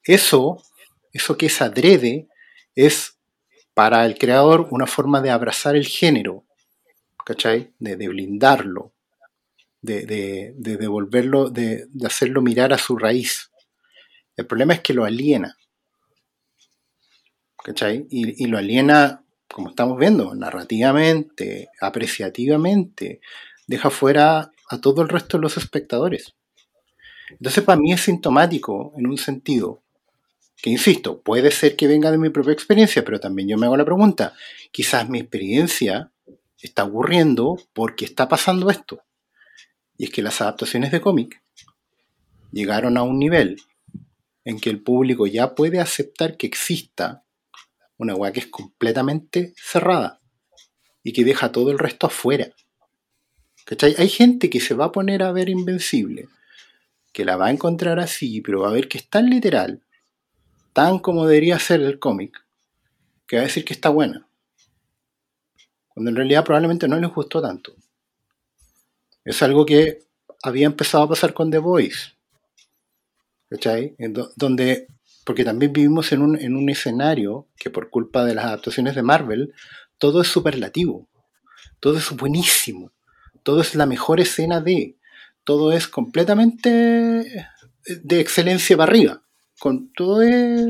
eso, eso que es adrede, es para el creador una forma de abrazar el género, ¿cachai? De, de blindarlo, de, de, de devolverlo, de, de hacerlo mirar a su raíz. El problema es que lo aliena. ¿Cachai? Y, y lo aliena, como estamos viendo, narrativamente, apreciativamente, deja fuera a todo el resto de los espectadores. Entonces, para mí es sintomático en un sentido que, insisto, puede ser que venga de mi propia experiencia, pero también yo me hago la pregunta, quizás mi experiencia está ocurriendo porque está pasando esto. Y es que las adaptaciones de cómic llegaron a un nivel en que el público ya puede aceptar que exista una weá que es completamente cerrada y que deja todo el resto afuera. ¿Cachai? Hay gente que se va a poner a ver Invencible, que la va a encontrar así, pero va a ver que es tan literal, tan como debería ser el cómic, que va a decir que está buena. Cuando en realidad probablemente no les gustó tanto. Es algo que había empezado a pasar con The Voice. ¿Cachai? Donde porque también vivimos en un, en un escenario que por culpa de las adaptaciones de Marvel, todo es superlativo, todo es buenísimo, todo es la mejor escena de, todo es completamente de excelencia para arriba, con todo es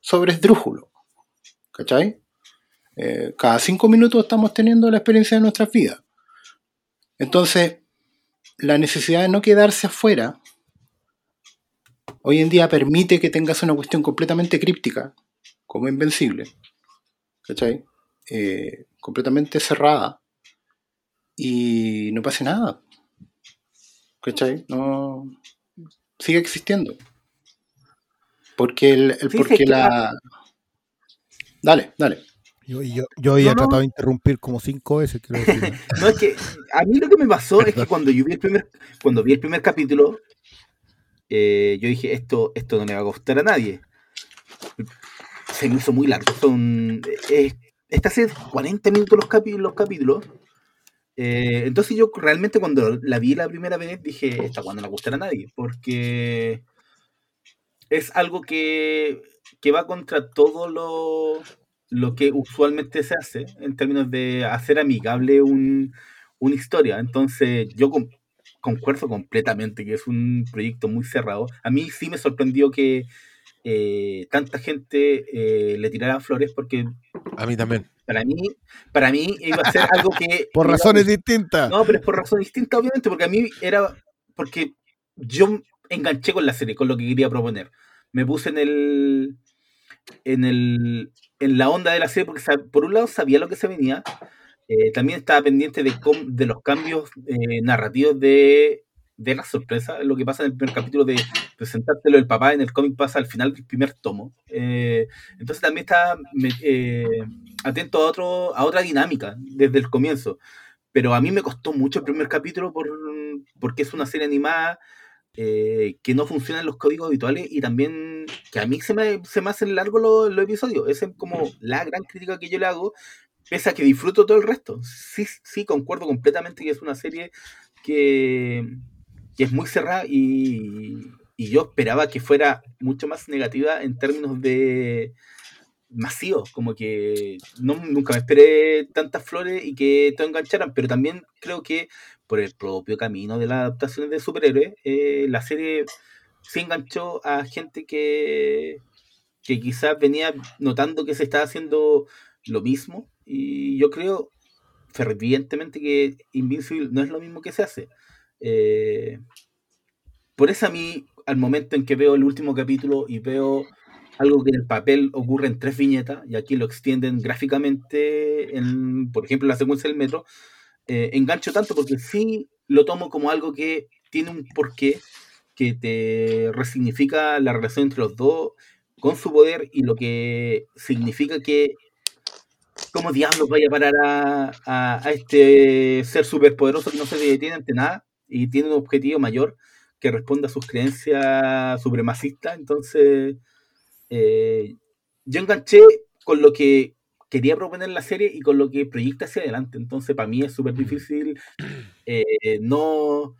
sobre esdrújulo, ¿Cachai? Eh, cada cinco minutos estamos teniendo la experiencia de nuestras vidas. Entonces, la necesidad de no quedarse afuera hoy en día permite que tengas una cuestión completamente críptica, como Invencible, ¿cachai? Eh, completamente cerrada y no pase nada. ¿Cachai? No. Sigue existiendo. Porque el, el- Sí, porque la. Dale, dale. Yo, yo, yo había No, no. tratado de interrumpir como cinco veces, quiero decir. No, es que a mí lo que me pasó es que cuando yo vi el primer, cuando vi el primer capítulo, eh, yo dije, esto, esto no le va a gustar a nadie. Se me hizo muy largo. Son, eh, esta serie es 40 minutos los, capi- los capítulos. Eh, entonces yo realmente cuando la vi la primera vez dije, esta cuando no le va a nadie. Porque es algo que, que va contra todo lo, lo que usualmente se hace en términos de hacer amigable un, una historia. Entonces, yo concuerdo completamente que es un proyecto muy cerrado. A mí sí me sorprendió que eh, tanta gente eh, le tirara flores porque A mí también. para mí, para mí iba a ser algo que... Por razones distintas. no, pero es por razón distinta, obviamente, porque a mí era. Porque yo enganché con la serie, con lo que quería proponer. Me puse en el. En el. En la onda de la serie, porque por un lado sabía lo que se venía. Eh, también estaba pendiente de, de los cambios eh, narrativos de, de la sorpresa. Lo que pasa en el primer capítulo de presentártelo el papá en el cómic pasa al final del primer tomo. Eh, entonces también estaba eh, atento a, otro, a otra dinámica desde el comienzo pero a mí me costó mucho el primer capítulo por, porque es una serie animada eh, que no funciona en los códigos habituales y también que a mí se me, se me hacen largos los, los episodios. Esa es como la gran crítica que yo le hago, pese a que disfruto todo el resto. Sí, sí, concuerdo completamente que es una serie que, que es muy cerrada y, y yo esperaba que fuera mucho más negativa en términos de masivos, como que no, nunca me esperé tantas flores y que todo engancharan, pero también creo que por el propio camino de las adaptaciones de superhéroes, eh, la serie sí enganchó a gente que, que quizás venía notando que se estaba haciendo lo mismo y yo creo fervientemente que Invincible no es lo mismo que se hace. Eh, por eso a mí, al momento en que veo el último capítulo y veo algo que en el papel ocurre en tres viñetas, y aquí lo extienden gráficamente, en, por ejemplo, la secuencia del metro, eh, engancho tanto porque sí lo tomo como algo que tiene un porqué, que te resignifica la relación entre los dos con su poder y lo que significa que cómo diablos vaya a parar a, a- a este ser superpoderoso que no se detiene ante nada y tiene un objetivo mayor que responde a sus creencias supremacistas. Entonces, eh, yo enganché con lo que quería proponer la serie y con lo que proyecta hacia adelante. Entonces, para mí es súper difícil eh, no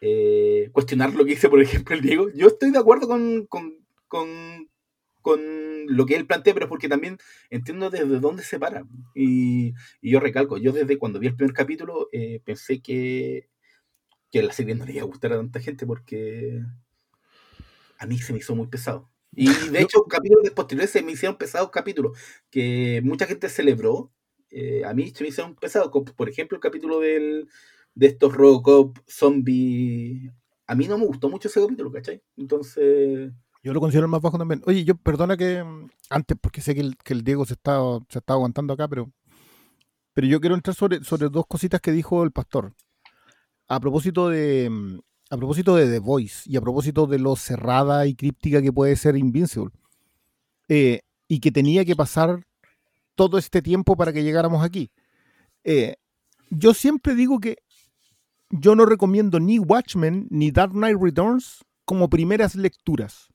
eh, cuestionar lo que dice, por ejemplo, el Diego. Yo estoy de acuerdo con, con, con, con lo que él plantea, pero es porque también entiendo desde dónde se para. Y, y yo recalco, yo desde cuando vi el primer capítulo eh, pensé que, que la serie no le iba a gustar a tanta gente porque a mí se me hizo muy pesado. Y de hecho, capítulos posteriores se me hicieron pesados capítulos que mucha gente celebró. eh, a mí se me hicieron pesados. Por ejemplo, el capítulo del, de estos Robocop zombies. A mí no me gustó mucho ese capítulo, ¿cachai? Entonces, Yo lo considero el más bajo también. Oye, yo perdona que mm, antes, porque sé que el, Diego se está, se está aguantando acá, pero, pero yo quiero entrar sobre, sobre dos cositas que dijo el pastor. A propósito de mm, a propósito de The Voice y a propósito de lo cerrada y críptica que puede ser Invincible. eh, y que tenía que pasar todo este tiempo para que llegáramos aquí. Eh, yo siempre digo que yo no recomiendo ni Watchmen ni Dark Knight Returns como primeras lecturas.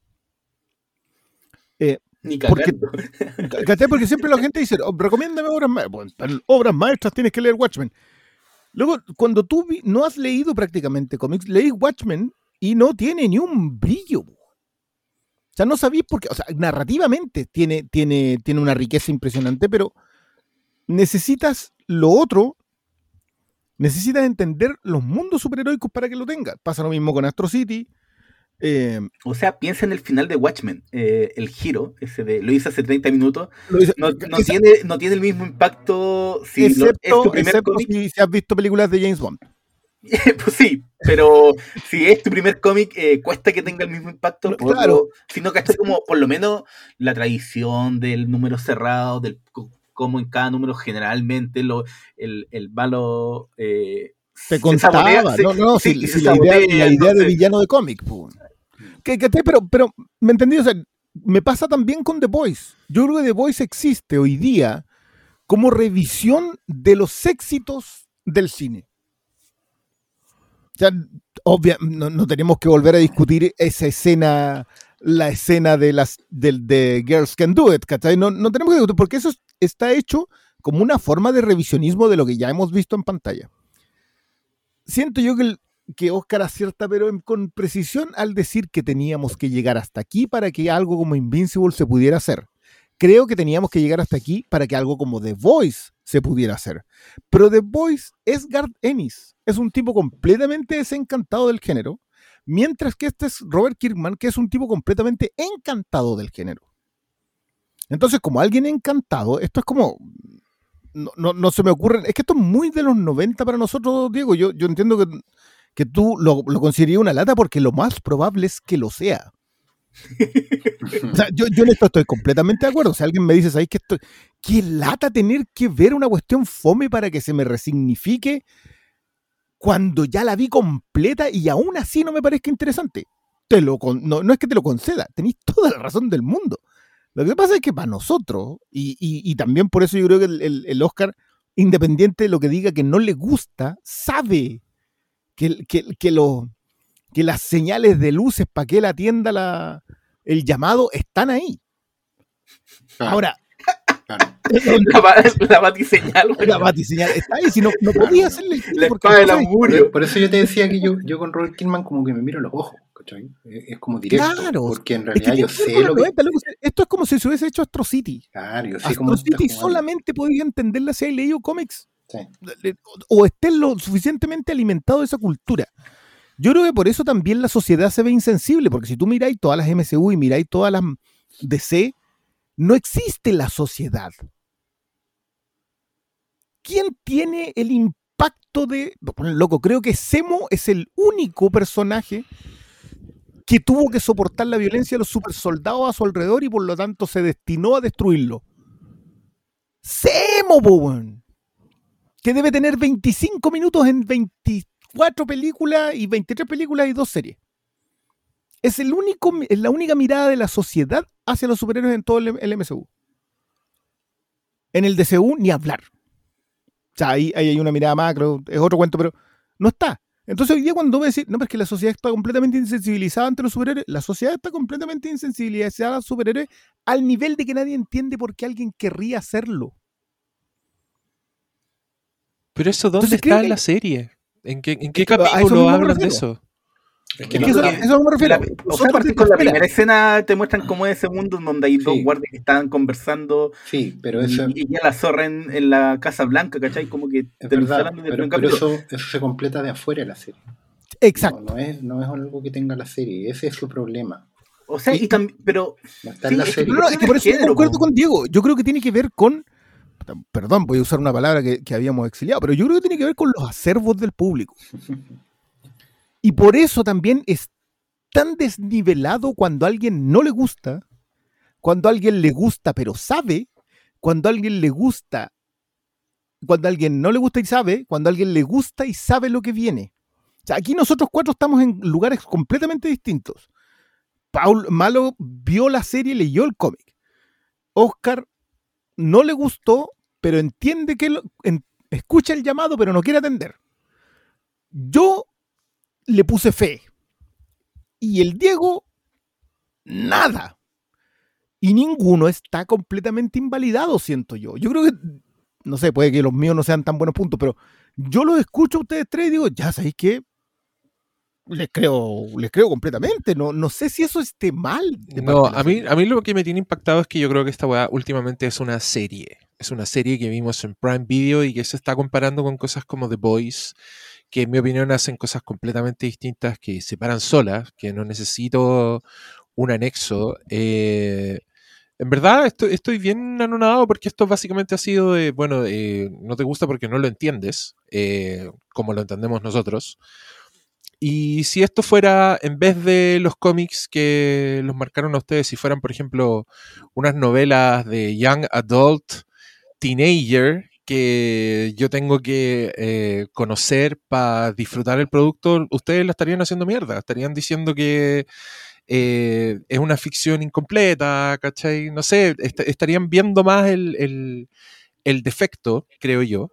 Ni Porque-. Porque siempre la gente dice, "Oh, recomiéndame obras maestras. Bueno, en obras maestras tienes que leer Watchmen. Luego, cuando tú no has leído prácticamente cómics, leí Watchmen y no tiene ni un brillo. O sea, no sabéis por qué. O sea, narrativamente tiene, tiene, tiene una riqueza impresionante, pero necesitas lo otro. Necesitas entender los mundos superheroicos para que lo tengas. Pasa lo mismo con Astro City. Eh, O sea, piensa en el final de Watchmen, eh, el giro, ese de lo hice hace 30 minutos, hice- no, no esa- tiene, no tiene el mismo impacto si lo- es excepto, tu primer excepto cómic. si, si has visto películas de James Bond. pues sí, pero si es tu primer cómic, eh, cuesta que tenga el mismo impacto. No, por claro. lo- sino que como por lo menos la tradición del número cerrado, del cómo en cada número generalmente lo, el, el malo eh, se contaba, sabotea, se- no, no, si, si se la, idea, sabotea, la idea de villano de cómic. po. Pero, pero, ¿me entendí? Me pasa también con The Voice. Yo creo que The Voice existe hoy día como revisión de los éxitos del cine. Sea, obvia, no, no tenemos que volver a discutir esa escena, la escena de las del de Girls Can Do It, ¿cachai? No, no tenemos que discutir, porque eso es- está hecho como una forma de revisionismo de lo que ya hemos visto en pantalla. Siento yo que, el- que Oscar acierta, pero con precisión al decir que teníamos que llegar hasta aquí para que algo como Invincible se pudiera hacer. Creo que teníamos que llegar hasta aquí para que algo como The Voice se pudiera hacer. Pero The Voice es Garth Ennis. Es un tipo completamente desencantado del género. Mientras que este es Robert Kirkman, que es un tipo completamente encantado del género. Entonces, como alguien encantado, esto es como. No, no, no se me ocurre. Es que esto es muy de los 90 para nosotros, Diego. Yo, yo entiendo que, que tú lo, lo considerarías una lata porque lo más probable es que lo sea. O sea, yo, yo en esto estoy completamente de acuerdo. Si alguien me dice, ¿sabes que esto, qué lata tener que ver una cuestión fome para que se me resignifique cuando ya la vi completa y aún así no me parezca interesante? Te lo con- no, no es que te lo conceda, tenéis toda la razón del mundo. Lo que pasa es que para nosotros, y, y- y también por eso yo creo que el, el- el Oscar, independiente de lo que diga que no le gusta, sabe que, que, que, lo- que las señales de luces para que él atienda la, el llamado están ahí. Claro, Ahora, claro. La, la batiseñal, güey. la batiseñal está ahí, si no, no podía hacerle el La porque espada del augurio. Por, por eso yo te decía que yo, yo con Robert Kidman como que me miro los ojos, ¿cachai? Es, como directo. Claro, Porque en Es que realidad yo sé lo que. 90, loco. Esto es como si se hubiese hecho Astro City. Claro, yo sé Astro City solamente podía entenderla si hay leído cómics. Sí. o estés lo suficientemente alimentado de esa cultura. Yo creo que por eso también la sociedad se ve insensible, porque si tú miráis todas las MCU y miráis todas las DC, no existe la sociedad. ¿Quién tiene el impacto de... Loco, creo que Semo es el único personaje que tuvo que soportar la violencia de los supersoldados a su alrededor y por lo tanto se destinó a destruirlo. Semo, po, weón que debe tener 25 minutos en 24 películas y 23 películas y dos series. Es, el único, es la única mirada de la sociedad hacia los superhéroes en todo el, el MCU. En el DCU ni hablar. O sea, ahí, ahí hay una mirada macro, es otro cuento, pero no está. Entonces hoy día cuando me decís, no, pero es que la sociedad está completamente insensibilizada ante los superhéroes, la sociedad está completamente insensibilizada a los superhéroes al nivel de que nadie entiende por qué alguien querría hacerlo. Pero eso, ¿dónde Entonces, está en que- la serie? ¿En qué, en Es que capítulo hablan de eso? Es Es que que no- eso, la- eso no me refiero. La- o sea, partir con la primera escena te muestran cómo es ese mundo en donde hay dos Sí. guardias que están conversando Sí, pero y, eso y ya la zorra en, en la Casa Blanca, ¿cachai? Como que es te lo verdad. el Pero, primer pero capítulo. eso, eso se completa de afuera de la serie. Exacto. No, no es, no es algo que tenga la serie. Ese es su problema. O sea, y también, pero No está Sí, en la es que serie. No, no, es que por eso género, concuerdo po. con Diego. Yo creo que tiene que ver con. Perdón, voy a usar una palabra que, que habíamos exiliado, pero yo creo que tiene que ver con los acervos del público. Y por eso también es tan desnivelado cuando a alguien no le gusta, cuando a alguien le gusta pero sabe, cuando a alguien le gusta, cuando a alguien no le gusta y sabe, cuando a alguien le gusta y sabe lo que viene. O sea, aquí nosotros cuatro estamos en lugares completamente distintos. Paul Malo vio la serie, leyó el cómic. Oscar no le gustó, pero entiende que lo- escucha el llamado, pero no quiere atender. Yo le puse fe. Y el Diego, nada. Y ninguno está completamente invalidado, siento yo. Yo creo que, no sé, puede que los míos no sean tan buenos puntos, pero yo los escucho a ustedes tres y digo, ya sabéis que les creo, les creo completamente. No, no sé si eso esté mal. No, a mí, a mí lo que me tiene impactado es que yo creo que esta weá últimamente es una serie. Es una serie que vimos en Prime Video y que se está comparando con cosas como The Boys, que en mi opinión hacen cosas completamente distintas, que se paran solas, que no necesito un anexo. Eh, en verdad estoy, estoy bien anonadado porque esto básicamente ha sido de, bueno, eh, no te gusta porque no lo entiendes, eh, como lo entendemos nosotros. Y si esto fuera, en vez de los cómics que los marcaron a ustedes, si fueran, por ejemplo, unas novelas de Young Adult, Teenager, que yo tengo que eh, conocer para disfrutar el producto, ustedes la estarían haciendo mierda, estarían diciendo que eh, es una ficción incompleta, ¿cachai? No sé, est- estarían viendo más el, el- el defecto, creo yo,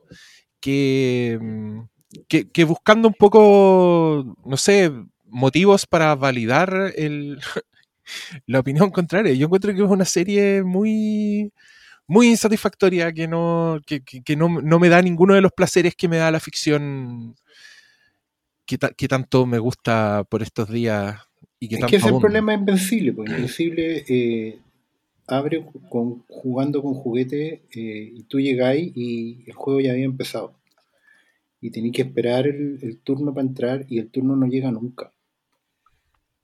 que, mm, que, que buscando un poco, no sé, motivos para validar el, la opinión contraria. Yo encuentro que es una serie muy, muy insatisfactoria, que no, que, que- que no, no me da ninguno de los placeres que me da la ficción que, ta- que tanto me gusta por estos días y que Es que es el problema de Invencible, pues Invencible eh, abre con, jugando con juguetes eh, y tú llegáis y el juego ya había empezado. Y tenéis que esperar el, el turno para entrar y el turno no llega nunca.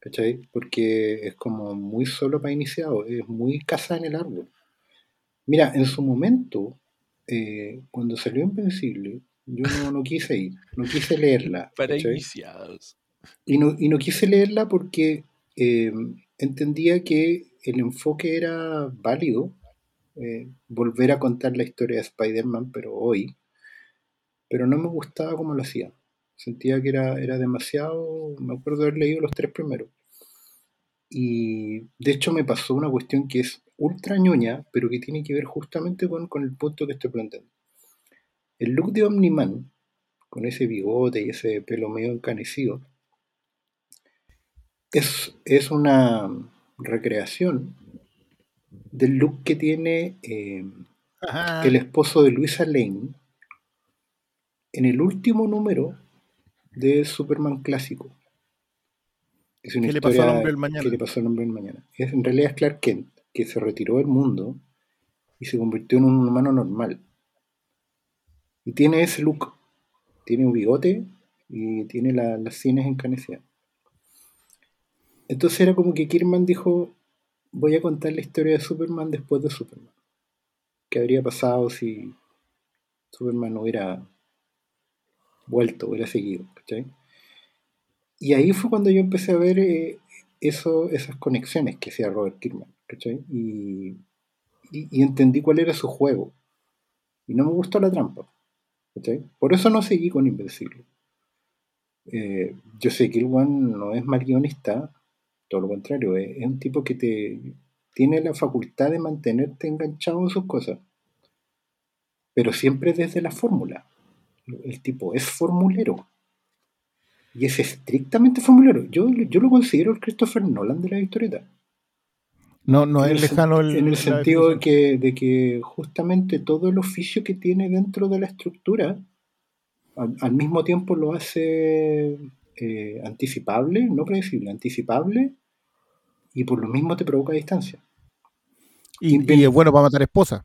¿Cachai? Porque es como muy solo para iniciados, es muy casa en el árbol. Mira, en su momento, eh, cuando salió Invencible, yo no, no quise ir, no quise leerla. Para ¿cachai? iniciados. Y no, y no quise leerla porque eh, entendía que el enfoque era válido, eh, volver a contar la historia de Spider-Man, pero hoy, pero no me gustaba cómo lo hacía. Sentía que era, era demasiado, me acuerdo haber leído los tres primeros. Y de hecho me pasó una cuestión que es ultra ñoña, pero que tiene que ver justamente con, con el punto que estoy planteando. El look de Omni-Man, con ese bigote y ese pelo medio encanecido, es, es una recreación del look que tiene eh, el esposo de Luisa Lane en el último número de Superman clásico. Es una ¿Qué le pasó al historia hombre del mañana? que le pasó al hombre del mañana. Es, en realidad es Clark Kent, que se retiró del mundo y se convirtió en un humano normal. Y tiene ese look. Tiene un bigote y tiene la- las sienes encanecidas. Entonces era como que Kirman dijo, voy a contar la historia de Superman después de Superman. ¿Qué habría pasado si Superman no hubiera vuelto, hubiera seguido? Y ahí fue cuando yo empecé a ver eh, esas conexiones que hacía Robert Kirkman. Y, y- entendí cuál era su juego. Y no me gustó la trampa. Por eso no seguí con Invencible. Eh, yo sé que One no es mal guionista, todo lo contrario, es, es un tipo que te tiene la facultad de mantenerte enganchado en sus cosas, pero siempre desde la fórmula. El tipo es formulero y es estrictamente formulero. Yo, yo lo considero el Christopher Nolan de la historieta. No, no es lejano el. en el sentido de que, de que justamente todo el oficio que tiene dentro de la estructura al, al mismo tiempo lo hace eh, anticipable, no predecible, anticipable y por lo mismo te provoca distancia. Y es bueno para matar esposa.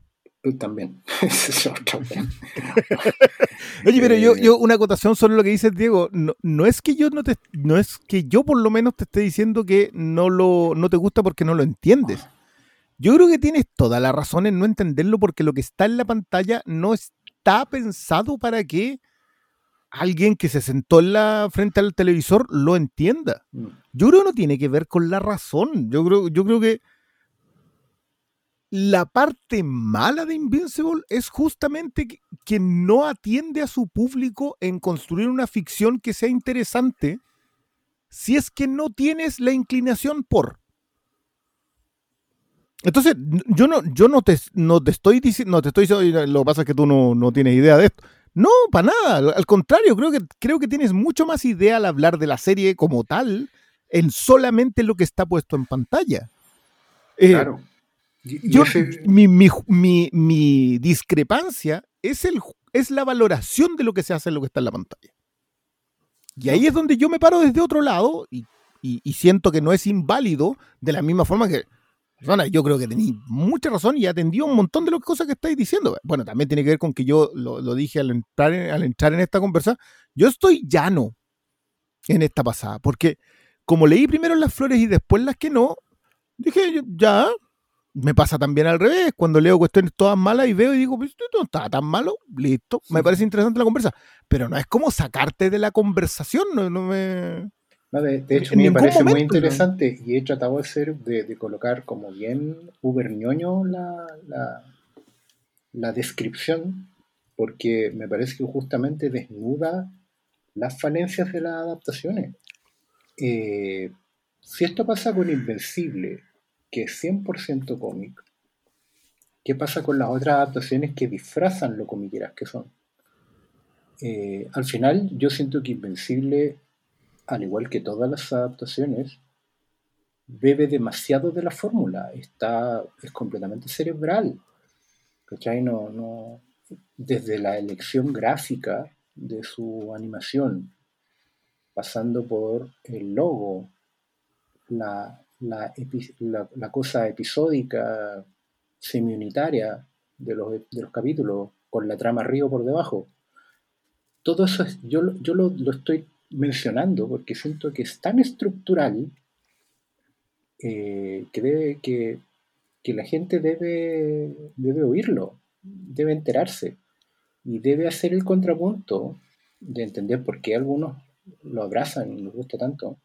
También. Oye, pero yo, Eh, yo una acotación sobre lo que dice Diego. No, no es que yo no te, no es que yo por lo menos te esté diciendo que no lo, no te gusta porque no lo entiendes. Yo creo que tienes toda la razón en no entenderlo porque lo que está en la pantalla no está pensado para que alguien que se sentó en la frente al televisor lo entienda. mm, Yo creo que no tiene que ver con la razón. Yo creo, yo creo que la parte mala de Invincible es justamente que, no atiende a su público en construir una ficción que sea interesante si es que no tienes la inclinación por. Entonces, yo no, yo no te, no te estoy diciendo, te estoy diciendo, "Oye, lo que pasa es que tú no, no tienes idea de esto. No, para nada. Al- Al contrario, creo que, creo que tienes mucho más idea al hablar de la serie como tal en solamente lo que está puesto en pantalla. Eh, claro. Yo, ese- mi, mi, mi- mi discrepancia es, el, es la valoración de lo que se hace en lo que está en la pantalla. Y ahí es donde yo me paro desde otro lado y, y- y siento que no es inválido de la misma forma que persona. Yo creo que tenéis mucha razón y atendió un montón de las cosas que estáis diciendo. Bueno, también tiene que ver con que yo lo, lo dije al entrar, en, al entrar en esta conversa. Yo estoy llano en esta pasada, porque como leí primero las flores y después las que no, dije, ya, me pasa también al revés. Cuando leo cuestiones todas malas y veo y digo, pues no está tan malo, listo. Me parece interesante la conversa. Pero no es como sacarte de la conversación, no, no me... No, de, de hecho, a mí me parece muy interesante y he tratado de ser, de, de colocar como bien uber ñoño la, la, la descripción, porque me parece que justamente desnuda las falencias de las adaptaciones. Eh, si esto pasa con Invencible, que es 100% cómic, ¿qué pasa con las otras adaptaciones que disfrazan lo comiqueras que son? Eh, al final, yo siento que Invencible al igual que todas las adaptaciones, bebe demasiado de la fórmula, está, es completamente cerebral. ¿Cachai? No, no, desde la elección gráfica de su animación, pasando por el logo, la, la, cosa episódica, semi-unitaria de los, de los capítulos, con la trama río por debajo. Todo eso es, yo, yo lo, lo estoy mencionando porque siento que es tan estructural eh, que, debe, que, que la gente debe, debe oírlo, debe enterarse y debe hacer el contrapunto de entender por qué algunos lo abrazan y les gusta tanto,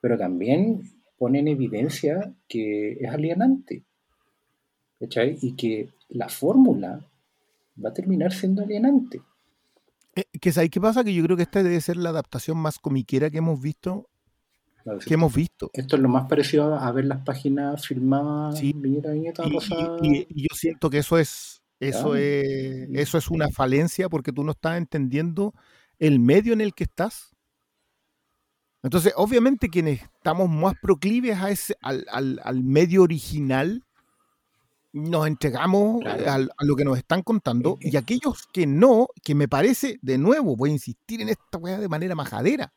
pero también pone en evidencia que es alienante, ¿cachai? Y que la fórmula va a terminar siendo alienante. Eh, que ¿sabes qué pasa? Que yo creo que esta debe ser la adaptación más comiquera que hemos visto. Que hemos visto. Esto es lo más parecido a ver las páginas filmadas, Sí. viñeta viñeta, Y, y- y- yo siento que eso es, eso es, eso es una falencia porque tú no estás entendiendo el medio en el que estás. Entonces, obviamente, quienes estamos más proclives a ese, al, al- al medio original, nos entregamos Claro. a, lo que nos están contando. Eh, eh. Y aquellos que no, que me parece, de nuevo, voy a insistir en esta weá de manera majadera.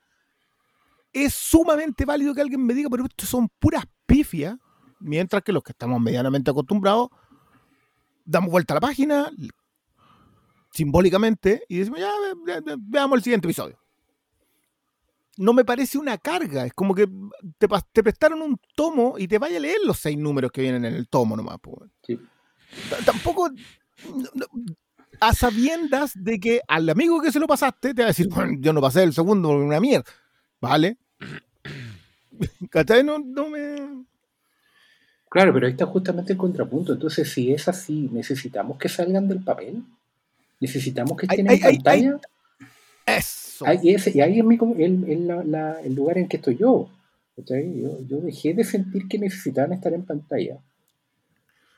Es sumamente válido que alguien me diga, pero esto son puras pifias, mientras que los que estamos medianamente acostumbrados, damos vuelta a la página simbólicamente y decimos, ya, ve- ve- veamos el siguiente episodio. No me parece una carga, es como que te, te prestaron un tomo y te vaya a leer los seis números que vienen en el tomo nomás. Sí. Tampoco, a sabiendas de que al amigo que se lo pasaste te va a decir, "Bueno, yo no pasé el segundo, porque una mierda. ¿Vale? ¿Cachai? No, no me... Claro, pero ahí está justamente el contrapunto. Entonces, si es así, necesitamos que salgan del papel. Necesitamos que estén ay, en ay, pantalla. Eso. Ahí- y, ese- y ahí es mi el, el- la- la- el lugar en que estoy yo. Yo, yo dejé de sentir que necesitaban estar en pantalla.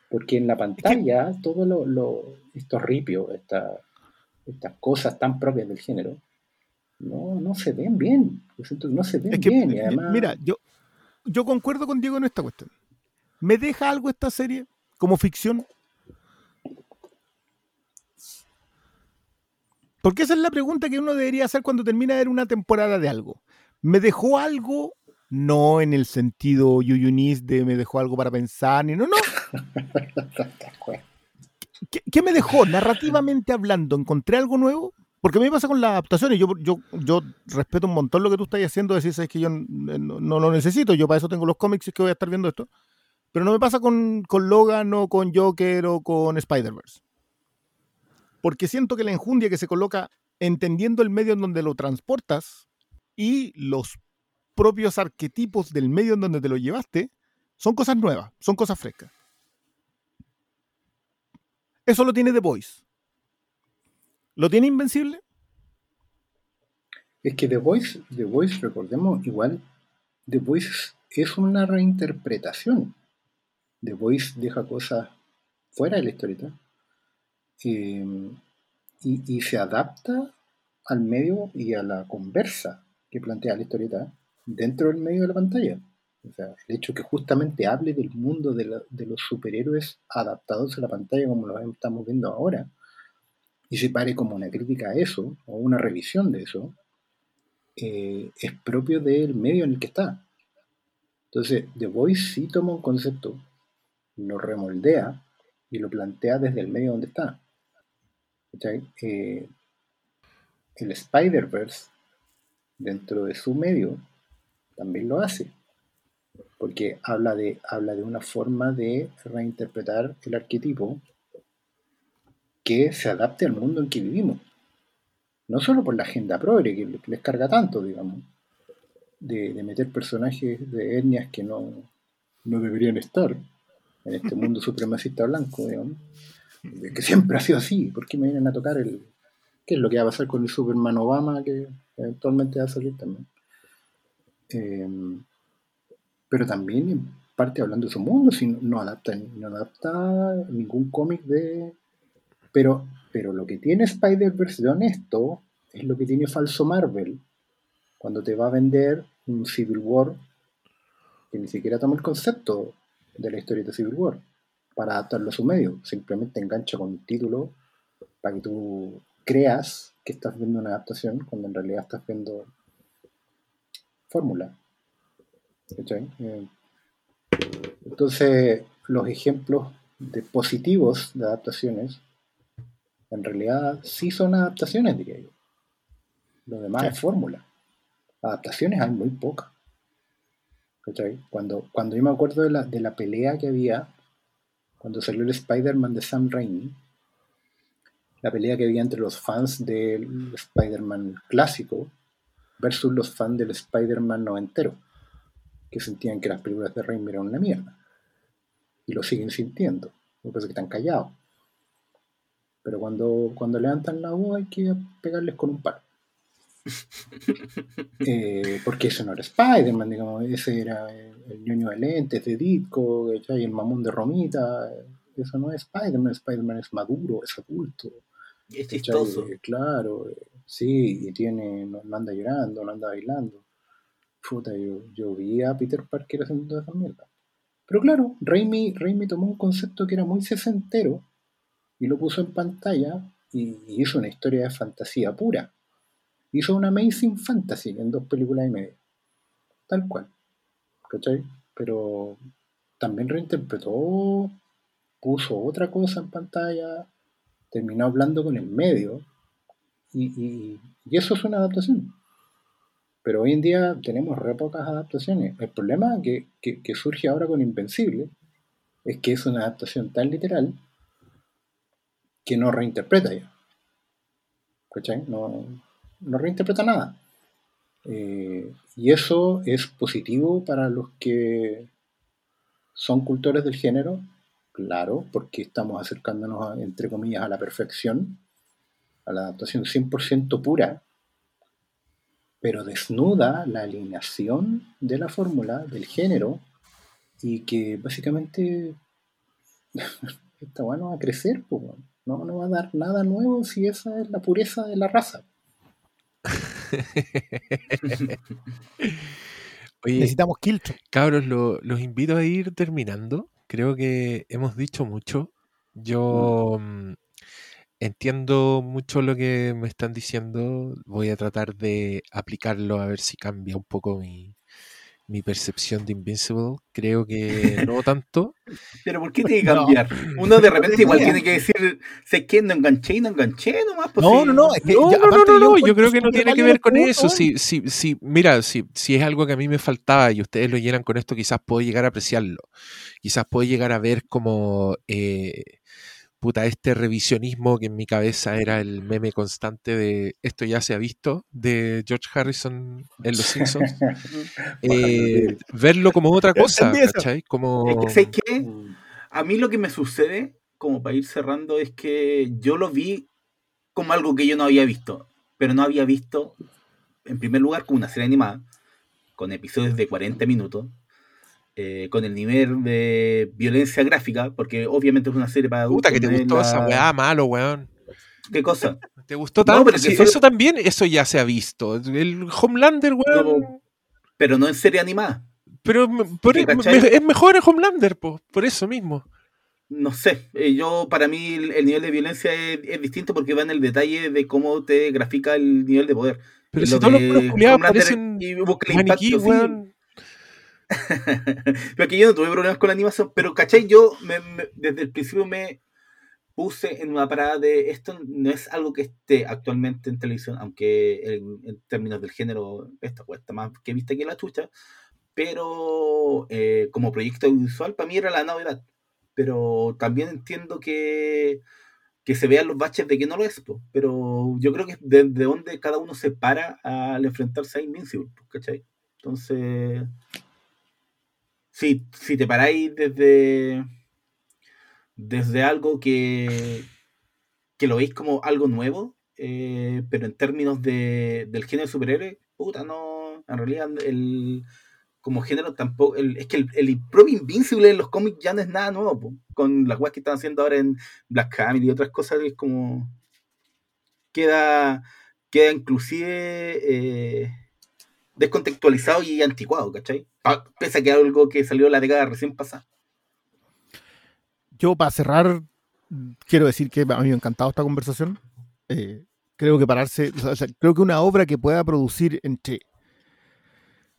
Porque en la pantalla, todo lo, lo- estos ripios, esta- estas cosas tan propias del género, no, no se ven bien. Yo siento que no se ven Es que, bien. Y además, mira, yo, yo concuerdo con Diego en esta cuestión. ¿Me deja algo esta serie como ficción? Porque esa es la pregunta que uno debería hacer cuando termina de ver una temporada de algo. ¿Me dejó algo? No en el sentido yuyunis de me dejó algo para pensar, ni no, no. ¿Qué, qué me dejó narrativamente hablando? ¿Encontré algo nuevo? Porque a mí me pasa con las adaptaciones. Yo, yo, yo respeto un montón lo que tú estás haciendo. Decir, es que yo n- no, no lo necesito. Yo para eso tengo los cómics y es que voy a estar viendo esto. Pero no me pasa con, con Logan o con Joker o con Spider-Verse. Porque siento que la enjundia que se coloca entendiendo el medio en donde lo transportas y los propios arquetipos del medio en donde te lo llevaste son cosas nuevas, son cosas frescas. Eso lo tiene The Voice. ¿Lo tiene Invencible? Es que The Voice, The Voice, recordemos, igual, The Voice es una reinterpretación. The Voice deja cosas fuera de la historieta eh, y, se adapta al medio y a la conversa que plantea la historieta dentro del medio de la pantalla. O sea, el hecho que justamente hable del mundo de los superhéroes adaptados a la pantalla como lo estamos viendo ahora y se pare como una crítica a eso o una revisión de eso, eh, es propio del medio en el que está. Entonces, The Voice sí toma un concepto lo remoldea y lo plantea desde el medio donde está. Eh, el Spider-Verse, dentro de su medio, también lo hace. Porque habla de, habla de una forma de reinterpretar el arquetipo que se adapte al mundo en que vivimos. No solo por la agenda progre, que les carga tanto, digamos, de, meter personajes de etnias que no, no deberían estar en este mundo supremacista blanco, digamos, que siempre ha sido así. ¿Por qué me vienen a tocar el. ¿Qué es lo que va a pasar con el Superman Obama que eventualmente va a salir también? Eh, pero también en parte hablando de su mundo, si no, adapta, no adapta ningún cómic de... Pero, pero lo que tiene Spider-Verse de honesto es lo que tiene falso Marvel, cuando te va a vender un Civil War que ni siquiera toma el concepto de la historia de Civil War para adaptarlo a su medio, simplemente engancha con un título para que tú creas que estás viendo una adaptación cuando en realidad estás viendo fórmula. Eh, entonces, los ejemplos de positivos de adaptaciones, en realidad sí son adaptaciones, diría yo. Lo demás es fórmula. Adaptaciones hay muy pocas. Cuando, cuando yo me acuerdo de la, de la pelea que había, cuando salió el Spider-Man de Sam Raimi, la pelea que había entre los fans del Spider-Man clásico versus los fans del Spider-Man noventero que sentían que las películas de Raimi eran una mierda. Y lo siguen sintiendo. Lo que es que están callados. Pero cuando, cuando levantan la voz hay que pegarles con un palo. Eh, porque eso no era Spider-Man, digamos, ese era el, ñoño de lentes de Ditko, el mamón de Romita. Eso no es Spider-Man, Spider-Man es maduro, es adulto. Es chistoso. Claro, sí, y tiene, no anda llorando, no anda bailando yo, vi a Peter Parker haciendo esa mierda. Pero claro, Raimi, Raimi tomó un concepto que era muy sesentero y lo puso en pantalla y, hizo una historia de fantasía pura. Hizo una Amazing Fantasy en dos películas y media. Tal cual. ¿Cachai? Pero también reinterpretó, puso otra cosa en pantalla, terminó hablando con el medio y eso es una adaptación. Pero hoy en día tenemos re pocas adaptaciones. El problema que, que, surge ahora con Invencible es que es una adaptación tan literal que no reinterpreta ya. ¿Cachai? No, no reinterpreta nada. Eh, y eso es positivo para los que son cultores del género, claro, porque estamos acercándonos, entre comillas, a la perfección, a la adaptación 100% pura pero desnuda la alineación de la fórmula, del género, y que básicamente está bueno a crecer, no, no va a dar nada nuevo si esa es la pureza de la raza. Necesitamos Kiltro. Cabros, los invito a ir terminando. Creo que hemos dicho mucho. Yo mm, Entiendo mucho lo que me están diciendo. Voy a tratar de aplicarlo a ver si cambia un poco mi, percepción de Invincible. Creo que no tanto. Pero ¿por qué tiene que cambiar? Uno de repente igual tiene que decir, sé que no enganché y no enganché nomás. Pues no, no, no, no, no, no, yo, creo que no tiene que ver con eso. Si, si, si, mira, si, si es algo que a mí me faltaba y ustedes lo llenan con esto, quizás puedo llegar a apreciarlo. Quizás puedo llegar a ver como... Eh, puta, este revisionismo que en mi cabeza era el meme constante de esto ya se ha visto de George Harrison en Los Simpsons, eh, verlo como otra cosa, ¿cachai? Como... Es que. A mí lo que me sucede, como para ir cerrando, es que yo lo vi como algo que yo no había visto, pero no había visto, en primer lugar, como una serie animada, con episodios de 40 minutos, eh, con el nivel de violencia gráfica, porque obviamente es una serie para adultos. Puta, que te gustó esa weá, malo, weón. ¿Qué cosa? ¿Te gustó tanto? pero Eso también, eso ya se ha visto. El Homelander, weón. pero no en serie animada. Pero es mejor el Homelander, por eso mismo. No sé, eh, yo para mí el, nivel de violencia es, distinto porque va en el detalle de cómo te grafica el nivel de poder. Pero si todos los culiados parecen maniquí, weón. pero que yo no tuve problemas con la animación, pero ¿cachai? Yo me- me- desde el principio me puse en una parada de esto no es algo que esté actualmente en televisión, aunque en, en términos del género esta cuesta más que vista que la chucha, pero eh, como proyecto audiovisual para mí era la novedad. Pero también entiendo que, que se vean los baches de que no lo es, po. pero yo creo que es desde donde cada uno se para al enfrentarse a Invincible, ¿cachai? Entonces, si, si te paráis desde, desde algo que, que lo veis como algo nuevo, eh, pero en términos de, del género superhéroe, puta, no, en realidad el, como género tampoco, el- es que el, el propio Invincible en los cómics ya no es nada nuevo, con las weas que están haciendo ahora en Black Hammer y otras cosas, es como, queda, queda inclusive eh, descontextualizado y anticuado, ¿cachai? Pese a que algo que salió la década recién pasada. Yo, para cerrar, quiero decir que a mí me ha encantado esta conversación. Eh, creo que pararse, creo que una obra que pueda producir entre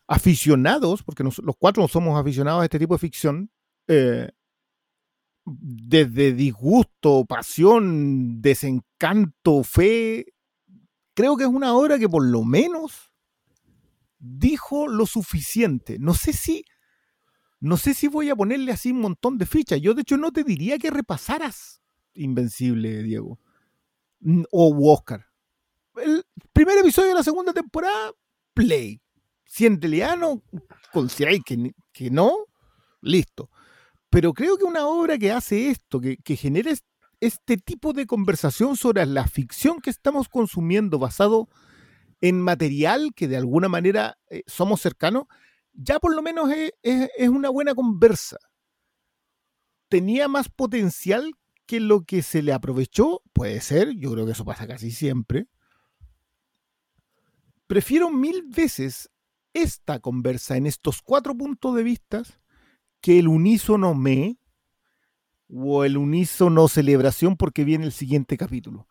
aficionados, porque los cuatro somos aficionados a este tipo de ficción, eh, desde disgusto, pasión, desencanto, fe, creo que es una obra que por lo menos dijo lo suficiente. No sé si no sé si voy a ponerle así un montón de fichas. Yo, de hecho, no te diría que repasaras Invencible, Diego. Mm, O Oscar. El primer episodio de la segunda temporada, play. Si en realidad que, que no, listo. Pero creo que una obra que hace esto, que, que genera es- este tipo de conversación sobre la ficción que estamos consumiendo basado en material que de alguna manera eh, somos cercanos, ya por lo menos es, es- es una buena conversa. Tenía más potencial que lo que se le aprovechó, puede ser, yo creo que eso pasa casi siempre. Prefiero mil veces esta conversa en estos cuatro puntos de vista que el unísono me o el unísono celebración porque viene el siguiente capítulo.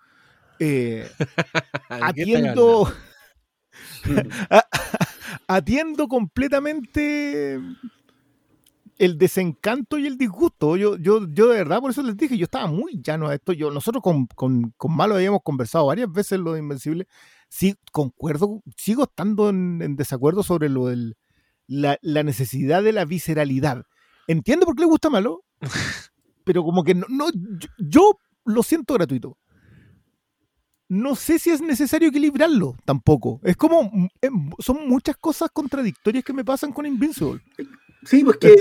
Eh, atiendo, atiendo completamente el desencanto y el disgusto. Yo, yo, yo de verdad, por eso les dije, yo estaba muy llano a esto. Yo, nosotros con, con, con Malo habíamos conversado varias veces lo de Invencible. Sí, concuerdo, sigo estando en, en desacuerdo sobre lo del la, la necesidad de la visceralidad. Entiendo por qué le gusta Malo, pero como que no, no yo, yo lo siento gratuito. No sé si es necesario equilibrarlo tampoco. Es como, em, son muchas cosas contradictorias que me pasan con Invincible. Sí, pues que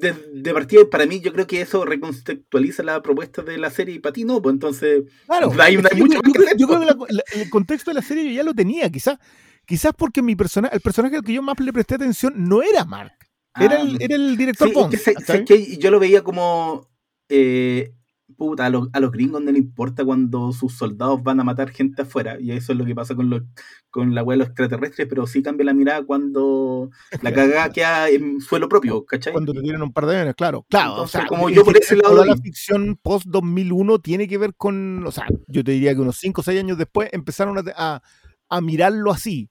de, de partida, para mí, yo creo que eso recontextualiza la propuesta de la serie y para ti no, pues entonces. Claro, Hay una- es que yo, mucho creo- yo que creo, hacer, yo creo po. que la- la- el contexto de la serie yo ya lo tenía, quizás quizás porque mi personaje, el personaje al que yo más le presté atención no era Mark, era, Ah, el, era el director Sí, es Bond, sé que yo lo veía como. eh, puta, a los, a los gringos no les importa cuando sus soldados van a matar gente afuera, y eso es lo que pasa con, los, con la wea de los extraterrestres, pero sí cambia la mirada cuando la cagada queda en suelo propio, ¿cachai? Cuando te tiran un par de aviones, claro. Claro, Entonces, o sea, como yo por ese lado toda la ficción post 2001 tiene que ver con, o sea, yo te diría que unos 5 o 6 años después empezaron a, a- a mirarlo así.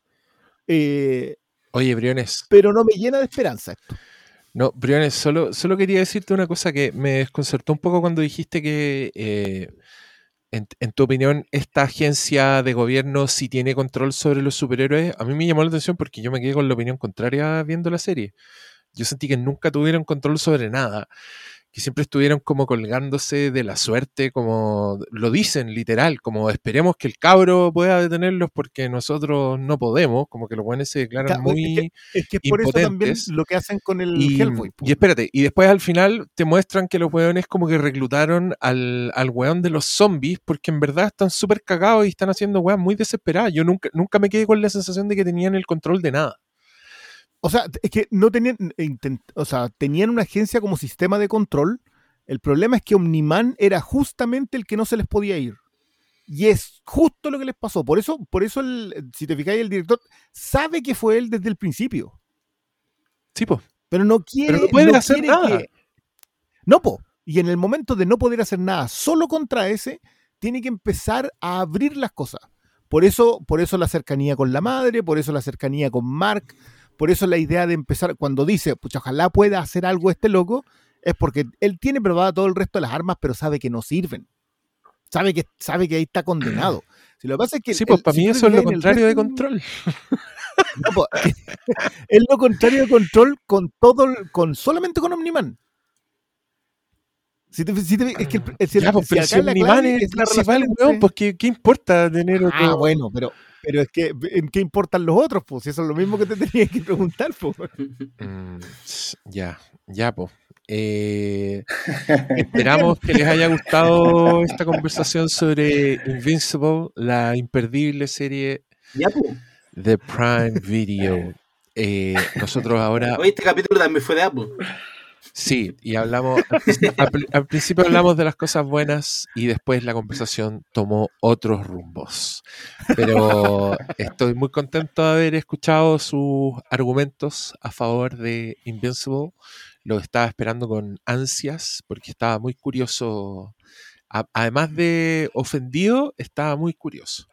Eh, Oye, Briones, pero no me llena de esperanza esto. No, Briones, solo, solo quería decirte una cosa que me desconcertó un poco cuando dijiste que, eh, en, en tu opinión, esta agencia de gobierno sí tiene control sobre los superhéroes. A mí me llamó la atención porque yo me quedé con la opinión contraria viendo la serie. Yo sentí que nunca tuvieron control sobre nada, que siempre estuvieron como colgándose de la suerte, como lo dicen literal, como esperemos que el cabro pueda detenerlos porque nosotros no podemos, como que los buenos se declaran es muy... Es que es por eso también Impotentes. lo que hacen con el Y, Hellboy. y espérate, y después al final te muestran que los weones como que reclutaron al, al weón de los zombies porque en verdad están súper cagados y están haciendo weas muy desesperadas. Yo nunca, nunca me quedé con la sensación de que tenían el control de nada. O sea, es que no tenían, o sea, tenían una agencia como sistema de control. El problema es que Omniman era justamente el que no se les podía ir. Y es justo lo que les pasó. Por eso, por eso el- si te fijáis, el director sabe que fue él desde el principio. Sí, pues. Pero no quiere. no puede hacer nada. que- No, po. Y en el momento de no poder hacer nada solo contra ese, tiene que empezar a abrir las cosas. Por eso, por eso la cercanía con la madre, por eso la cercanía con Mark, Por eso la idea de empezar, cuando dice, pucha, ojalá pueda hacer algo este loco, es porque él tiene probado todo el resto de las armas, pero sabe que no sirven. Sabe que, sabe que ahí está condenado. Si lo que pasa es que Sí, pues el- para mí eso es lo el contrario de control. No, po, es lo contrario de control con todo, el- con solamente con Omniman. Si te- si te- es que el- Ya, pues, si pero acá si la Omniman es el principal, weón, pues ¿qué, qué importa tener otro? Ah, bueno, pero, pero es que ¿en qué importan los otros? Pues Si eso es lo mismo que te tenías que preguntar, pues. Mm, ya, ya, pues. Eh, esperamos que les haya gustado esta conversación sobre Invincible, la imperdible serie Ya, pues. de Prime Video. Eh, nosotros ahora, Oye, este capítulo también fue de Apple. Sí, y hablamos, al, princi- al pri- al principio hablamos de las cosas buenas y después la conversación tomó otros rumbos. Pero estoy muy contento de haber escuchado sus argumentos a favor de Invincible. Lo estaba esperando con ansias porque estaba muy curioso. Además de ofendido, estaba muy curioso.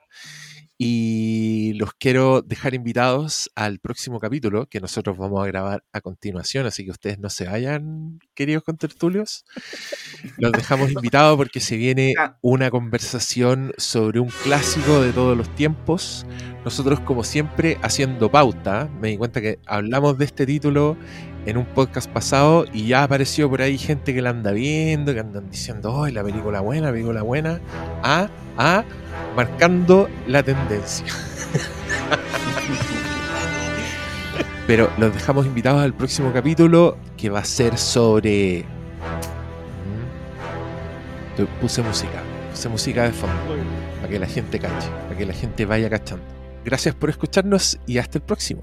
Y los quiero dejar invitados al próximo capítulo que nosotros vamos a grabar a continuación, así que ustedes no se vayan, queridos contertulios. Los dejamos invitados porque se viene una conversación sobre un clásico de todos los tiempos. Nosotros, como siempre, haciendo pauta, me di cuenta que hablamos de este título en un podcast pasado y ya apareció por ahí gente que la anda viendo, que andan diciendo, oh, la película buena, la película buena, a, a, marcando la tendencia. Pero los dejamos invitados al próximo capítulo que va a ser sobre... Mm. Puse música, puse música de fondo, para que la gente cache, para que la gente vaya cachando. Gracias por escucharnos y hasta el próximo.